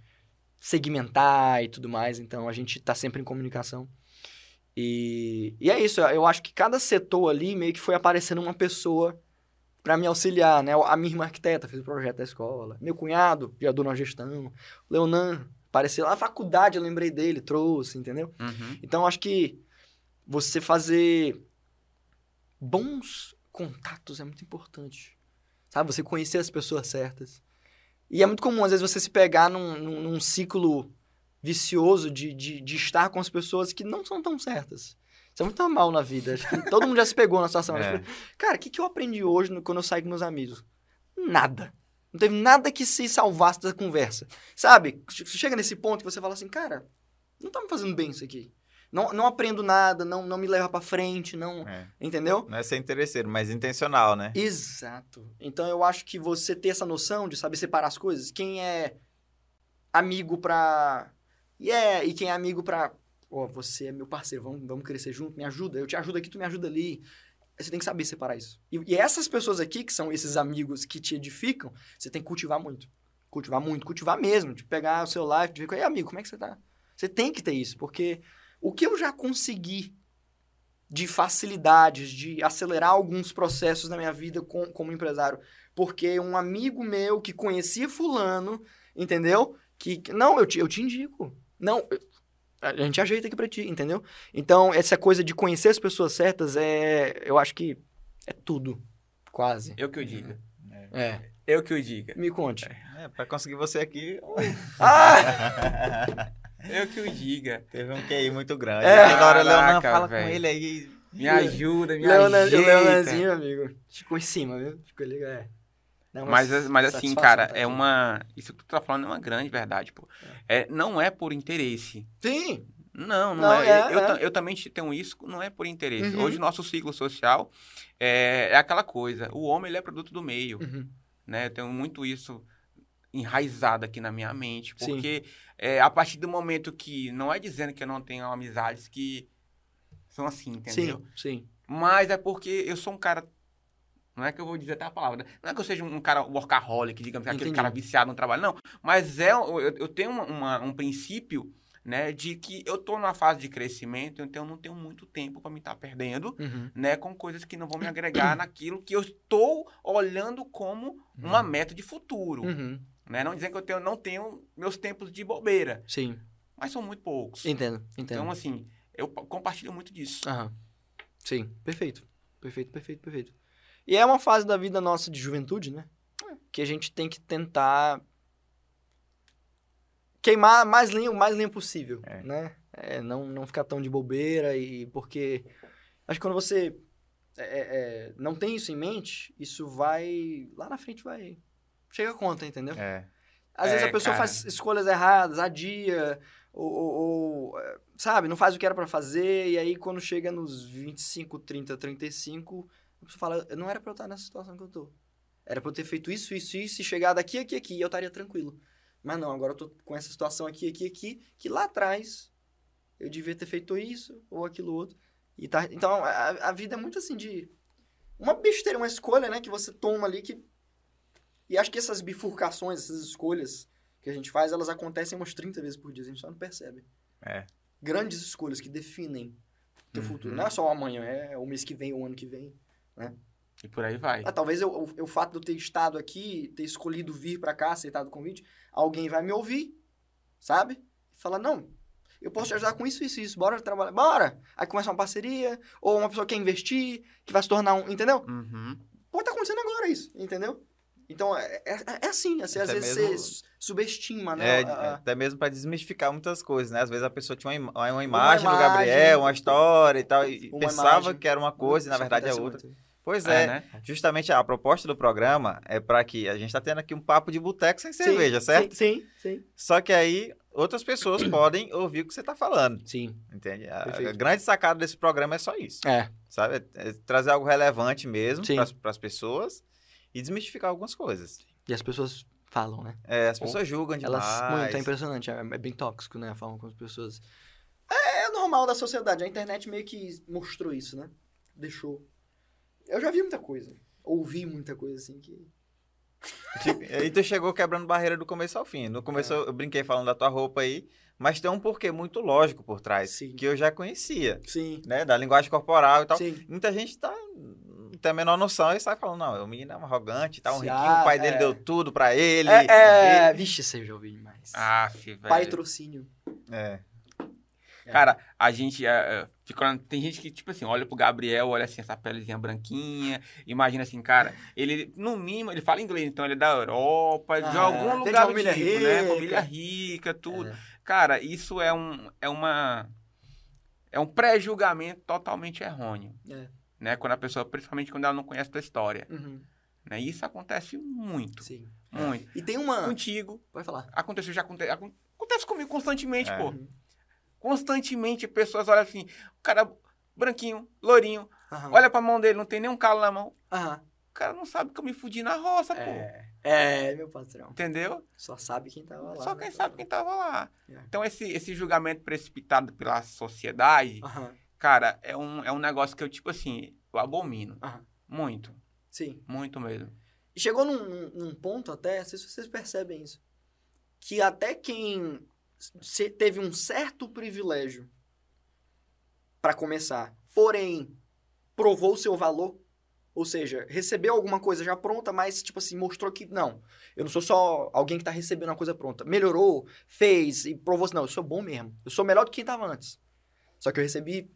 segmentar e tudo mais. Então, a gente tá sempre em comunicação. E, e é isso, eu acho que cada setor ali meio que foi aparecendo uma pessoa para me auxiliar, né? A minha irmã arquiteta fez o projeto da escola. Meu cunhado já deu na gestão. Leonan apareceu lá na faculdade, eu lembrei dele, trouxe, entendeu? Uhum. Então, acho que você fazer bons contatos é muito importante. Sabe? Você conhecer as pessoas certas. E é muito comum, às vezes, você se pegar num, num, num ciclo vicioso de, de, de estar com as pessoas que não são tão certas. Isso é muito normal na vida. Todo mundo já se pegou na situação. É. Cara, o que, que eu aprendi hoje no- quando eu saí com meus amigos? Nada. Não teve nada que se salvasse da conversa. Sabe? Chega nesse ponto que você fala assim, cara, não tá me fazendo bem isso aqui. Não, não aprendo nada, não, não me leva pra frente, não. É. Entendeu? Não é ser interesseiro, mas intencional, né? Exato. Então eu acho que você ter essa noção de saber separar as coisas, quem é amigo pra. Yeah, e quem é amigo pra. Ó, você é meu parceiro, vamos, vamos crescer junto, me ajuda, eu te ajudo aqui, tu me ajuda ali. Você tem que saber separar isso. E, e essas pessoas aqui, que são esses amigos que te edificam, você tem que cultivar muito. Cultivar muito, cultivar mesmo. De pegar o seu live, de ver, ei, amigo, como é que você tá? Você tem que ter isso, porque o que eu já consegui de facilidades, de acelerar alguns processos na minha vida com, como empresário, porque um amigo meu que conhecia fulano, entendeu? Que- não, eu te, eu te indico. Não, eu- a gente ajeita aqui pra ti, entendeu? Então, essa coisa de conhecer as pessoas certas é, eu acho que é tudo, quase. Eu que o diga. É, Eu que o diga. me conte. É, pra conseguir você aqui, Ah! Eu que o diga. teve um QI muito grande. É. Toda hora, Leonan, fala velho. com ele aí. Me ajuda, me Leonan, o ajeita. Leonanzinho, amigo, ficou em cima, viu? Ficou legal, é. Não, Mas, mas assim, satisfação cara, tá é aqui. uma. Isso que tu tá falando é uma grande verdade, pô. É, não é por interesse. Sim, Não, não, Não, é. é, eu, é. ta- eu também tenho isso, não é por interesse. Uhum. Hoje, nosso ciclo social é, é aquela coisa. O homem, ele é produto do meio, Uhum. né? Eu tenho muito isso enraizado aqui na minha mente. Porque é, a partir do momento que... Não é dizendo que eu não tenho amizades que são assim, entendeu? sim, sim. Mas é porque eu sou um cara. Não é que eu vou dizer até a palavra. né? Não é que eu seja um cara workaholic, digamos, aquele Entendi. cara viciado no trabalho. Não. Mas é, eu, eu tenho uma- uma- um princípio, né, de que eu tô numa fase de crescimento, então eu não tenho muito tempo para me estar perdendo, Uhum. né, com coisas que não vão me agregar naquilo que eu estou olhando como uma meta de futuro. Uhum. Né? Não dizendo que eu tenho, não tenho meus tempos de bobeira, Sim, mas são muito poucos. entendo, entendo. Então, assim, eu pa- compartilho muito disso. Aham. Sim, perfeito. Perfeito, perfeito, perfeito. E é uma fase da vida nossa de juventude, né? Que a gente tem que tentar queimar mais linha, o mais linha possível, É. né? É, não, não ficar tão de bobeira e porque acho que quando você é, é, é, não tem isso em mente, isso vai lá na frente vai chega a conta, entendeu? É. Às vezes É, a pessoa cara. faz escolhas erradas, adia, ou, ou- ou, é, sabe, não faz o que era pra fazer, e aí quando chega nos 25, 30, 35, a pessoa fala, não era pra eu estar nessa situação que eu tô. Era pra eu ter feito isso, isso, isso, e chegar daqui, aqui, aqui, e eu estaria tranquilo. Mas não, agora eu tô com essa situação aqui, aqui, aqui, que lá atrás eu devia ter feito isso ou aquilo outro. E tá, então, a, a vida é muito assim de uma besteira, uma escolha, né, que você toma ali que. E acho que essas bifurcações, essas escolhas que a gente faz, elas acontecem umas 30 vezes por dia, a gente só não percebe. É. Grandes escolhas que definem o teu Uhum. futuro. Não é só o amanhã, é o mês que vem, o ano que vem. E por aí vai. Ah, talvez eu, eu- o fato de eu ter estado aqui, ter escolhido vir pra cá, aceitado o convite, alguém vai me ouvir, sabe? E falar, não, eu posso te ajudar com isso, isso, isso, bora trabalhar, bora! Aí começa uma parceria, ou uma pessoa quer investir, que vai se tornar um, entendeu? Uhum. Pode estar acontecendo agora isso, entendeu? Então, é, é, é assim, assim às vezes mesmo- você su- subestima, né? É, a- até mesmo para desmistificar muitas coisas, né? Às vezes a pessoa tinha uma, uma imagem do imagem, Gabriel, uma história e tal, e uma pensava imagem. que era uma coisa e na verdade é outra. muito. Pois É, é, né? justamente a proposta do programa é para que a gente tá tendo aqui um papo de boteco sem cerveja, Sim, certo? Sim, sim. Só que aí outras pessoas podem ouvir o que você tá falando, Sim. entende? A, a grande sacada desse programa é só isso, É, sabe? É- é trazer algo relevante mesmo Sim. para as pessoas e desmistificar algumas coisas. e as pessoas falam, né? É, as pessoas julgam demais. Elas, muito, é impressionante, é, é bem tóxico, né, a forma como as pessoas... É, é normal da sociedade, a internet meio que mostrou isso, né? Deixou. Eu já vi muita coisa, ouvi muita coisa, assim, que... Tipo, E tu chegou quebrando barreira do começo ao fim. No começo É. eu brinquei falando da tua roupa aí, mas tem um porquê muito lógico por trás, Sim. que eu já conhecia, Sim, né? Da linguagem corporal e tal. sim. Muita gente tá, não tem a menor noção e sai falando, não, o menino é um arrogante, tá um Se riquinho, o pai dele é. deu tudo pra ele. É, é... Ele- Vixe, você já ouvi demais. Ah, velho. Patrocínio. É. Cara, a gente é, é, olhando- tem gente que, tipo assim, olha pro Gabriel, olha assim, essa pelezinha branquinha, imagina assim, cara, ele, no mínimo, ele fala inglês, então ele é da Europa, de Ah, algum tem de lugar do família tipo, né? rica. Família rica, tudo. É. Cara, isso é um, é uma, é um pré-julgamento totalmente errôneo, É. né? Quando a pessoa, principalmente quando ela não conhece a tua história, Uhum. né? Isso acontece muito, Sim. muito. E tem uma... Contigo, Pode falar. aconteceu, já acontece, acontece comigo constantemente, É. pô. Constantemente pessoas olham assim, o cara branquinho, lourinho, Aham. olha pra mão dele, não tem nenhum calo na mão. Aham. O cara não sabe que eu me fudi na roça, pô. É. É, meu patrão. Entendeu? Só sabe quem tava lá. Só né, quem sabe quem tava lá. É. Então, esse, esse julgamento precipitado pela sociedade, Aham. cara, é um, é um negócio que eu, tipo assim, eu abomino. Muito, Sim. muito mesmo. E chegou num, num- ponto até, não sei se vocês percebem isso, que até quem teve um certo privilégio para começar, porém provou seu valor, ou seja, recebeu alguma coisa já pronta, mas tipo assim, mostrou que não, eu não sou só alguém que tá recebendo uma coisa pronta. Melhorou, fez e provou assim, não, eu sou bom mesmo. Eu sou melhor do que quem tava antes. Só que eu recebi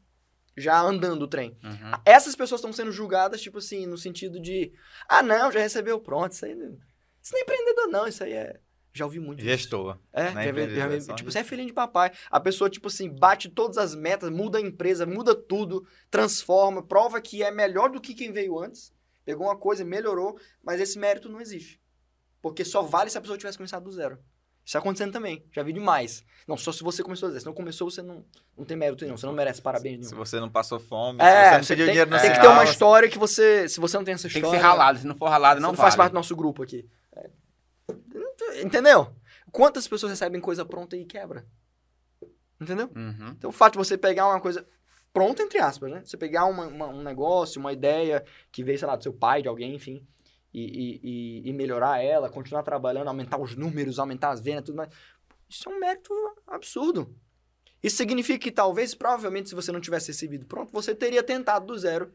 já andando o trem. Uhum. Essas pessoas estão sendo julgadas, tipo assim, no sentido de, ah, não, já recebeu pronto, isso aí isso não é empreendedor não, isso aí é, já ouvi muito isso. Gestor. É, é já já empreendedor, tipo, você é filhinho de papai. A pessoa, tipo assim, bate todas as metas, muda a empresa, muda tudo, transforma, prova que é melhor do que quem veio antes, pegou uma coisa, melhorou, mas esse mérito não existe. Porque só vale se a pessoa tivesse começado do zero. Isso tá acontecendo também, já vi demais. Não, só se você começou do zero. Se não começou, você não, não tem mérito nenhum, você não merece parabéns nenhum. Se você não passou fome, É, se você você não pediu tem, dinheiro no tem que ter uma história que você. Se você não tem essa Tem que história. ser ralado, se não for ralado, você não, não faz vale. parte do nosso grupo aqui. É. Entendeu? Quantas pessoas recebem coisa pronta e quebra? Entendeu? Uhum. Então o fato de você pegar uma coisa pronta, entre aspas, né? Você pegar uma- uma- um negócio, uma ideia que veio, sei lá, do seu pai, de alguém, enfim, e, e- e- e melhorar ela, continuar trabalhando, aumentar os números, aumentar as vendas, tudo mais. Isso é um mérito absurdo. Isso significa que talvez, provavelmente, se você não tivesse recebido pronto, você teria tentado do zero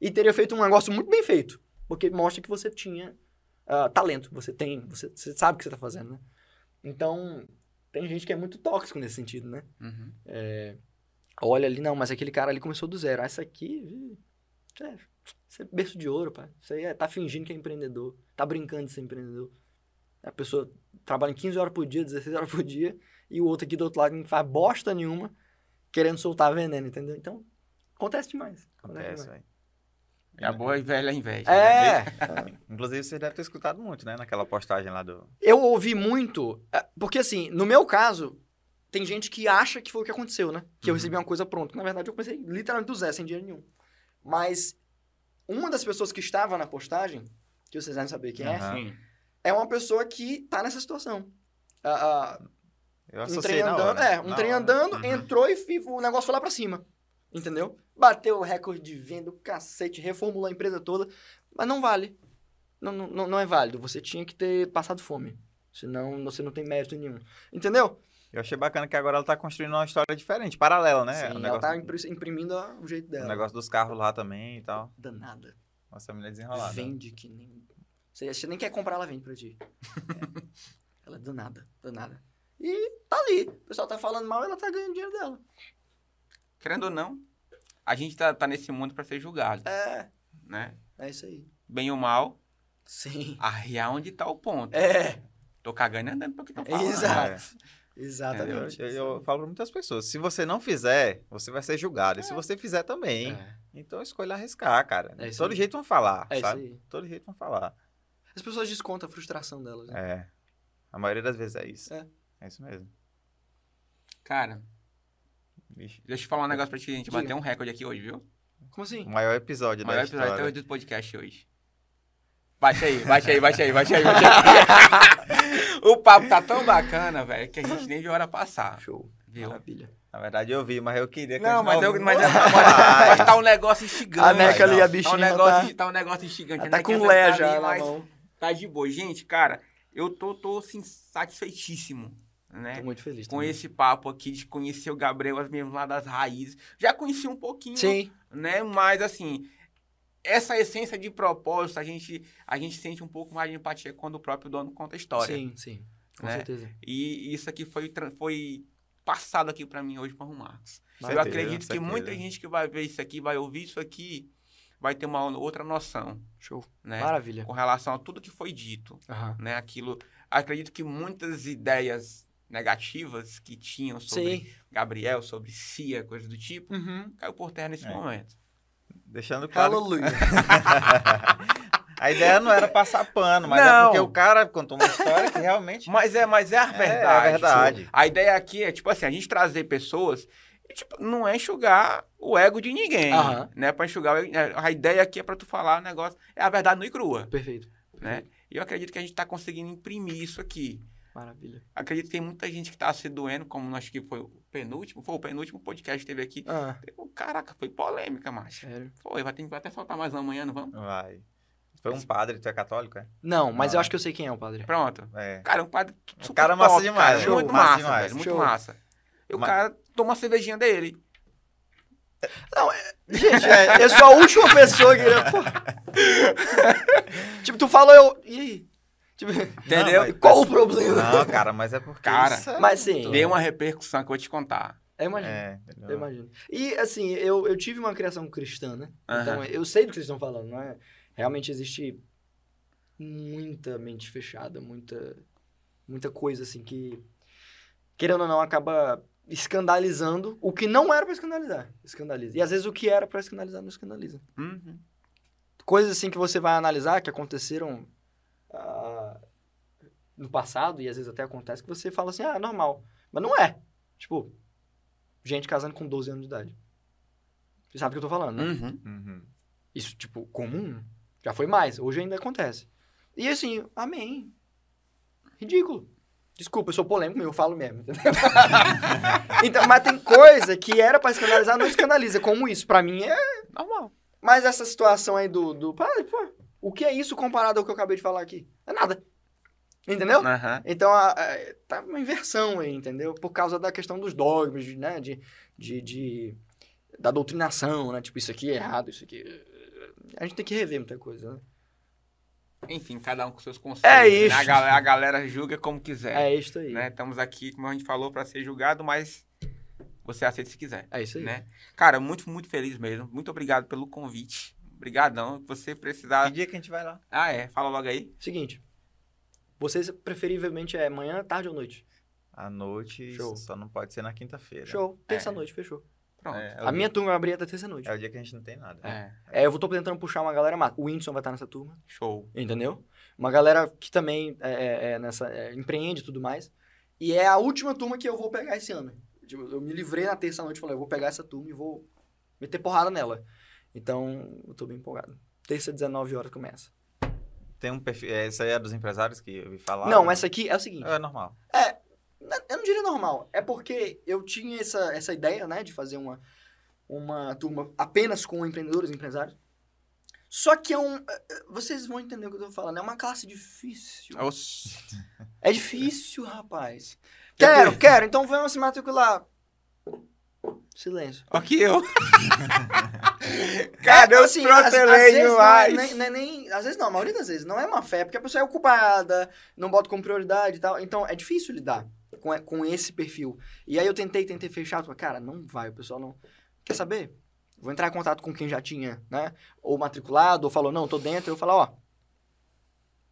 e teria feito um negócio muito bem feito. Porque mostra que você tinha ah, talento, você tem, você, você sabe o que você está fazendo, né? Então, tem gente que é muito tóxico nesse sentido, né? Uhum. Olha ali, não, mas aquele cara ali começou do zero. Ah, Essa aqui, é, isso é berço de ouro, pai. Isso aí é, tá fingindo que é empreendedor. Tá brincando de ser empreendedor. A pessoa trabalha 15 horas por dia, 16 horas por dia, e o outro aqui do outro lado não faz bosta nenhuma, querendo soltar veneno, entendeu? Então, acontece demais. Acontece, demais. É a boa e velha inveja. né? É, Inclusive, você deve ter escutado muito, né? Naquela postagem lá do. eu ouvi muito, é, porque assim, no meu caso, tem gente que acha que foi o que aconteceu, né? Que eu Uhum. recebi uma coisa pronta. Na verdade, eu comecei literalmente do zero, sem dinheiro nenhum. Mas uma das pessoas que estava na postagem, que vocês devem saber quem é, Aham. Sim. é uma pessoa que tá nessa situação. Ah, ah, Eu um trem andando, hora. é, um Na trem hora. andando, Uhum. entrou e o negócio foi lá pra cima. Entendeu? Bateu o recorde de venda, o cacete, reformulou a empresa toda, mas não vale. Não, não, não é válido. Você tinha que ter passado fome. Senão você não tem mérito nenhum. Entendeu? Eu achei bacana que agora ela tá construindo uma história diferente, paralela, né? Sim, o ela negócio, tá impri- imprimindo o jeito o dela. negócio dos carros lá também e tal. Danada. Nossa, a mulher desenrolada. Vende que nem. Você, você nem quer comprar, ela vende pra ti. É. Ela é danada, danada. E tá ali. O pessoal tá falando mal, ela tá ganhando dinheiro dela. Querendo ou não, a gente tá, tá nesse mundo pra ser julgado, É, né? é isso aí. Bem ou mal, Sim. arriar onde tá o ponto. É, Tô cagando e andando pro que estão falando. exato. Eu, Exatamente. eu- eu falo pra muitas pessoas, se você não fizer, você vai ser julgado. E se você fizer também, É, então escolha arriscar, cara. É isso Todo aí. jeito vão falar, é isso sabe? aí. Todo jeito vão falar. As pessoas descontam a frustração delas. Né? É. A maioria das vezes é isso. É. É isso mesmo. Cara, Vixe. deixa eu falar um negócio pra ti. A gente Diga. bateu um recorde aqui hoje, viu? Como assim? O maior episódio O maior da episódio até história. hoje do podcast hoje. Baixa aí, baixa aí, baixa aí, baixa aí, baixa aí. o papo tá tão bacana, velho, que a gente nem viu a hora passar. Show. Viu? Maravilha. Na verdade, eu vi, mas eu queria Não, mas, eu, mas, mas, mas tá um negócio instigante. A Neca ali, a Tá um bichinha negócio, tá, tá um negócio instigante. tá com lé tá já mão. Tá de boa. Gente, cara, eu tô, tô assim, satisfeitíssimo, né? Tô muito feliz. Com também. esse papo aqui de conhecer o Gabriel, as mesmas lá das raízes. Já conheci um pouquinho, Sim. né? Mas assim, essa essência de propósito, a gente, a gente sente um pouco mais de empatia quando o próprio dono conta a história. Sim, sim. Com né? certeza. E isso aqui foi, foi passado aqui pra mim hoje para arrumar. Eu Certeza, acredito que certeza. muita gente que vai ver isso aqui, vai ouvir isso aqui, vai ter uma outra noção, Show. né? Maravilha. Com relação a tudo que foi dito, Aham. né? Aquilo, acredito que muitas ideias negativas que tinham sobre Sim. Gabriel, sobre Cia, coisa do tipo, Uhum. caiu por terra nesse É. momento. Deixando claro. Aleluia. A ideia não era passar pano, mas é Não. porque o cara contou uma história que realmente. Mas é, mas é a verdade. É a verdade. A ideia aqui é, tipo assim, a gente trazer pessoas e, tipo, não é enxugar o ego de ninguém, né? Pra enxugar, o ego- a ideia aqui é pra tu falar o negócio, é a verdade nua e crua, Perfeito. né? E eu acredito que a gente tá conseguindo imprimir isso aqui. Maravilha. Acredito que tem muita gente que tá se doendo, como acho que foi o penúltimo, foi o penúltimo podcast que teve aqui. Ah, Caraca, foi polêmica, macho. sério. Foi, vai ter que até soltar mais uma amanhã, não vamos? Vai. Foi um padre, tu é católico, é? Não, mas Não, eu é. acho que eu sei quem é o padre. Pronto. É. Cara, um quadro super cara massa top, demais, cara. show, Muito massa massa, demais. velho, muito Show. massa. E o Mas- cara toma uma cervejinha dele. Gente, é, eu sou a última pessoa que. Tipo, tu falou, eu. E aí? Tipo, Entendeu? mas- qual o problema? Não, cara, mas é porque. Cara, isso é Mas sim. Deu uma repercussão que eu vou te contar. Eu imagino. É? Eu imagino. E, assim, eu, eu tive uma criação cristã, né? Então, eu sei do que vocês estão falando, não é? Realmente existe muita mente fechada, muita, muita coisa, assim, que, querendo ou não, acaba escandalizando o que não era pra escandalizar. Escandaliza. E, às vezes, o que era pra escandalizar não escandaliza. Uhum. Coisas, assim, que você vai analisar, que aconteceram no passado, e às vezes até acontece, que você fala assim, ah, normal. Mas não é. Tipo, gente casando com 12 anos de idade. Você sabe o que eu tô falando, né? Uhum. Uhum. Isso, tipo, comum. Já foi mais. Hoje ainda acontece. E assim, amém. Ridículo. Desculpa, eu sou polêmico, eu falo mesmo. entendeu? então, mas tem coisa que era pra escandalizar, não escandaliza. Como isso? Pra mim é. Normal. Mas essa situação aí do. do pô, o que é isso comparado ao que eu acabei de falar aqui? É nada. Entendeu? Aham. Então, a, a- tá uma inversão aí, entendeu? Por causa da questão dos dogmas, né? De, de, de- da doutrinação, né? Tipo, isso aqui é errado, isso aqui... A gente tem que rever muita coisa, né? Enfim, cada um com seus conceitos. É né? isso. A, galera, a galera julga como quiser. É isso aí. né? Estamos aqui, como a gente falou, para ser julgado, mas você aceita se quiser. É isso aí. Né? Cara, muito, muito feliz mesmo. Muito obrigado pelo convite. Obrigadão. Se você precisar. Que dia que a gente vai lá? Ah, é. Fala logo aí. Seguinte. Vocês, preferivelmente, é manhã, tarde ou noite? À noite, Show. só não pode ser na quinta-feira. Show. Terça-noite, fechou. Pronto. É, é A minha dia- turma vai abrir até terça-noite. É o dia que a gente não tem nada. É. É, eu vou tô tentando puxar uma galera massa. O Whindersson vai estar nessa turma. Show. Entendeu? Uma galera que também é, é- é nessa, é, empreende e tudo mais. E é a última turma que eu vou pegar esse ano. Tipo, eu me livrei na terça-noite e falei, eu vou pegar essa turma e vou meter porrada nela. Então, eu tô bem empolgado. Terça, 19 horas começa. Tem um perfil. é, Essa aí é dos empresários que eu vi falar? Não, essa aqui é o seguinte. É normal. É, eu não diria normal. É porque eu tinha essa, essa ideia, né, de fazer uma, uma turma apenas com empreendedores e empresários. Só que é um. eh, eh, Vocês vão entender o que eu tô falando. É uma classe difícil. É difícil, rapaz. Quero, quero. Então vamos se matricular. Silêncio. Aqui eu. Cadê assim, às vezes proteleios não é mais? nem, nem, nem- Às vezes não, a maioria das vezes. Não é má fé, porque a pessoa é ocupada, não bota como prioridade e tal. Então é difícil lidar com, com esse perfil. E aí eu tentei, tentei fechar. eu falei, Cara, não vai, o pessoal não. Quer saber? Vou entrar em contato com quem já tinha, né? Ou matriculado, ou falou, não, tô dentro. Eu falo, ó.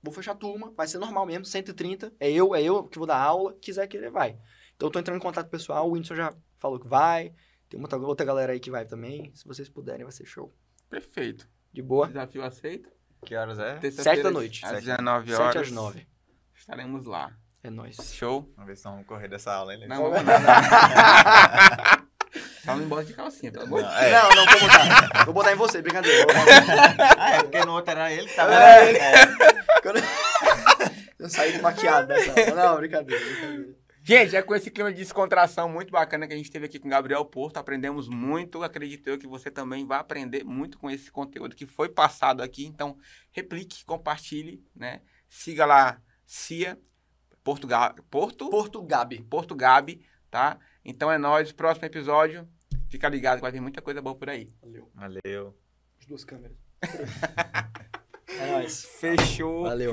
Vou fechar a turma, vai ser normal mesmo, 130. É eu, é eu que vou dar aula. Quiser querer, vai. Então eu tô entrando em contato com o pessoal, o Whindersson já falou que vai. Tem outra, outra galera aí que vai também. Se vocês puderem, vai ser show. Perfeito. De boa. Desafio aceito. Que horas é? Sete da noite. Às Sete. 19 horas. 7 às 9. Estaremos lá. É nóis. Show? Vamos ver se vamos correr dessa aula, hein? Não, vamos não. Só não embora de calcinha, pelo amor de Não, é. Não, não, vou botar. Vou botar em você, brincadeira. Ah, é porque no outro era ele que tava. É. É. Quando- Eu saí maquiado dessa. Não, brincadeira, brincadeira. Gente, é com esse clima de descontração muito bacana que a gente teve aqui com o Gabriel Porto. Aprendemos muito. Acredito eu que você também vai aprender muito com esse conteúdo que foi passado aqui. Então, replique, compartilhe, né? Siga lá, Cia, Portugal, Porto, Porto Gabi. Porto Gabi, tá? Então é nóis. Próximo episódio. Fica ligado que vai vir muita coisa boa por aí. Valeu. Valeu. As duas câmeras. É nóis. Fechou. Valeu.